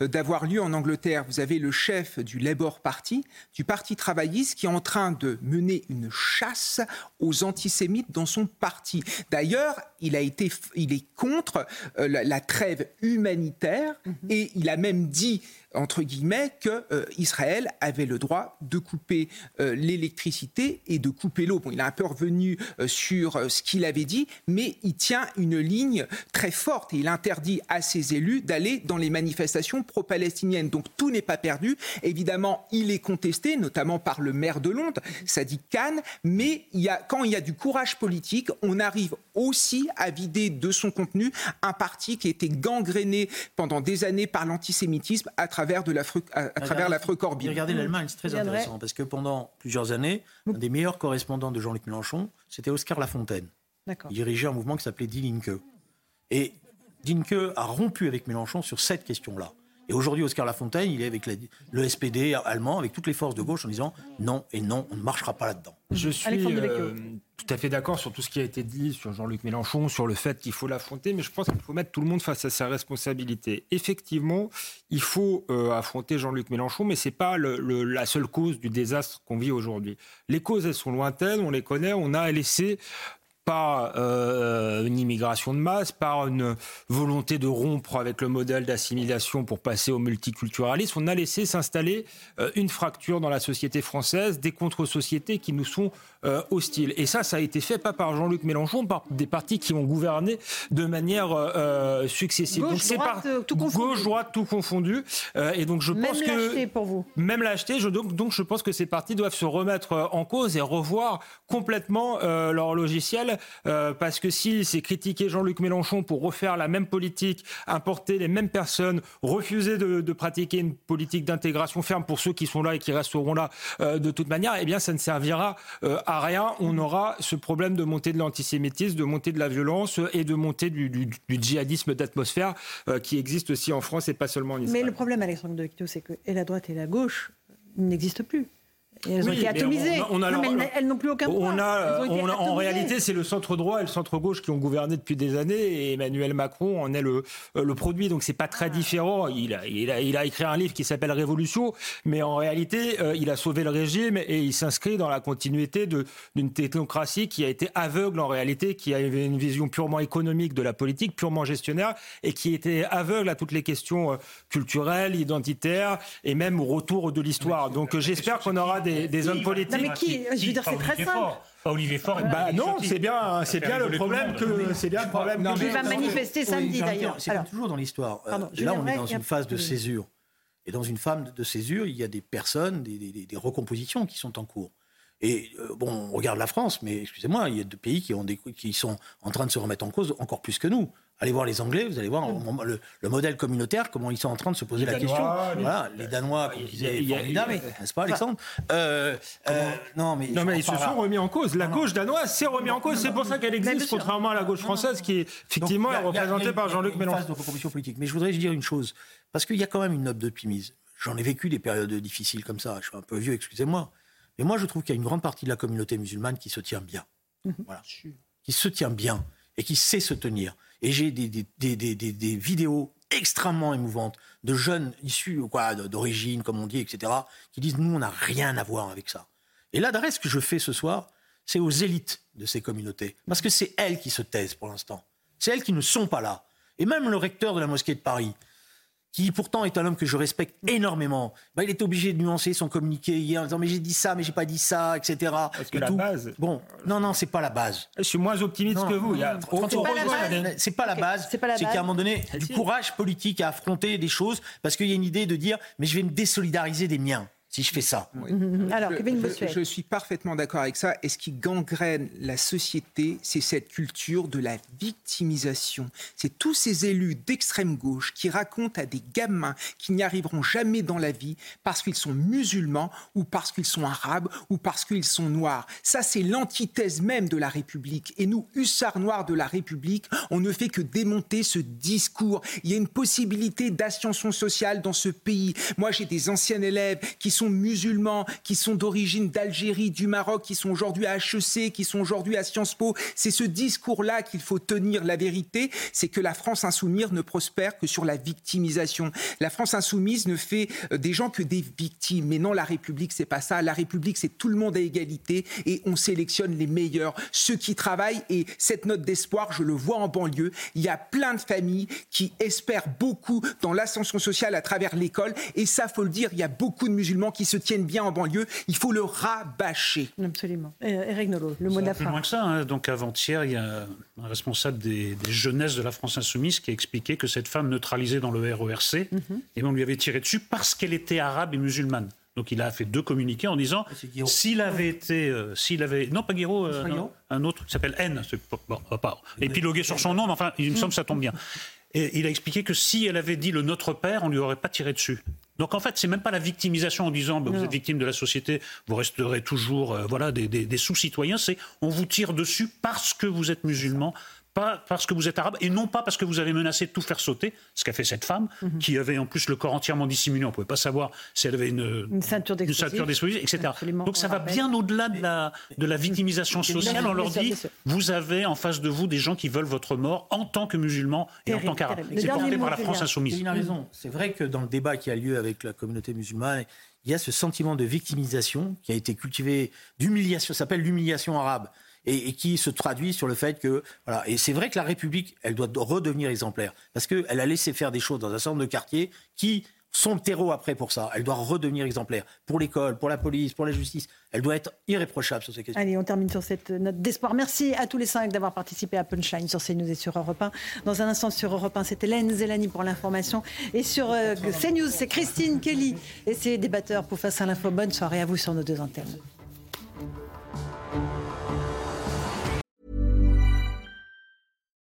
S13: euh, d'avoir lieu en Angleterre. Vous avez le chef du Labour Party, du Parti travailliste, qui est en train de mener une chasse aux antisémites dans son parti. D'ailleurs, il a été, il est contre euh, la, la trêve humanitaire et il a même dit entre guillemets, que euh, Israël avait le droit de couper euh, l'électricité et de couper l'eau. Bon, il est un peu revenu euh, sur euh, ce qu'il avait dit, mais il tient une ligne très forte et il interdit à ses élus d'aller dans les manifestations pro-palestiniennes. Donc tout n'est pas perdu. Évidemment, il est contesté, notamment par le maire de Londres, Sadiq Khan, mais a, quand il y a du courage politique, on arrive aussi à vider de son contenu un parti qui a été gangréné pendant des années par l'antisémitisme à travers de l'Afrique, à, à travers l'Afrique Corbyn.
S22: Regardez l'Allemagne, c'est très intéressant parce que pendant plusieurs années, un des meilleurs correspondants de Jean-Luc Mélenchon, c'était Oscar Lafontaine.
S1: D'accord.
S22: Il dirigeait un mouvement qui s'appelait Die Linke. Et Die Linke a rompu avec Mélenchon sur cette question-là. Et aujourd'hui, Oscar Lafontaine, il est avec la- le SPD allemand, avec toutes les forces de gauche, en disant non et non, on ne marchera pas là-dedans.
S14: Je suis euh, tout à fait d'accord sur tout ce qui a été dit sur Jean-Luc Mélenchon, sur le fait qu'il faut l'affronter, mais je pense qu'il faut mettre tout le monde face à sa responsabilité. Effectivement, il faut euh, affronter Jean-Luc Mélenchon, mais c'est pas le- le- la seule cause du désastre qu'on vit aujourd'hui. Les causes, elles sont lointaines, on les connaît, on a laissé par euh, une immigration de masse, par une volonté de rompre avec le modèle d'assimilation pour passer au multiculturalisme, on a laissé s'installer euh, une fracture dans la société française, des contre-sociétés qui nous sont euh, hostiles. Et ça, ça a été fait pas par Jean-Luc Mélenchon, par des partis qui ont gouverné de manière successive.
S1: Gauche,
S14: donc
S1: droite,
S14: par
S1: tout confondu.
S14: gauche, droite, tout confondu. Et donc je
S1: Même
S14: pense que
S1: pour vous.
S14: même l'acheter. Je, donc, donc je pense que ces partis doivent se remettre en cause et revoir complètement leur logiciel. Euh, parce que si c'est critiquer Jean-Luc Mélenchon pour refaire la même politique, importer les mêmes personnes, refuser de, de pratiquer une politique d'intégration ferme pour ceux qui sont là et qui resteront là euh, de toute manière, eh bien ça ne servira euh, à rien. On aura ce problème de montée de l'antisémitisme, de montée de la violence et de montée du, du- du djihadisme d'atmosphère qui existe aussi en France et pas seulement en Israël.
S1: Mais le problème, Alexandre Devecchio, c'est que et la droite et la gauche n'existent plus. Et elles ont
S14: Oui,
S1: été
S14: mais
S1: atomisées.
S14: on a- on a
S1: Non, mais
S14: alors-
S1: elles, elles n'ont plus aucun pouvoir.
S14: On a,
S1: Elles ont été
S14: on a- en réalité, c'est le centre droit et le centre gauche qui ont gouverné depuis des années et Emmanuel Macron en est le, euh, le produit. Donc c'est pas très différent. Il a, il, a, il a écrit un livre qui s'appelle Révolution, mais en réalité, euh, il a sauvé le régime et il s'inscrit dans la continuité d'une technocratie qui a été aveugle en réalité, qui avait une vision purement économique de la politique, purement gestionnaire et qui était aveugle à toutes les questions euh, culturelles, identitaires et même au retour de l'histoire. Donc j'espère qu'on aura des, des hommes politiques.
S1: Non, mais qui Je veux dire, c'est très simple.
S12: Pas Olivier Faure.
S14: Bah non, c'est bien, c'est bien le problème que c'est bien le problème.
S22: Non,
S1: Il va manifester samedi d'ailleurs.
S22: C'est toujours dans l'histoire. Euh, là, on est dans une phase de césure. Et dans une phase de césure, il y a des personnes, des, des- des recompositions qui sont en cours. Et euh, bon, on regarde la France, mais excusez-moi, il y a deux pays qui, ont des, qui sont en train de se remettre en cause encore plus que nous. Allez voir les Anglais, vous allez voir le, le modèle communautaire, comment ils sont en train de se poser
S14: Les
S22: la
S14: Danois,
S22: question.
S14: les-
S22: Voilà, les Danois, comme disait n'est-ce pas, Alexandre Euh, euh, Non, mais,
S14: Non mais ils se sont remis en cause. La gauche danoise s'est remis en cause. C'est pour ça qu'elle existe, contrairement à la gauche française qui est effectivement représentée par Jean-Luc Mélenchon.
S22: politique. Mais je voudrais dire une chose, parce qu'il y a quand même une note d'optimisme. J'en ai vécu des périodes difficiles comme ça. Je suis un peu vieux, excusez-moi. Mais moi, je trouve qu'il y a une grande partie de la communauté musulmane qui se tient bien. Voilà. Qui se tient bien et qui sait se tenir. Et j'ai des, vidéos extrêmement émouvantes de jeunes issus d'origine, comme on dit, etc., qui disent Nous, on n'a rien à voir avec ça. Et l'adresse que je fais ce soir, c'est aux élites de ces communautés. Parce que c'est elles qui se taisent pour l'instant. C'est elles qui ne sont pas là. Et même le recteur de la mosquée de Paris, qui pourtant est un homme que je respecte énormément, bah, il est obligé de nuancer son communiqué hier en disant mais j'ai dit ça, mais j'ai pas dit ça, etc.
S14: Parce que
S22: Et
S14: la
S22: tout.
S14: base-
S22: Bon, non, non, c'est pas la base.
S14: Je suis moins optimiste
S22: Non,
S14: que vous. Il y a-
S22: non, non. C'est pas la base. C'est pas la base.
S1: c'est
S22: qu'à un moment donné, du courage politique à affronter des choses, parce qu'il y a une idée de dire, mais je vais me désolidariser des miens si je fais ça.
S1: Alors,
S13: je,
S1: Kevin
S13: je-
S1: Bossuet.
S13: je suis parfaitement d'accord avec ça. Et ce qui gangrène la société, c'est cette culture de la victimisation. C'est tous ces élus d'extrême gauche qui racontent à des gamins qui n'y arriveront jamais dans la vie parce qu'ils sont musulmans ou parce qu'ils sont arabes ou parce qu'ils sont noirs. Ça, c'est l'antithèse même de la République. Et nous, hussards noirs de la République, on ne fait que démonter ce discours. Il y a une possibilité d'ascension sociale dans ce pays. Moi, j'ai des anciens élèves qui sont musulmans, qui sont d'origine d'Algérie, du Maroc, qui sont aujourd'hui à HEC, qui sont aujourd'hui à Sciences Po. C'est ce discours-là qu'il faut tenir. La vérité, c'est que la France insoumise ne prospère que sur la victimisation. La France insoumise ne fait euh, des gens que des victimes. Mais non, la République, c'est pas ça. La République, c'est tout le monde à égalité et on sélectionne les meilleurs, ceux qui travaillent. Et cette note d'espoir, je le vois en banlieue. Il y a plein de familles qui espèrent beaucoup dans l'ascension sociale à travers l'école. Et ça, faut le dire, il y a beaucoup de musulmans qui se tiennent bien en banlieue. Il faut le rabâcher.
S1: Absolument. Eric Nolot, le mot de la
S12: Plus loin que ça. Hein. Donc avant-hier, il y a un responsable des, des, jeunesses de la France insoumise qui a expliqué que cette femme neutralisée dans le RERC, mhm. et on lui avait tiré dessus parce qu'elle était arabe et musulmane. Donc il a fait deux communiqués en disant s'il avait été, euh, s'il avait, non pas Guiraud, euh, un autre qui s'appelle N, bon, on va pas épiloguer sur son nom, mais enfin il me semble que ça tombe bien. Et il a expliqué que si elle avait dit le Notre Père, on lui aurait pas tiré dessus. Donc en fait, c'est même pas la victimisation en disant bah, vous êtes victime de la société, vous resterez toujours euh, voilà des, des sous-citoyens. C'est on vous tire dessus parce que vous êtes musulman, pas parce que vous êtes arabe et non pas parce que vous avez menacé de tout faire sauter, ce qu'a fait cette femme, mhm. qui avait en plus le corps entièrement dissimulé. On ne pouvait pas savoir si elle avait une,
S1: une ceinture d'explosifs,
S12: etc. Donc ça va bien au-delà de la, de la victimisation sociale. On leur dit, vous avez en face de vous des gens qui veulent votre mort en tant que musulmans et en tant qu'arabes. C'est porté par la France insoumise.
S22: Il a raison. C'est vrai que dans le débat qui a lieu avec la communauté musulmane, il y a ce sentiment de victimisation qui a été cultivé, d'humiliation, ça s'appelle l'humiliation arabe et, qui se traduit sur le fait que voilà et c'est vrai que la République elle doit redevenir exemplaire parce qu'elle a laissé faire des choses dans un certain nombre de quartiers qui sont le terreau après pour ça. Elle doit redevenir exemplaire pour l'école, pour la police, pour la justice. Elle doit être irréprochable sur ces questions.
S1: Allez, on termine sur cette note d'espoir. Merci à tous les cinq d'avoir participé à Punchline sur CNews et sur Europe 1. Dans un instant sur Europe 1, c'était Hélène Zélani pour l'information. Et sur euh, CNews, c'est Christine Kelly et ses débatteurs pour Face à l'info. Bonne soirée à vous sur nos deux antennes.